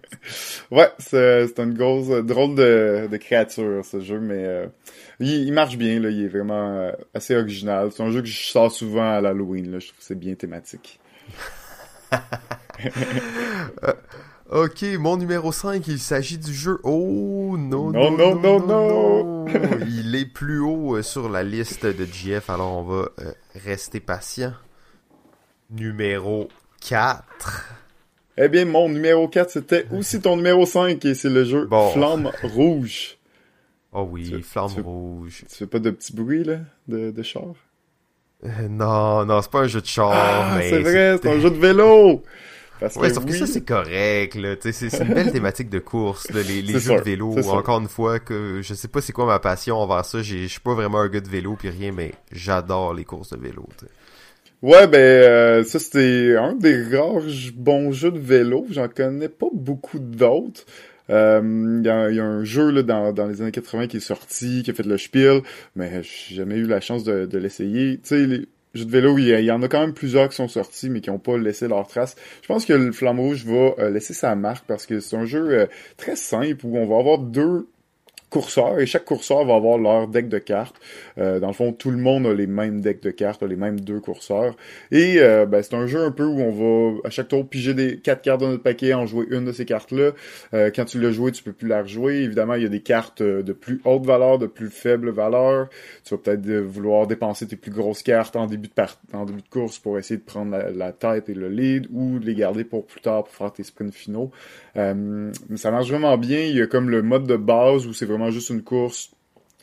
ouais, c'est une grosse drôle de, de, créature ce jeu, mais euh, il, marche bien. Là, il est vraiment euh, assez original. C'est un jeu que je sors souvent à l'Halloween. Je trouve que c'est bien thématique. Euh, ok, mon numéro 5, il s'agit du jeu. Oh non, non, non, non, non, Il est plus haut sur la liste de GF, alors on va rester patient. Numéro 4. Eh bien, mon numéro 4, c'était aussi ton numéro 5, et c'est le jeu Flamme Rouge. Oh oui, Flamme Rouge. Tu fais pas de petits bruits, là, de, char? Euh, non, non, c'est pas un jeu de char, ah, c'est vrai, c'est un jeu de vélo! Parce ouais, que sauf que ça, c'est correct, là. C'est une belle thématique de course, les, les jeux de vélo. Encore une fois, que je sais pas c'est quoi ma passion envers ça. Je suis pas vraiment un gars de vélo puis rien, mais j'adore les courses de vélo, Ouais, ben euh, ça c'était un des rares bons jeux de vélo. J'en connais pas beaucoup d'autres. Euh, il y, a, y, a, un jeu là, dans, dans les années 80 qui est sorti, qui a fait le spiel, mais j'ai jamais eu la chance de, de l'essayer. Tu sais, jeux de vélo, il y, en a quand même plusieurs qui sont sortis, mais qui n'ont pas laissé leur trace. Je pense que le Flamme Rouge va euh, laisser sa marque parce que c'est un jeu euh, très simple où on va avoir deux courseurs et chaque courseur va avoir leur deck de cartes. Euh, dans le fond, tout le monde a les mêmes decks de cartes, les mêmes deux courseurs. Et euh, ben, c'est un jeu un peu où on va à chaque tour piger des quatre cartes dans notre paquet, en jouer une de ces cartes-là. Euh, quand tu l'as joué, tu peux plus la rejouer. Évidemment, il y a des cartes de plus haute valeur, de plus faible valeur. Tu vas peut-être vouloir dépenser tes plus grosses cartes en début de en début de course pour essayer de prendre la, tête et le lead ou les garder pour plus tard pour faire tes sprints finaux. mais ça marche vraiment bien. Il y a comme le mode de base où c'est vraiment juste une course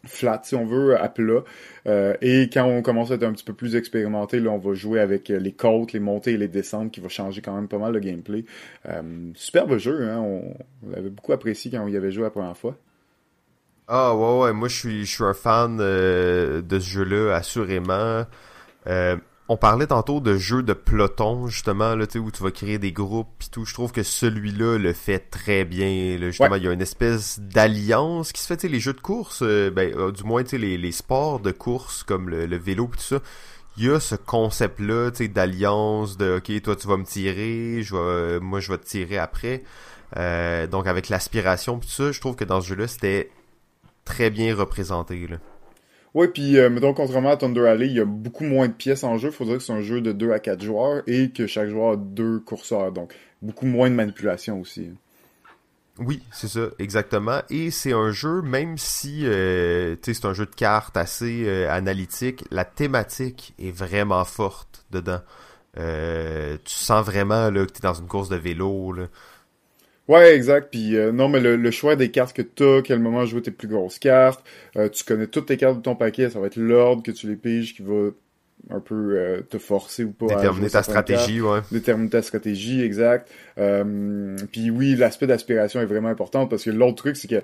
flat, si on veut, à plat. Euh, et quand on commence à être un petit peu plus expérimenté, là, on va jouer avec les côtes, les montées et les descentes, qui va changer quand même pas mal le gameplay. Euh, superbe jeu, hein? On, l'avait beaucoup apprécié quand on y avait joué la première fois. Ah ouais ouais, moi je suis je suis un fan euh, de ce jeu-là, assurément. Euh, on parlait tantôt de jeux de peloton, justement, là, où tu vas créer des groupes et tout. Je trouve que celui-là le fait très bien. justement, il y a une espèce d'alliance qui se fait, tu sais, les jeux de course, euh, ben, euh, du moins, les, les sports de course comme le, vélo et tout ça. Il y a ce concept-là, tu sais, d'alliance, de OK, toi tu vas me tirer, je vais, moi je vais te tirer après. Euh, donc avec l'aspiration tout ça, je trouve que dans ce jeu-là, c'était très bien représenté. Là. Ouais, puis euh, mettons, contrairement à Thunder Alley, il y a beaucoup moins de pièces en jeu. Il faudrait que c'est un jeu de 2 à 4 joueurs et que chaque joueur a deux courseurs. Donc, beaucoup moins de manipulation aussi. Oui, c'est ça, exactement. Et c'est un jeu, même si euh, c'est un jeu de cartes assez euh, analytique, la thématique est vraiment forte dedans. Euh, tu sens vraiment que tu es dans une course de vélo. Ouais, exact. Puis euh, non, mais le, choix des cartes que tu as, quel moment jouer tes plus grosses cartes, tu connais toutes tes cartes de ton paquet, ça va être l'ordre que tu les piges qui va un peu euh, te forcer ou pas déterminer ta stratégie ouais. Déterminer ta stratégie exact. Euh, puis oui l'aspect d'aspiration est vraiment important parce que l'autre truc c'est que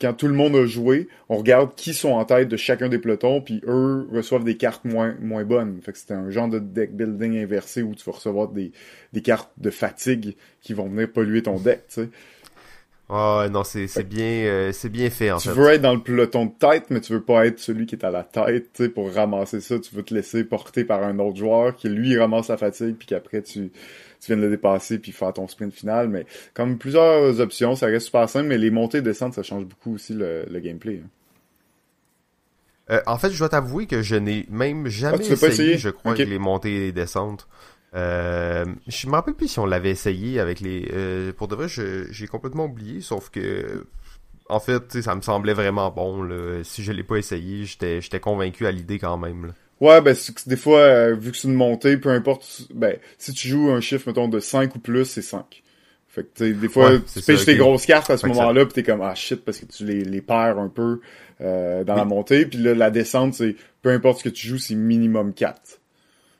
quand tout le monde a joué on regarde qui sont en tête de chacun des pelotons puis eux reçoivent des cartes moins moins bonnes. Fait que c'est un genre de deck building inversé où tu vas recevoir des des cartes de fatigue qui vont venir polluer ton deck tu sais ah non, c'est c'est bien euh, c'est bien fait en tu fait. Tu veux être dans le peloton de tête, mais tu veux pas être celui qui est à la tête, tu sais, pour ramasser ça. Tu veux te laisser porter par un autre joueur qui lui ramasse la fatigue, puis qu'après tu tu viens de le dépasser puis faire ton sprint final. Mais comme plusieurs options, ça reste super simple, mais les montées et descentes, ça change beaucoup aussi le, le gameplay. Hein. Euh, en fait, je dois t'avouer que je n'ai même ah, jamais essayé, je crois, les montées et les descentes. Euh, je me rappelle plus si on l'avait essayé avec les. Euh, pour de vrai, j'ai complètement oublié, sauf que. En fait, ça me semblait vraiment bon. Là. Si je l'ai pas essayé, j'étais convaincu à l'idée quand même. Ouais, ben des fois, euh, vu que c'est une montée, peu importe, ben si tu joues un chiffre, mettons, de 5 ou plus, c'est 5. Fait que, des fois, tu pêches tes grosses cartes à ce moment-là, pis t'es comme, ah shit, parce que tu les, les perds un peu dans la montée, puis là, la descente, c'est, peu importe ce que tu joues, c'est minimum 4.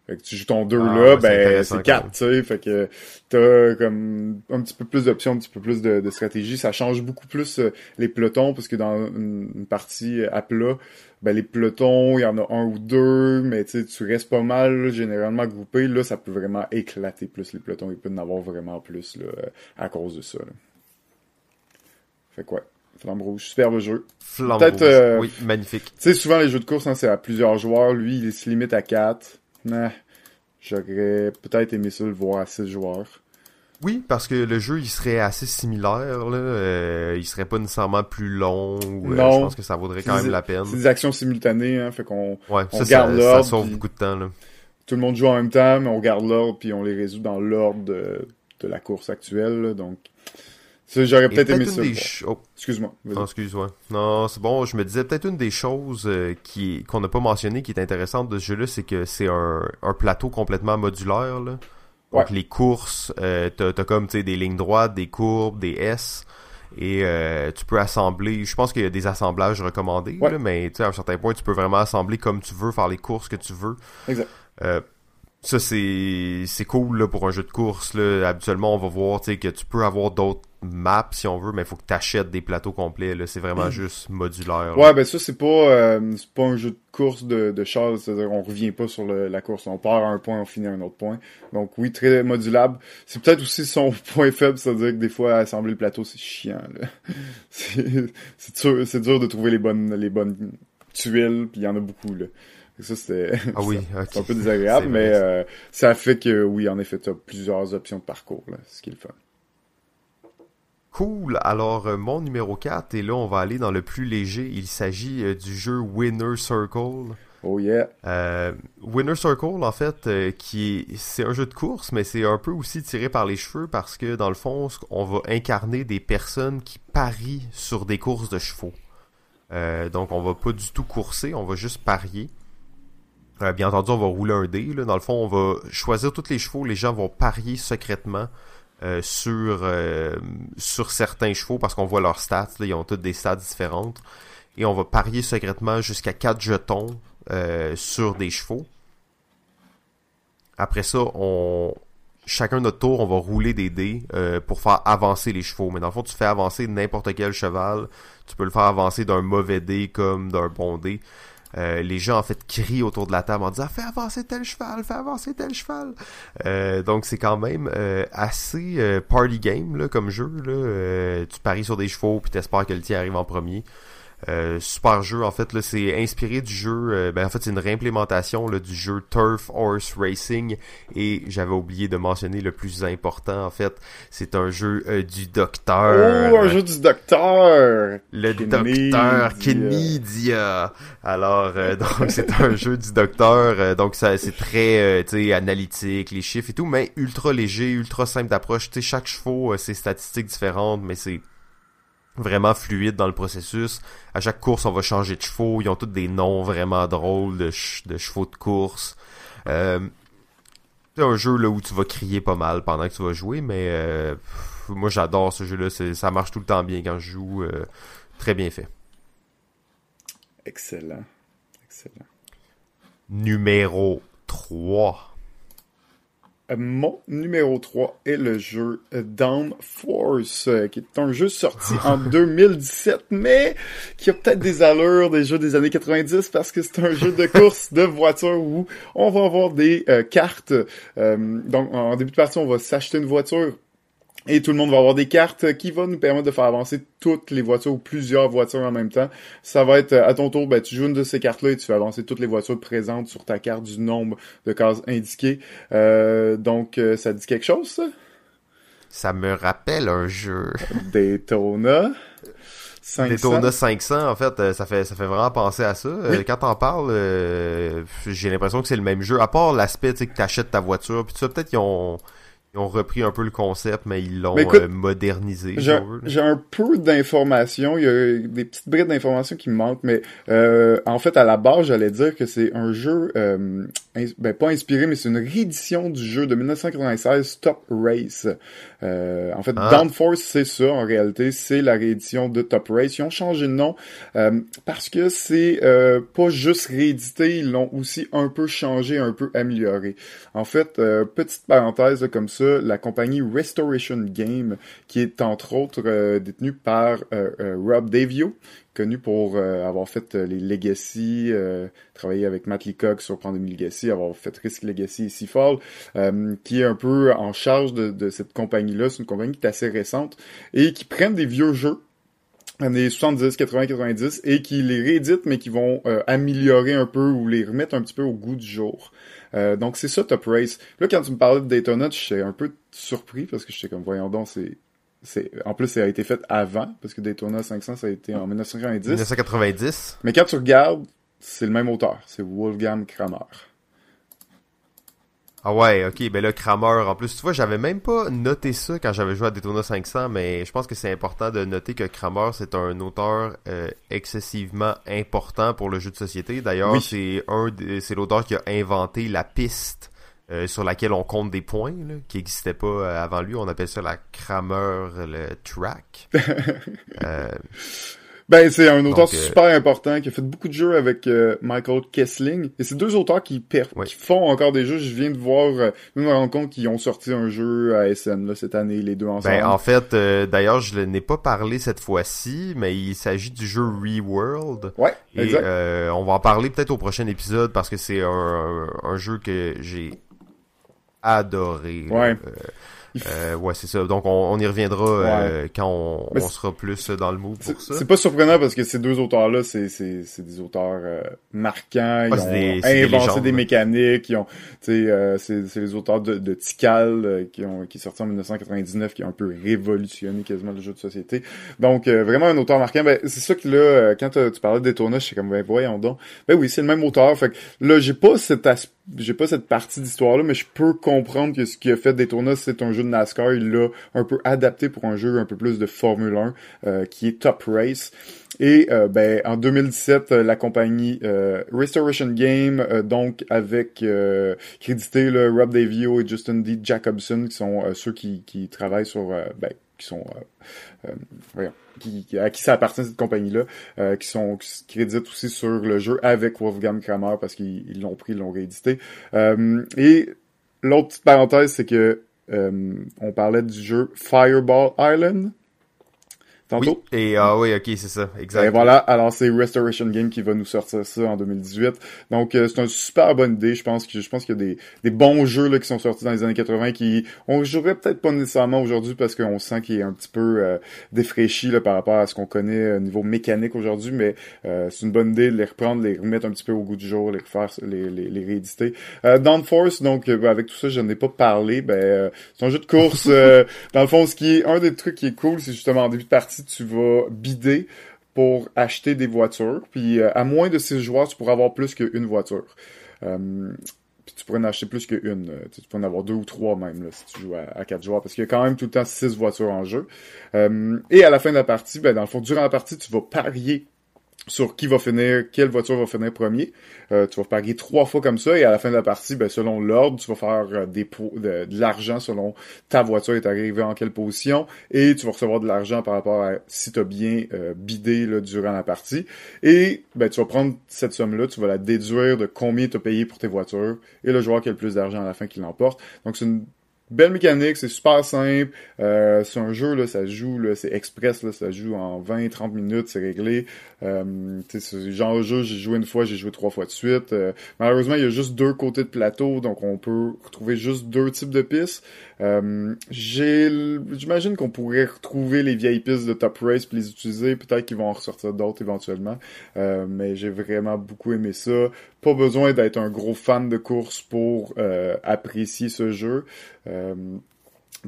Fait que tu joues ton 2 ah, là, ben c'est 4, tu sais. Fait que t'as comme un petit peu plus d'options, un petit peu plus de, de, stratégie. Ça change beaucoup plus euh, les pelotons, parce que dans une, partie à plat, ben les pelotons, il y en a un ou deux, mais tu tu restes pas mal généralement groupé. Là, ça peut vraiment éclater plus les pelotons. Il peut en avoir vraiment plus là, à cause de ça. Là. Fait quoi? Flamme rouge, superbe jeu. Flamme rouge, euh, oui, magnifique. Tu sais, souvent les jeux de course, hein, c'est à plusieurs joueurs. Lui, il se limite à 4 j'aurais peut-être aimé ça le voir à 6 joueurs. Oui, parce que le jeu il serait assez similaire là, euh, il serait pas nécessairement plus long. Ou, euh, je pense que ça vaudrait quand même la peine. C'est des actions simultanées, hein, fait qu'on ouais, on garde l'ordre. Ça sauve beaucoup de temps là. Tout le monde joue en même temps, mais on garde l'ordre puis on les résout dans l'ordre de, de, la course actuelle, donc J'aurais peut-être aimé ça. Oh. Excuse-moi. Non, excuse-moi. Non, c'est bon. Je me disais peut-être une des choses euh, qui qu'on n'a pas mentionné qui est intéressante de ce jeu-là, c'est que c'est un, un plateau complètement modulaire. Là. Donc les courses, euh, t'as as comme des lignes droites, des courbes, des S. Et euh, tu peux assembler, je pense qu'il y a des assemblages recommandés, là, mais à un certain point, tu peux vraiment assembler comme tu veux, faire les courses que tu veux. Exact. Euh, ça c'est c'est cool là, pour un jeu de course là. habituellement on va voir que tu peux avoir d'autres maps si on veut mais il faut que tu achètes des plateaux complets c'est vraiment mm. juste modulaire ouais ben ça c'est pas euh, c'est pas un jeu de course de, de c'est-à-dire on revient pas sur la course on part à un point on finit à un autre point. Donc oui très modulable. C'est peut-être aussi son point faible c'est-à-dire que des fois assembler le plateau c'est chiant c'est c'est dur, dur de trouver les bonnes les bonnes tuiles puis il y en a beaucoup là. Ça, c'était ah oui, un peu désagréable, mais euh, ça fait que, oui, en effet, tu as plusieurs options de parcours, là, ce qui est le fun. Cool. Alors, euh, mon numéro 4, et là, on va aller dans le plus léger. Il s'agit euh, du jeu Winner Circle. Oh yeah. Winner Circle, en fait, qui est, c'est un jeu de course, mais c'est un peu aussi tiré par les cheveux parce que, dans le fond, on va incarner des personnes qui parient sur des courses de chevaux. donc, on va pas du tout courser, on va juste parier. Euh, bien entendu, on va rouler un dé. Dans le fond, on va choisir tous les chevaux. Les gens vont parier secrètement euh, sur euh, sur certains chevaux parce qu'on voit leurs stats. Ils ont toutes des stats différentes. Et on va parier secrètement jusqu'à 4 jetons sur des chevaux. Après ça, on chacun notre tour, on va rouler des dés pour faire avancer les chevaux. Mais dans le fond, tu fais avancer n'importe quel cheval. Tu peux le faire avancer d'un mauvais dé comme d'un bon dé. Euh, les gens en fait crient autour de la table en disant fais avancer tel cheval, fais avancer tel cheval. Euh, donc c'est quand même euh, assez party game là, comme jeu. Là. tu paries sur des chevaux puis t'espères que le tien arrive en premier. Euh, super jeu en fait là c'est inspiré du jeu euh, ben en fait c'est une réimplémentation là, du jeu Turf Horse Racing. Et j'avais oublié de mentionner le plus important en fait c'est un jeu euh, du docteur. Oh un jeu du docteur! Le docteur Kenidia alors donc c'est un jeu du docteur. Donc ça c'est très tu sais analytique les chiffres et tout mais ultra léger ultra simple d'approche. Tu sais chaque chevaux c'est statistiques différentes mais c'est vraiment fluide dans le processus. À chaque course, on va changer de chevaux. Ils ont tous des noms vraiment drôles de, chevaux de course. Euh, c'est un jeu là où tu vas crier pas mal pendant que tu vas jouer, mais euh, moi j'adore ce jeu-là. Ça marche tout le temps bien quand je joue. Euh, très bien fait. Excellent. Excellent. Numéro 3. Mon numéro 3 est le jeu Down Force, euh, qui est un jeu sorti en 2017, mais qui a peut-être des allures des jeux des années 90 parce que c'est un jeu de course de voiture où on va avoir des euh, cartes. Euh, donc, en début de partie, on va s'acheter une voiture et tout le monde va avoir des cartes qui vont nous permettre de faire avancer toutes les voitures ou plusieurs voitures en même temps. Ça va être à ton tour, ben, tu joues une de ces cartes-là et tu fais avancer toutes les voitures présentes sur ta carte du nombre de cases indiquées. Euh, donc, euh, ça dit quelque chose, ça? Ça me rappelle un jeu. Daytona. 500. Daytona 500, en fait, euh, ça fait ça fait vraiment penser à ça. quand t'en parles, j'ai l'impression que c'est le même jeu. À part l'aspect, tu sais, que t'achètes ta voiture, puis ça, peut-être qu'ils ont ils ont repris un peu le concept, mais ils l'ont euh, modernisé. J'ai un peu d'informations. Il y a des petites brides d'informations qui me manquent, mais euh, en fait, à la base, j'allais dire que c'est un jeu, euh, ben pas inspiré, mais c'est une réédition du jeu de 1996 Top Race. Euh, en fait, ah. Downforce, c'est ça en réalité, c'est la réédition de Top Race. Ils ont changé de nom parce que c'est pas juste réédité, ils l'ont aussi un peu changé, un peu amélioré. En fait, petite parenthèse comme ça la compagnie Restoration Game, qui est entre autres euh, détenue par euh, euh, Rob Davio, connu pour avoir fait les Legacy, travailler avec Matt Leacock sur Pandemic Legacy, avoir fait Risk Legacy et Seafall, qui est un peu en charge de, cette compagnie-là. C'est une compagnie qui est assez récente et qui prennent des vieux jeux années 70, 80, 90 et qui les rééditent mais qui vont améliorer un peu ou les remettre un petit peu au goût du jour. Euh, donc c'est ça Top Race. Là, quand tu me parlais de Daytona, j'étais un peu surpris parce que j'étais comme, voyons donc, c'est... C'est, en plus, ça a été fait avant, parce que Daytona 500, ça a été en 1990. 1990. Mais quand tu regardes, c'est le même auteur. C'est Wolfgang Kramer. Ah ouais, ok, ben là, Kramer, en plus, tu vois, j'avais même pas noté ça quand j'avais joué à Daytona 500, mais je pense que c'est important de noter que Kramer, c'est un auteur euh, excessivement important pour le jeu de société. D'ailleurs, c'est un, c'est l'auteur qui a inventé la piste euh, sur laquelle on compte des points, là, qui n'existait pas euh, avant lui. On appelle ça la Kramer le track. euh, ben, c'est un auteur euh, super important qui a fait beaucoup de jeux avec euh, Michael Kessling. Et c'est deux auteurs qui, qui font encore des jeux. Je viens de voir, euh, je me rends compte qu'ils ont sorti un jeu à SN là, cette année, les deux ensemble. Ben, en fait, d'ailleurs, je n'ai pas parlé cette fois-ci, mais il s'agit du jeu ReWorld. Ouais, et, exact. on va en parler peut-être au prochain épisode parce que c'est un, un, jeu que j'ai adoré. Ouais. Euh, ouais, c'est ça. Donc, on, y reviendra euh, quand on, sera plus dans le move pour ça. C'est pas surprenant parce que ces deux auteurs-là, c'est, c'est, c'est des auteurs euh, marquants. Ils ont inventé des, mécaniques. Ils ont, euh, c'est, c'est les auteurs de, de Tikal qui, ont, qui est sorti en 1999, qui ont un peu révolutionné quasiment le jeu de société. Donc, vraiment un auteur marquant. Ben, c'est ça que là, quand tu parlais de je suis comme, ben voyons donc. Ben oui, c'est le même auteur. Fait que là, j'ai pas cet aspect j'ai pas cette partie d'histoire-là, mais je peux comprendre que ce qui a fait Daytona, c'est un jeu de NASCAR. Il l'a un peu adapté pour un jeu un peu plus de Formule 1, euh, qui est Top Race. Et euh, ben, en 2017, euh, la compagnie Restoration Game, donc avec crédité le Rob Davio et Justin D. Jacobson, qui sont ceux qui, qui travaillent sur, ben, qui sont, voyons, qui, à qui ça appartient cette compagnie-là, euh, qui sont qui créditent aussi sur le jeu avec Wolfgang Kramer parce qu'ils l'ont pris, ils l'ont réédité. Euh, et l'autre petite parenthèse, c'est que euh, on parlait du jeu Fireball Island. Tantôt? Oui, et ah oui, ok, c'est ça, exact. Et voilà, alors c'est Restoration Game qui va nous sortir ça en 2018. Donc euh, c'est une super bonne idée, je pense que je pense qu'il y a des, des bons jeux là qui sont sortis dans les années 80 qui on jouerait peut-être pas nécessairement aujourd'hui parce qu'on sent qu'il est un petit peu euh, défraîchi là par rapport à ce qu'on connaît au niveau mécanique aujourd'hui, mais euh, c'est une bonne idée de les reprendre, les remettre un petit peu au goût du jour, les refaire, les, les, les rééditer. Euh, Downforce, donc avec tout ça, je n'en ai pas parlé, ben c'est un jeu de course. dans le fond, ce qui est un des trucs qui est cool, c'est justement en début de partie, tu vas bider pour acheter des voitures. Puis euh, à moins de 6 joueurs, tu pourras avoir plus qu'une voiture. Euh, puis tu pourrais en acheter plus qu'une. Euh, tu pourrais en avoir deux ou trois même si tu joues à, 4 joueurs. Parce qu'il y a quand même tout le temps 6 voitures en jeu. et à la fin de la partie, ben, dans le fond, durant la partie, tu vas parier sur qui va finir, quelle voiture va finir premier. Euh, tu vas parier trois fois comme ça et à la fin de la partie, ben, selon l'ordre, tu vas faire euh, de, l'argent selon ta voiture est arrivée en quelle position et tu vas recevoir de l'argent par rapport à si tu as bien euh, bidé là, durant la partie. Et ben, tu vas prendre cette somme-là, tu vas la déduire de combien tu as payé pour tes voitures et le joueur qui a le plus d'argent à la fin qui l'emporte. Donc c'est une Belle mécanique, c'est super simple. Euh, c'est un jeu, là, ça joue, c'est express, là, ça joue en 20-30 minutes, c'est réglé. Euh, genre de jeu, j'ai joué une fois, j'ai joué trois fois de suite. Euh, malheureusement, il y a juste deux côtés de plateau, donc on peut retrouver juste deux types de pistes. Euh, j'imagine qu'on pourrait retrouver les vieilles pistes de Top Race puis les utiliser. Peut-être qu'ils vont en ressortir d'autres éventuellement. Euh, mais j'ai vraiment beaucoup aimé ça. Pas besoin d'être un gros fan de course pour euh, apprécier ce jeu.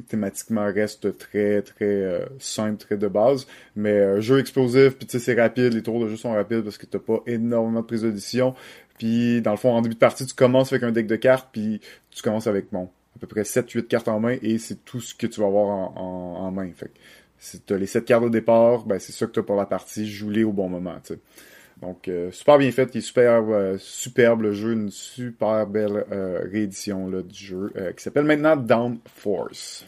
Thématiquement reste très très simple, très de base, mais jeu explosif, puis tu sais c'est rapide, les tours de jeu sont rapides parce que t'as pas énormément de prise d'édition. Puis dans le fond, en début de partie, tu commences avec un deck de cartes, puis tu commences avec bon, à peu près 7-8 cartes en main et c'est tout ce que tu vas avoir en, en, main. Fait si tu as les 7 cartes de départ, ben c'est ça que tu as pour la partie, joue-les au bon moment. Donc euh, super bien fait, il est super euh, superbe le jeu, une super belle euh, réédition là, du jeu qui s'appelle maintenant Down Force.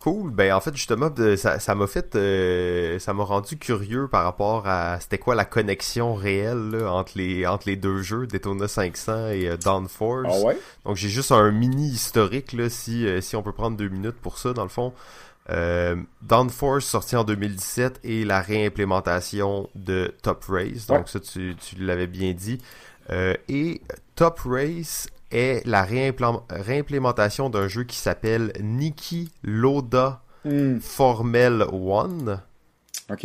Cool. Ben en fait justement ça m'a fait ça m'a rendu curieux par rapport à c'était quoi la connexion réelle entre les entre les deux jeux Daytona 500 et euh, Downforce. Ah ouais? Donc j'ai juste un mini historique là si si on peut prendre deux minutes pour ça dans le fond. Euh, Downforce sorti en 2017 et la réimplémentation de Top Race. Donc ça tu, tu l'avais bien dit. et Top Race est la réimplémentation d'un jeu qui s'appelle Niki Loda hmm. Formel One,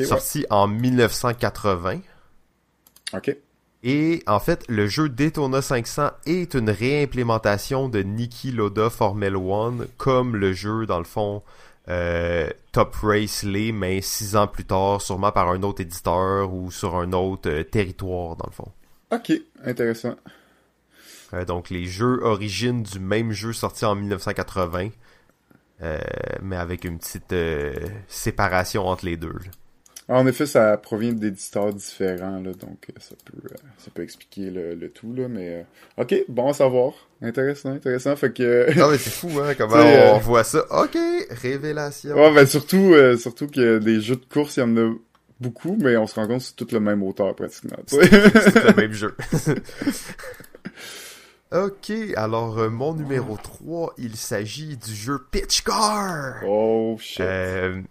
sorti en 1980. Ok. Et en fait, le jeu Daytona 500 est une réimplémentation de Niki Loda Formel One, comme le jeu, dans le fond, euh, Top Race les mais six ans plus tard, sûrement par un autre éditeur ou sur un autre euh, territoire, dans le fond. Ok, intéressant. Euh, donc les jeux origines du même jeu sorti en 1980, euh, mais avec une petite séparation entre les deux. En effet, ça provient d'éditeurs différents, là, donc ça peut, ça peut expliquer le, tout, là, mais ok, bon à savoir, intéressant, intéressant, fait que. non mais c'est fou, hein, comment on, voit ça. Ok, révélation. Ouais, ben surtout, surtout que des jeux de course, il y en a beaucoup, mais on se rend compte que c'est tout le même auteur pratiquement. C'est le même jeu. Ok, alors euh, mon numéro 3, il s'agit du jeu Pitch Car. Oh shit. Euh,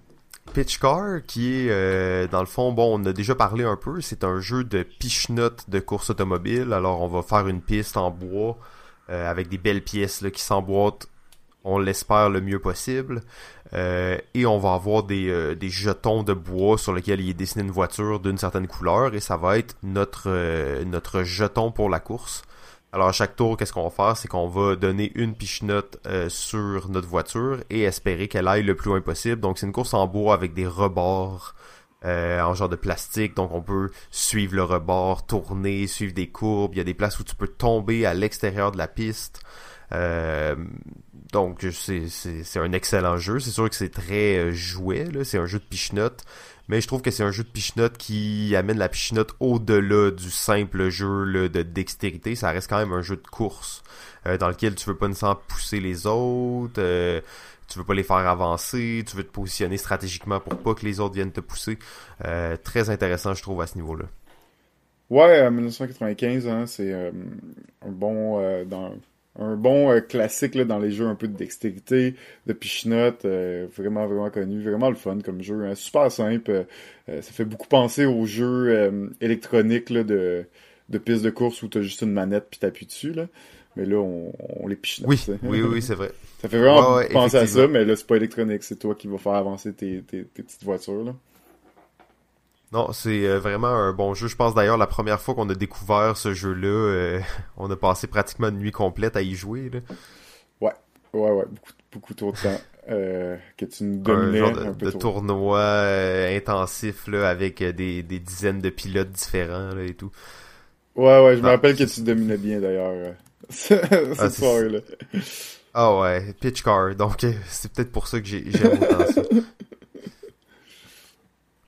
Pitch Car, qui est euh, dans le fond, bon, on a déjà parlé un peu, c'est un jeu de piche-notes de course automobile. Alors on va faire une piste en bois avec des belles pièces qui s'emboîtent, on l'espère le mieux possible. et on va avoir des, des jetons de bois sur lesquels il est dessiné une voiture d'une certaine couleur et ça va être notre, notre jeton pour la course. Alors à chaque tour, qu'est-ce qu'on va faire, c'est qu'on va donner une pichenote euh, sur notre voiture et espérer qu'elle aille le plus loin possible. Donc c'est une course en bois avec des rebords euh, en genre de plastique, donc on peut suivre le rebord, tourner, suivre des courbes. Il y a des places où tu peux tomber à l'extérieur de la piste. Euh, donc c'est un excellent jeu. C'est sûr que c'est très euh, jouet, c'est un jeu de pichenote mais je trouve que c'est un jeu de pichenote qui amène la pichenote au-delà du simple jeu de dextérité. Ça reste quand même un jeu de course euh, dans lequel tu veux pas nécessairement pousser les autres, euh, tu veux pas les faire avancer, tu veux te positionner stratégiquement pour pas que les autres viennent te pousser. Euh, très intéressant, je trouve, à ce niveau-là. Ouais, 1995, hein, c'est un bon dans un bon euh, classique là, dans les jeux un peu de dextérité, de pichenote, euh, vraiment vraiment connu, vraiment le fun comme jeu, hein. super simple. ça fait beaucoup penser aux jeux électroniques là, de de pistes de course où t'as juste une manette puis t'appuies dessus là. Mais là, on, on les pichenote. Oui, oui, oui, c'est vrai. Ça fait vraiment penser à ça, mais là, c'est pas électronique. C'est toi qui vas faire avancer tes, tes, tes petites voitures, là. Non, c'est euh, vraiment un bon jeu. Je pense d'ailleurs la première fois qu'on a découvert ce jeu-là, euh, on a passé pratiquement une nuit complète à y jouer. Là. Ouais, ouais, ouais, beaucoup, beaucoup trop de temps. Euh, que tu nous dominais un, genre de, de tournoi intensif là, avec des, des dizaines de pilotes différents là, et tout. Ouais, ouais, je me ah. rappelle que tu dominais bien d'ailleurs cette ah, soirée-là. Ah ouais, pitch car, donc c'est peut-être pour ça que j'aime autant ça.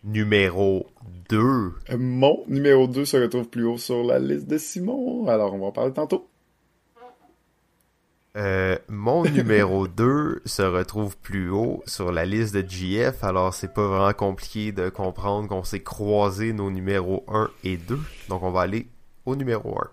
Numéro 2. Euh, mon numéro 2 se retrouve plus haut sur la liste de Simon, alors on va en parler tantôt. Euh, mon numéro 2 se retrouve plus haut sur la liste de GF, alors c'est pas vraiment compliqué de comprendre qu'on s'est croisé nos numéros 1 et 2. Donc on va aller au numéro 1.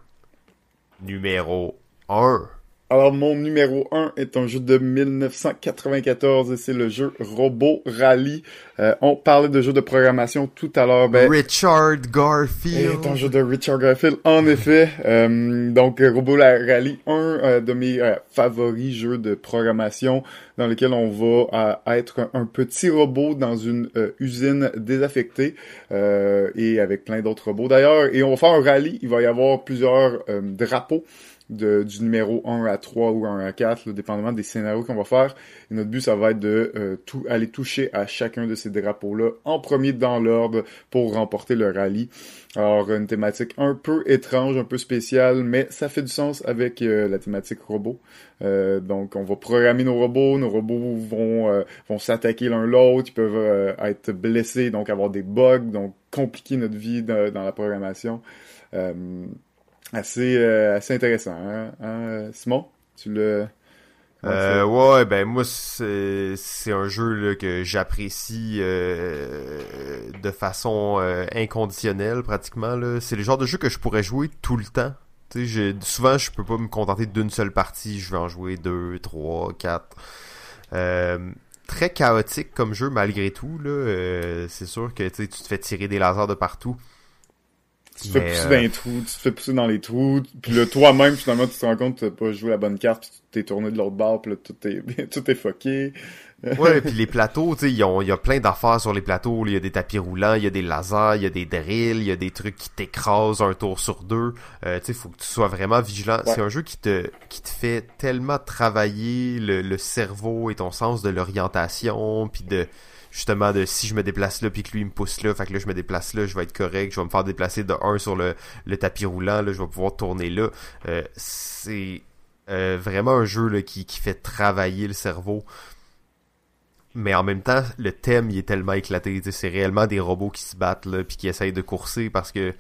Numéro 1. Alors, mon numéro 1 est un jeu de 1994 et c'est le jeu Robot Rally. Euh, on parlait de jeux de programmation tout à l'heure. Ben, Richard Garfield. C'est un jeu de Richard Garfield, en effet. Euh, donc, Robot Rally, un euh, de mes favoris jeux de programmation dans lequel on va être un, petit robot dans une usine désaffectée et avec plein d'autres robots d'ailleurs. Et on va faire un rallye. Il va y avoir plusieurs drapeaux de, du numéro 1 à 3 ou 1 à 4, dépendamment des scénarios qu'on va faire. Notre but, ça va être de euh, tout, aller toucher à chacun de ces drapeaux-là en premier dans l'ordre pour remporter le rallye. Alors, une thématique un peu étrange, un peu spéciale, mais ça fait du sens avec euh, la thématique robot. Euh, donc, on va programmer nos robots, nos robots vont, vont s'attaquer l'un l'autre, ils peuvent être blessés, donc avoir des bugs, donc compliquer notre vie dans la programmation assez, euh, assez intéressant. Hein? hein? Simon, tu le... Euh, ouais, ben moi c'est c'est un jeu là, que j'apprécie euh, de façon euh, inconditionnelle pratiquement là. C'est le genre de jeu que je pourrais jouer tout le temps. Tu sais, souvent je peux pas me contenter d'une seule partie, je vais en jouer deux, trois, quatre. très chaotique comme jeu malgré tout là. c'est sûr que tu te fais tirer des lasers de partout. Tu te fais pousser dans les euh, trous, tu te fais pousser dans les trous, puis là, toi-même, finalement, tu te rends compte que t'as pas joué la bonne carte, puis tu t'es tourné de l'autre bord, puis là, tout est, tout est fucké. ouais, puis les plateaux, tu sais, il y a plein d'affaires sur les plateaux. Il y a des tapis roulants, il y a des lasers, il y a des drills, il y a des trucs qui t'écrasent un tour sur deux. Euh, tu sais, faut que tu sois vraiment vigilant. C'est un jeu qui te qui te fait tellement travailler le, le cerveau et ton sens de l'orientation, puis de justement de si je me déplace là puis que lui me pousse là, fait que là je me déplace là, je vais être correct, je vais me faire déplacer de 1 sur le, le tapis roulant, là, je vais pouvoir tourner là. Euh, c'est euh, vraiment un jeu là, qui, qui fait travailler le cerveau. Mais en même temps, le thème il est tellement éclaté. C'est réellement des robots qui se battent là, puis qui essayent de courser parce que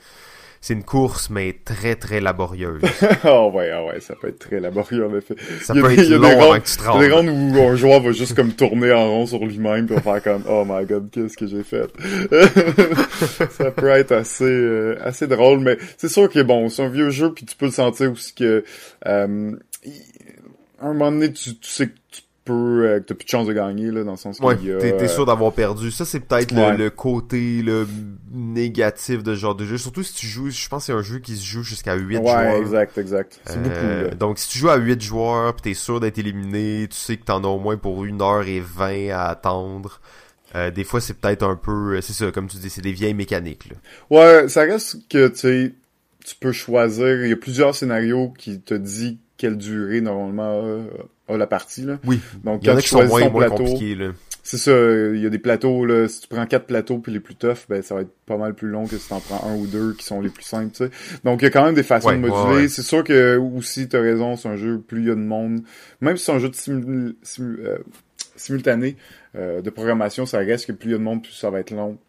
c'est une course, mais très, très laborieuse. oh ouais, oh ouais, ça peut être très laborieux, en effet. Ça peut être long avant que tu te rendes. Il y a des où un joueur va juste comme tourner en rond sur lui-même va faire comme « Oh my god, qu'est-ce que j'ai fait? » Ça peut être assez euh, assez drôle, mais c'est sûr que bon, c'est un vieux jeu puis tu peux le sentir aussi que... Euh, à un moment donné, tu, tu sais que tu euh, que t'as plus de chance de gagner là dans le sens ouais, a t'es, sûr d'avoir perdu. Ça c'est peut-être le, côté le négatif de ce genre de jeu. Surtout si tu joues je pense que c'est un jeu qui se joue jusqu'à 8 ouais, joueurs. exact exact. C'est beaucoup euh, donc si tu joues à 8 joueurs pis t'es sûr d'être éliminé tu sais que t'en as au moins pour 1 heure et 20 à attendre. Euh, des fois c'est peut-être un peu c'est ça comme tu dis c'est des vieilles mécaniques là. ouais ça reste que tu sais tu peux choisir. Il y a plusieurs scénarios qui te disent quelle durée normalement la partie. Là. Oui. Donc, quand tu choisis moins, plateau, c'est ça, il y a des plateaux, là, si tu prends quatre plateaux puis les plus toughs, ben ça va être pas mal plus long que si tu en prends un ou deux qui sont les plus simples, tu sais. Donc il y a quand même des façons de moduler. C'est sûr que aussi t'as raison, c'est un jeu, plus il y a de monde, même si c'est un jeu de euh, simultané euh, de programmation, ça reste que plus il y a de monde, plus ça va être long.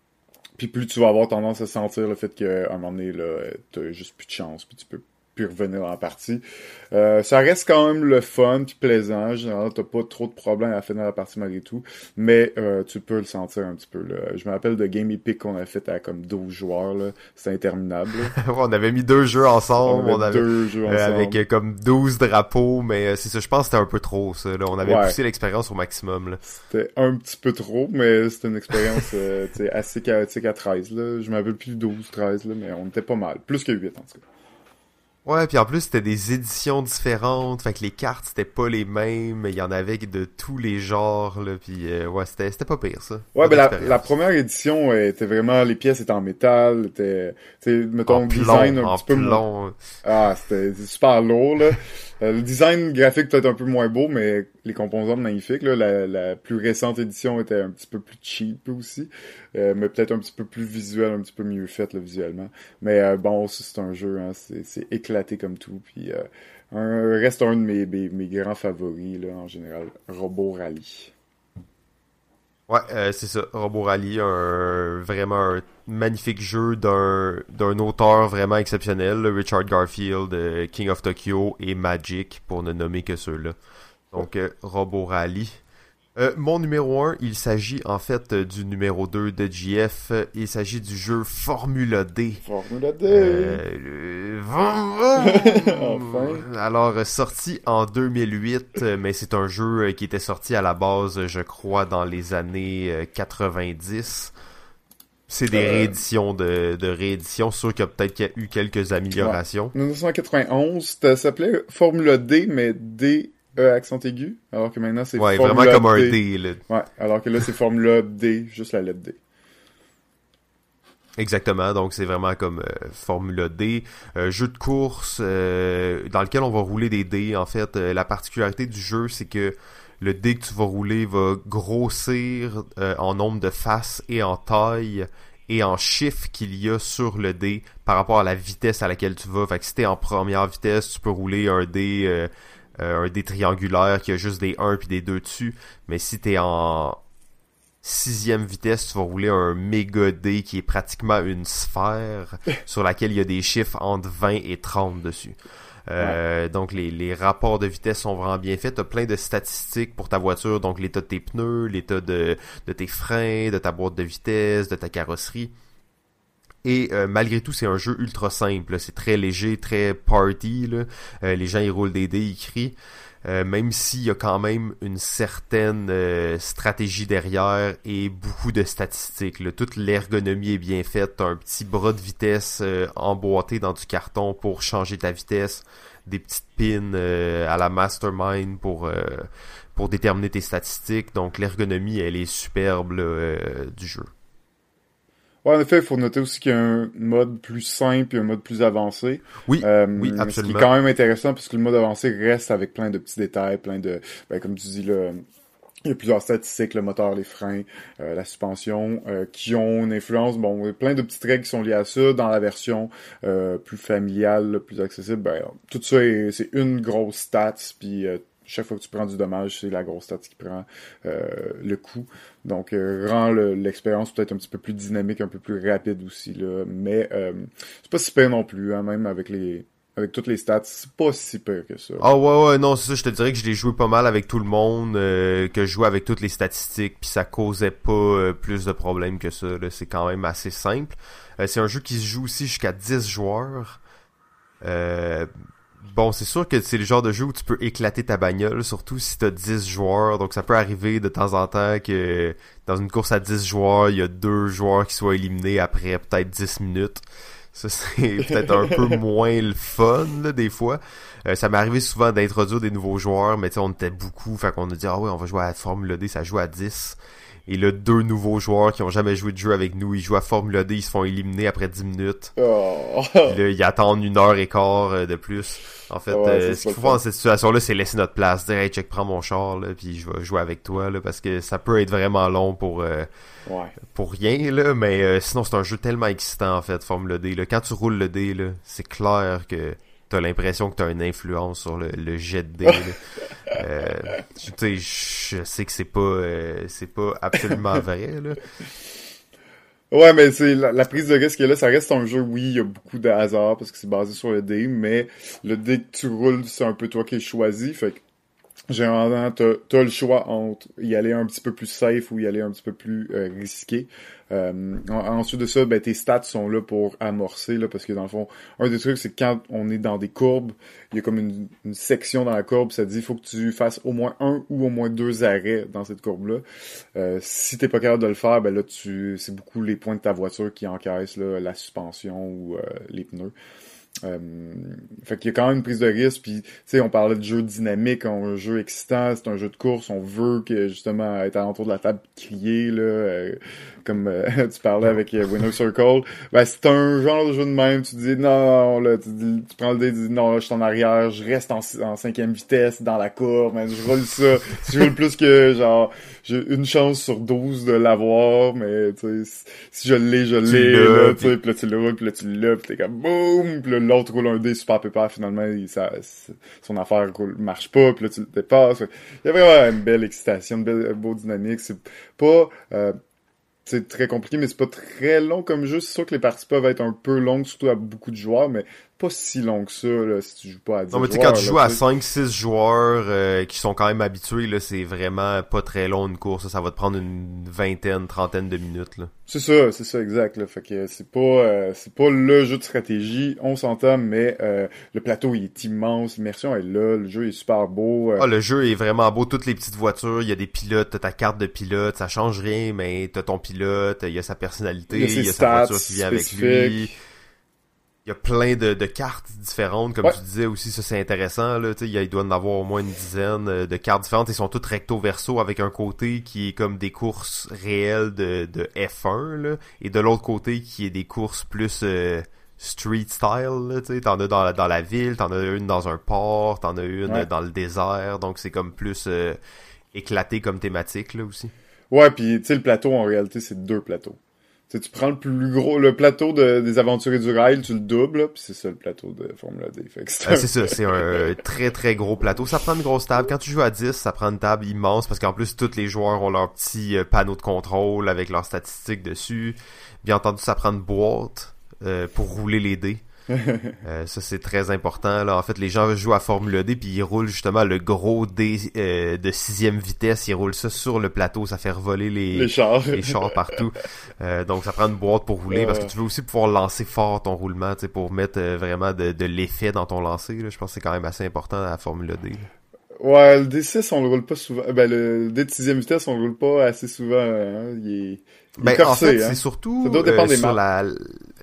Puis plus tu vas avoir tendance à sentir le fait qu'à un moment donné, là, t'as juste plus de chance, puis tu peux puis revenir la partie. Euh, ça reste quand même le fun puis plaisant. Généralement, t'as pas trop de problèmes à finir la partie malgré tout, mais euh, tu peux le sentir un petit peu. Là. Je me rappelle de Game Epic qu'on a fait à comme 12 joueurs. Là. C'était interminable. on avait mis deux jeux ensemble. On avait deux jeux euh, ensemble. avec comme 12 drapeaux, mais c'est ça, je pense que c'était un peu trop ça. Là. On avait poussé l'expérience au maximum. C'était un petit peu trop, mais c'était une expérience assez chaotique à 13. Là. Je m'appelle plus 12, 13, là, mais on était pas mal. Plus que 8 en tout cas. Ouais, puis en plus c'était des éditions différentes, fait que les cartes c'était pas les mêmes, il y en avait de tous les genres là, puis euh, ouais, c'était c'était pas pire ça. Ouais, ben la, la, première édition était vraiment les pièces étaient en métal, était tu sais mettons en design un petit peu plomb. Ah, c'était super lourd là. Euh, le design graphique peut-être un peu moins beau, mais les composants magnifiques. Là. La, la, plus récente édition était un petit peu plus cheap aussi, euh, mais peut-être un petit peu plus visuel, un petit peu mieux fait là, visuellement. Mais euh, bon, c'est un jeu, hein, c'est éclaté comme tout. Puis un, reste un de mes, mes, mes, grands favoris là, en général, Robot Rally. Ouais, euh, c'est ça. Robot Rally, un, vraiment un magnifique jeu d'un auteur vraiment exceptionnel, Richard Garfield, euh, King of Tokyo et Magic, pour ne nommer que ceux-là. Donc, euh, Robot Rally. Euh, mon numéro 1, il s'agit en fait du numéro 2 de GF. Il s'agit du jeu Formula D. Formula D. Euh, enfin. Alors, sorti en 2008, mais c'est un jeu qui était sorti à la base, je crois, dans les années 90. C'est des rééditions de, de rééditions. Sûr qu'il y a peut-être qu'il y a eu quelques améliorations. Ouais. 1991, ça s'appelait Formula D, mais D E accent aigu, alors que maintenant c'est ouais, Formula vraiment comme D. un D. Là. Ouais, alors que là c'est Formula D, juste la lettre D. Exactement, donc c'est vraiment comme euh, Formula D, euh, jeu de course euh, dans lequel on va rouler des dés. En fait, euh, la particularité du jeu, c'est que le dé que tu vas rouler va grossir euh, en nombre de faces et en taille et en chiffres qu'il y a sur le dé par rapport à la vitesse à laquelle tu vas. Fait que si t'es en première vitesse, tu peux rouler un dé euh, un dé triangulaire qui a juste des 1 puis des 2 dessus. Mais si t'es en sixième vitesse, tu vas rouler un méga dé qui est pratiquement une sphère sur laquelle il y a des chiffres entre 20 et 30 dessus. Euh. Donc les, rapports de vitesse sont vraiment bien faits. Tu as plein de statistiques pour ta voiture, donc l'état de tes pneus, l'état de, tes freins, de ta boîte de vitesse, de ta carrosserie. Et euh, malgré tout, c'est un jeu ultra simple. C'est très léger, très party. Euh, les gens ils roulent des dés, ils crient. Euh, même s'il y a quand même une certaine euh, stratégie derrière et beaucoup de statistiques. Là. Toute l'ergonomie est bien faite. Un petit bras de vitesse euh, emboîté dans du carton pour changer ta vitesse. Des petites pins à la mastermind pour pour déterminer tes statistiques. Donc l'ergonomie, elle est superbe là, du jeu. Ouais, en effet, il faut noter aussi qu'il y a un mode plus simple et un mode plus avancé. Oui, euh, oui, absolument. Ce qui est quand même intéressant parce que le mode avancé reste avec plein de petits détails, plein de, ben, comme tu dis là, il y a plusieurs statistiques, le moteur, les freins, euh, la suspension, euh, qui ont une influence. Bon, il y a plein de petites règles qui sont liées à ça. Dans la version euh, plus familiale, plus accessible, ben, tout ça, c'est une grosse stats, puis chaque fois que tu prends du dommage, c'est la grosse stat qui prend euh, le coup. Donc, euh, rend l'expérience peut-être un petit peu plus dynamique, un peu plus rapide aussi. Là. Mais euh, c'est pas si pire non plus, hein, même avec les avec toutes les stats, c'est pas si pire que ça. Ah ouais ouais non c'est ça je te dirais que je l'ai joué pas mal avec tout le monde que je jouais avec toutes les statistiques puis ça causait pas plus de problèmes que ça c'est quand même assez simple c'est un jeu qui se joue aussi jusqu'à 10 joueurs Bon, c'est sûr que c'est le genre de jeu où tu peux éclater ta bagnole, surtout si t'as 10 joueurs. Donc ça peut arriver de temps en temps que dans une course à 10 joueurs, il y a deux joueurs qui soient éliminés après peut-être 10 minutes. Ça, c'est peut-être un peu moins le fun, là, des fois. Euh, ça m'est arrivé souvent d'introduire des nouveaux joueurs, mais tu sais, on était beaucoup, fait qu'on a dit, ah ouais, on va jouer à Formule D, ça joue à 10. Et là, deux nouveaux joueurs qui ont jamais joué de jeu avec nous, ils jouent à Formula D, ils se font éliminer après 10 minutes. Oh. Puis là, ils attendent une heure et quart de plus. En fait, Ouais, euh, ce qu'il faut faire dans cette situation-là, c'est laisser notre place, dire hey check, prends mon char là, puis je vais jouer avec toi là, parce que ça peut être vraiment long pour euh, Ouais. pour rien là, mais euh, sinon c'est un jeu tellement excitant en fait, Formule D là. Quand tu roules le dé là, c'est clair que t'as l'impression que t'as une influence sur le, le jet de dé. là. Euh, tu sais, je sais que c'est pas euh, c'est pas absolument vrai là. Ouais, mais c'est la, prise de risque là, ça reste un jeu, oui, il y a beaucoup de hasard parce que c'est basé sur le dé, mais le dé que tu roules, c'est un peu toi qui choisis, fait que généralement, t'as as le choix entre y aller un petit peu plus safe ou y aller un petit peu plus euh, risqué. Euh, ensuite de ça, ben, tes stats sont là pour amorcer, là, parce que dans le fond, un des trucs, c'est que quand on est dans des courbes, il y a comme une, section dans la courbe, ça dit il faut que tu fasses au moins un ou au moins deux arrêts dans cette courbe-là. Euh, si t'es pas capable de le faire, ben là, tu c'est beaucoup les points de ta voiture qui encaissent là, la suspension ou euh, les pneus. Euh, fait qu'il y a quand même une prise de risque. Puis, tu sais, on parlait de jeu dynamique, un jeu excitant, c'est un jeu de course. On veut que justement être alentour de la table crier là, euh, comme euh, tu parlais avec euh, Winner Circle. Ben c'est un genre de jeu de même. Tu dis non, là, tu, tu prends le dé, tu dis non, je suis en arrière, je reste en, en cinquième vitesse dans la courbe, mais je roule ça. si je roule plus que genre j'ai une chance sur 12 de l'avoir, mais tu sais, si je l'ai, je l'ai, là, tu sais, puis là tu le roules, puis là tu l'as, puis t'es comme boum, puis l'autre roule un dé super pépère, finalement, ça, son affaire roule, marche pas, puis là tu le dépasses. Il y a vraiment une belle excitation, une belle, beau dynamique. C'est pas, euh, c'est très compliqué, mais c'est pas très long comme jeu. C'est sûr que les parties peuvent être un peu longues, surtout à beaucoup de joueurs, mais pas si long que ça, là, si tu joues pas à 10 Non, mais tu sais, quand tu joues à 5-6 joueurs euh, qui sont quand même habitués, là, c'est vraiment pas très long une course. Ça, va te prendre une vingtaine, trentaine de minutes, là. C'est ça, c'est ça, exact, là. Fait que c'est pas, euh, c'est pas le jeu de stratégie, on s'entend, mais euh, le plateau, il est immense, l'immersion est là, le jeu est super beau. Ah, le jeu est vraiment beau, toutes les petites voitures, il y a des pilotes, t'as ta carte de pilote, ça change rien, mais t'as ton pilote, il y a sa personnalité, il y a, sa voiture qui vient avec lui y a plein de, de cartes différentes, comme tu disais aussi, ça c'est intéressant. Là, il, il doit en avoir au moins une dizaine euh, de cartes différentes. Ils sont toutes recto verso avec un côté qui est comme des courses réelles de, de F1 là, et de l'autre côté qui est des courses plus euh, street style. Tu t'en as dans la, dans la ville, t'en as une dans un port, t'en as une dans le désert. Donc c'est comme plus euh, éclaté comme thématique là aussi. Ouais, puis tu sais le plateau en réalité c'est deux plateaux tu prends le plus gros, le plateau de, des aventuriers du rail, tu le doubles, puis c'est ça le plateau de Formula D. c'est ça, c'est un très très gros plateau. Ça prend une grosse table. Quand tu joues à 10, ça prend une table immense parce qu'en plus tous les joueurs ont leur petit euh, panneau de contrôle avec leurs statistiques dessus. Bien entendu, ça prend une boîte euh, pour rouler les dés. Euh, ça c'est très important. Là. En fait, les gens jouent à Formule D puis ils roulent justement le gros dé euh, de sixième vitesse. Ils roulent ça sur le plateau, ça fait revoler les, les chars, les chars partout. Euh, donc ça prend une boîte pour rouler parce que tu veux aussi pouvoir lancer fort ton roulement, pour mettre vraiment de, de l'effet dans ton lancer. Là. Je pense que c'est quand même assez important à la Formule D. Ouais, le D6, on le roule pas souvent. Ben, le D de sixième vitesse, on le roule pas assez souvent. Hein. Il est, ben, en fait, hein. c'est surtout euh, sur la,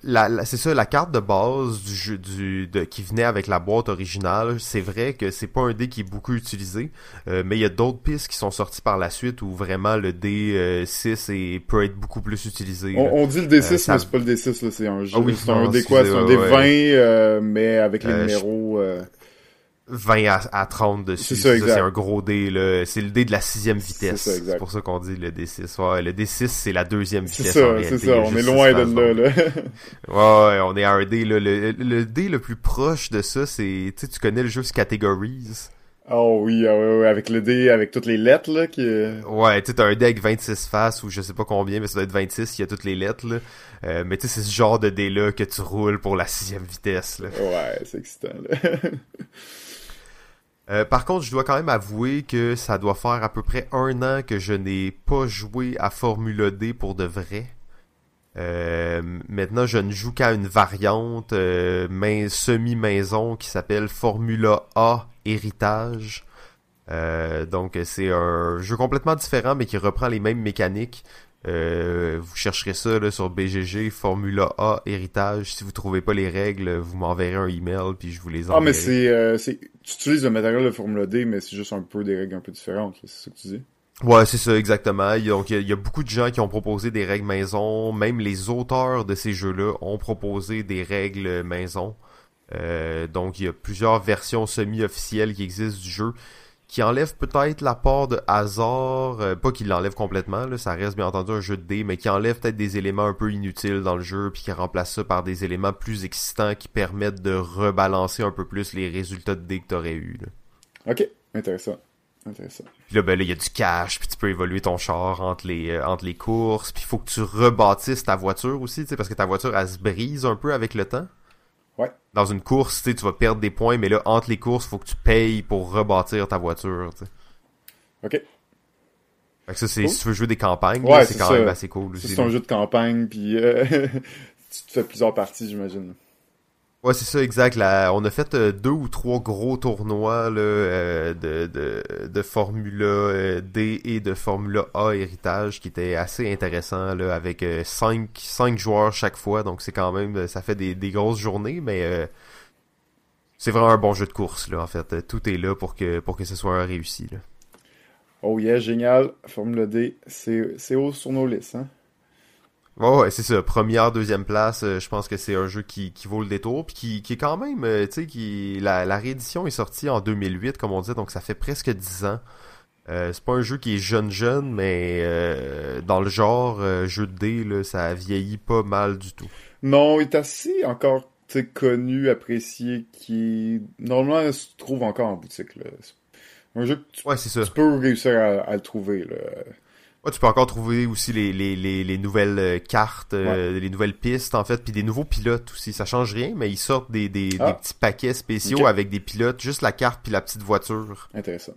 la, c'est ça, la carte de base du jeu du de, qui venait avec la boîte originale. C'est vrai que c'est pas un dé qui est beaucoup utilisé, euh, mais il y a d'autres pistes qui sont sorties par la suite où vraiment le D6 est, peut être beaucoup plus utilisé. On, dit le D6, euh, mais c'est pas le D6, c'est un jeu. Ah c'est un D quoi, c'est un D20, mais avec les numéros. 20 à, 30 dessus. C'est ça, c'est un gros dé, là. C'est le dé de la sixième vitesse. C'est pour ça qu'on dit le D6. Ouais, le D6, c'est la deuxième vitesse. C'est ça, c'est ça. On est loin de là, là. ouais, on est à un dé, là. Le, le dé le plus proche de ça, c'est, tu sais, tu connais le jeu Categories? Oh oui, ah ouais, avec le dé, avec toutes les lettres, là, qui... Ouais, tu sais, t'as un dé avec 26 faces, ou je sais pas combien, mais ça doit être 26, il y a toutes les lettres, là. Euh, mais tu sais, c'est ce genre de dé-là que tu roules pour la sixième vitesse, là. Ouais, c'est excitant, là. Euh, par contre, je dois quand même avouer que ça doit faire à peu près un an que je n'ai pas joué à Formula D pour de vrai. Euh, maintenant, je ne joue qu'à une variante euh, semi-maison qui s'appelle Formula A Héritage. donc, c'est un jeu complètement différent, mais qui reprend les mêmes mécaniques. Euh, vous chercherez ça là, sur BGG, Formula A, héritage. Si vous trouvez pas les règles, vous m'enverrez un email puis je vous les enverrai. Ah, mais c'est, euh, c'est, tu utilises le matériel de Formula D, mais c'est juste un peu des règles un peu différentes, c'est ça que tu dis? Ouais, c'est ça, exactement. Donc, il y, a, beaucoup de gens qui ont proposé des règles maison. Même les auteurs de ces jeux-là ont proposé des règles maison. Euh, donc, il y a plusieurs versions semi-officielles qui existent du jeu qui enlève peut-être la part de hasard, euh, pas qu'il l'enlève complètement, là, ça reste bien entendu un jeu de dés, mais qui enlève peut-être des éléments un peu inutiles dans le jeu, puis qui remplace ça par des éléments plus excitants qui permettent de rebalancer un peu plus les résultats de dés que t'aurais eu. Ok, intéressant. Intéressant. Puis là, ben là, il y a du cash, puis tu peux évoluer ton char entre les, euh, entre les courses, puis il faut que tu rebâtisses ta voiture aussi, tu sais, parce que ta voiture, elle se brise un peu avec le temps. Ouais. Dans une course, tu vas perdre des points, mais là, entre les courses, faut que tu payes pour rebâtir ta voiture, tu sais. Ok. Fait que ça, c'est, Cool. si tu veux jouer des campagnes, Ouais, c'est quand ça. même assez cool. C'est un jeu de campagne, puis euh, tu te fais plusieurs parties, j'imagine. Ouais, c'est ça, exact. Là, on a fait euh, deux ou trois gros tournois là, euh, de, de, de Formula euh, D et de Formula A héritage qui étaient assez intéressants là, avec cinq, cinq joueurs chaque fois. Donc c'est quand même, ça fait des, des grosses journées, mais c'est vraiment un bon jeu de course là. En fait, tout est là pour que pour que ce soit réussi. Là. Oh yeah, génial. Formule D, c'est haut sur nos listes, hein. Ouais, ouais, c'est ça. Première, deuxième place, euh, je pense que c'est un jeu qui, qui vaut le détour, puis qui, qui est quand même, euh, tu sais, qui la, la réédition est sortie en 2008, comme on dit, donc ça fait presque 10 ans. Euh, c'est pas un jeu qui est jeune jeune, mais dans le genre jeu de dés, là, ça vieillit pas mal du tout. Non, il est assez encore tu sais, connu, apprécié, qui normalement se trouve encore en boutique. Là. Un jeu que tu, Ouais, c'est ça. tu peux réussir à, à le trouver. Là. Ouais, tu peux encore trouver aussi les, les, les, les nouvelles euh, cartes, euh, les nouvelles pistes en fait, puis des nouveaux pilotes aussi. Ça change rien, mais ils sortent des, des, Ah. des petits paquets spéciaux avec des pilotes, juste la carte puis la petite voiture. Intéressant.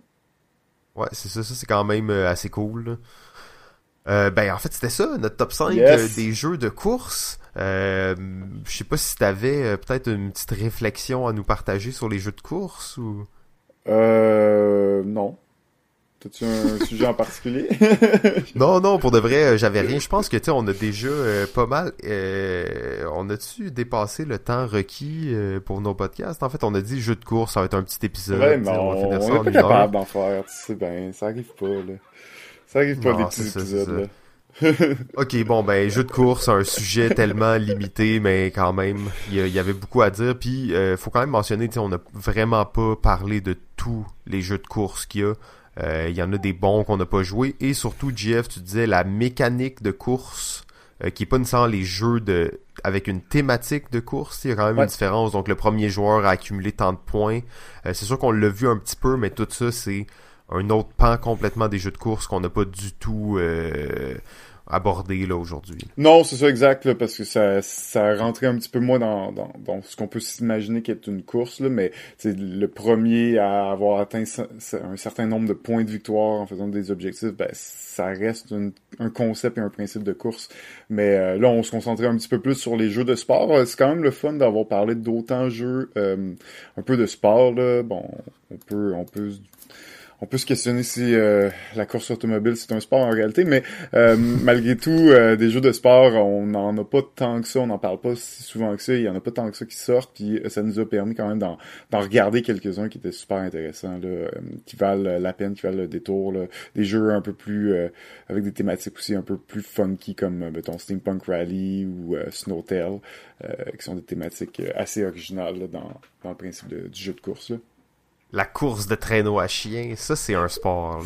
Ouais, c'est ça, ça c'est quand même euh, assez cool. Euh, ben en fait c'était ça, notre top 5 Yes. euh, des jeux de course. Euh, je sais pas si t'avais peut-être une petite réflexion à nous partager sur les jeux de course ou... Euh, non. T'as-tu un sujet en particulier? Non, non, pour de vrai, euh, j'avais rien. Je pense que tu sais, on a déjà euh, pas mal. euh, on a-tu dépassé le temps requis euh, pour nos podcasts? En fait, on a dit jeu de course, ça va être un petit épisode. Ouais, mais on, va finir on ça est en pas capable d'en faire, tu sais ben, ça arrive pas, là. Ça arrive pas Non, des petits ça, épisodes, là. Ok, bon, ben, jeu de course, un sujet tellement limité, mais quand même, il y, avait beaucoup à dire. Puis, euh, faut quand même mentionner, tu sais, on n'a vraiment pas parlé de tous les jeux de course qu'il y a. Euh, Il y en a des bons qu'on n'a pas joués. Et surtout, Jeff, tu disais la mécanique de course, euh, qui est pas nécessairement les jeux de avec une thématique de course. Il y a quand même Ouais. une différence. Donc, le premier joueur a accumulé tant de points. Euh, c'est sûr qu'on l'a vu un petit peu, mais tout ça, c'est un autre pan complètement des jeux de course qu'on n'a pas du tout euh, abordé là aujourd'hui. Non, c'est ça exact, là, parce que ça, ça rentrait un petit peu moins dans, dans, ce qu'on peut s'imaginer qu'est une course, là, mais c'est le premier à avoir atteint un certain nombre de points de victoire en faisant des objectifs, ben, ça reste un concept et un principe de course. Mais euh, là, on se concentrait un petit peu plus sur les jeux de sport. Euh, C'est quand même le fun d'avoir parlé d'autant de jeux, euh, un peu de sport, là. Bon, on peut, on peut on peut se questionner si euh, la course automobile c'est un sport en réalité, mais euh, malgré tout, euh, des jeux de sport, on n'en a pas tant que ça, on n'en parle pas si souvent que ça, il y en a pas tant que ça qui sortent, puis ça nous a permis quand même d'en regarder quelques-uns qui étaient super intéressants, là, qui valent la peine, qui valent le détour, des jeux un peu plus avec des thématiques aussi un peu plus funky comme mettons Steampunk Rally ou Snowtail, qui sont des thématiques assez originales dans, le principe du jeu de course. La course de traîneau à chien, ça c'est un sport.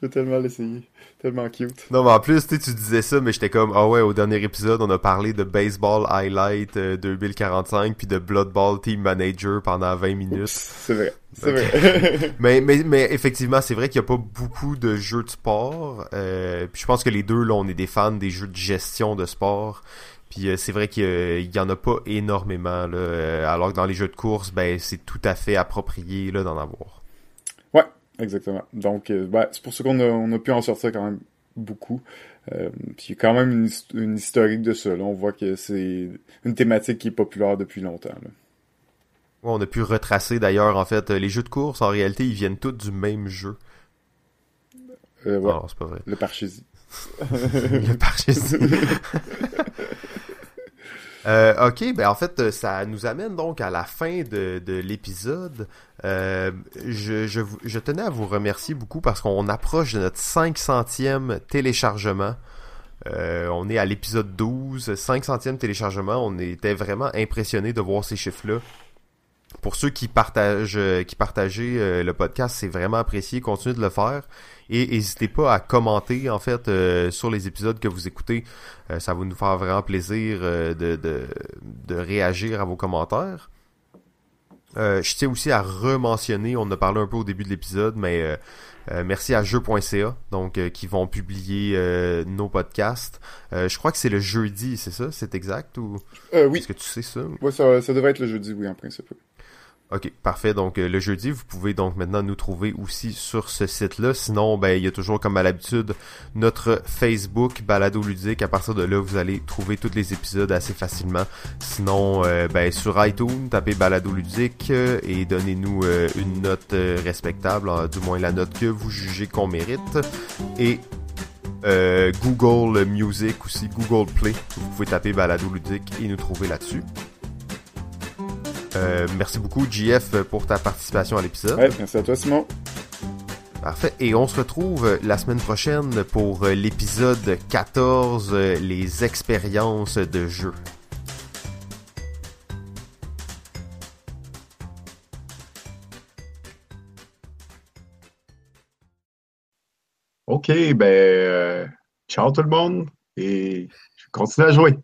Veux tellement l'essayer, tellement cute. Non mais en plus tu sais, tu disais ça mais j'étais comme ah ouais au dernier épisode on a parlé de baseball highlight euh, 2045 puis de Blood Ball Team Manager pendant 20 minutes. C'est vrai, c'est vrai. mais, mais mais effectivement c'est vrai qu'il n'y a pas beaucoup de jeux de sport. Euh, puis je pense que les deux là on est des fans des jeux de gestion de sport. Puis euh, c'est vrai qu'il y a- il y en a pas énormément là. Euh, alors que dans les jeux de course ben c'est tout à fait approprié là d'en avoir. ouais, exactement. Donc, euh, ouais, c'est pour ça qu'on a, on a pu en sortir quand même beaucoup. Euh, puis il y a quand même une, his- une historique de ça. Là. On voit que c'est une thématique qui est populaire depuis longtemps. Là. Ouais, on a pu retracer d'ailleurs en fait euh, les jeux de course en réalité ils viennent tous du même jeu. Euh, ouais, Non, c'est pas vrai. le Parchésie. Euh, ok, ben en fait, ça nous amène donc à la fin de, de l'épisode. Euh, je, je, tenais à vous remercier beaucoup parce qu'on approche de notre 500e téléchargement. Euh, on est à l'épisode 12, 500e téléchargement. On était vraiment impressionnés de voir ces chiffres-là. Pour ceux qui partagent, euh, qui partageaient euh, le podcast, c'est vraiment apprécié. Continuez de le faire. Et n'hésitez pas à commenter en fait euh, sur les épisodes que vous écoutez. Euh, ça va nous faire vraiment plaisir euh, de, de, de réagir à vos commentaires. je tiens aussi à rementionner, on en a parlé un peu au début de l'épisode, mais merci à jeu.ca, donc qui vont publier nos podcasts. je crois que c'est le jeudi, c'est ça? C'est exact ou? Oui. Est-ce que tu sais ça? Oui, ça, ça devrait être le jeudi, oui, en principe. Ok, parfait. Donc euh, le jeudi, vous pouvez donc maintenant nous trouver aussi sur ce site-là. Sinon, ben il y a toujours comme à l'habitude notre Facebook Balado Ludique. À partir de là, vous allez trouver tous les épisodes assez facilement. Sinon, euh, ben sur iTunes, tapez Balado Ludique euh, et donnez-nous une note respectable, du moins la note que vous jugez qu'on mérite. Et Google Music aussi, Google Play. Vous pouvez taper Balado Ludique et nous trouver là-dessus. Euh, merci beaucoup, JF, pour ta participation à l'épisode. Ouais, merci à toi, Simon. Parfait. Et on se retrouve la semaine prochaine pour l'épisode 14, les expériences de jeu. OK, ben, euh, ciao tout le monde et je continue à jouer.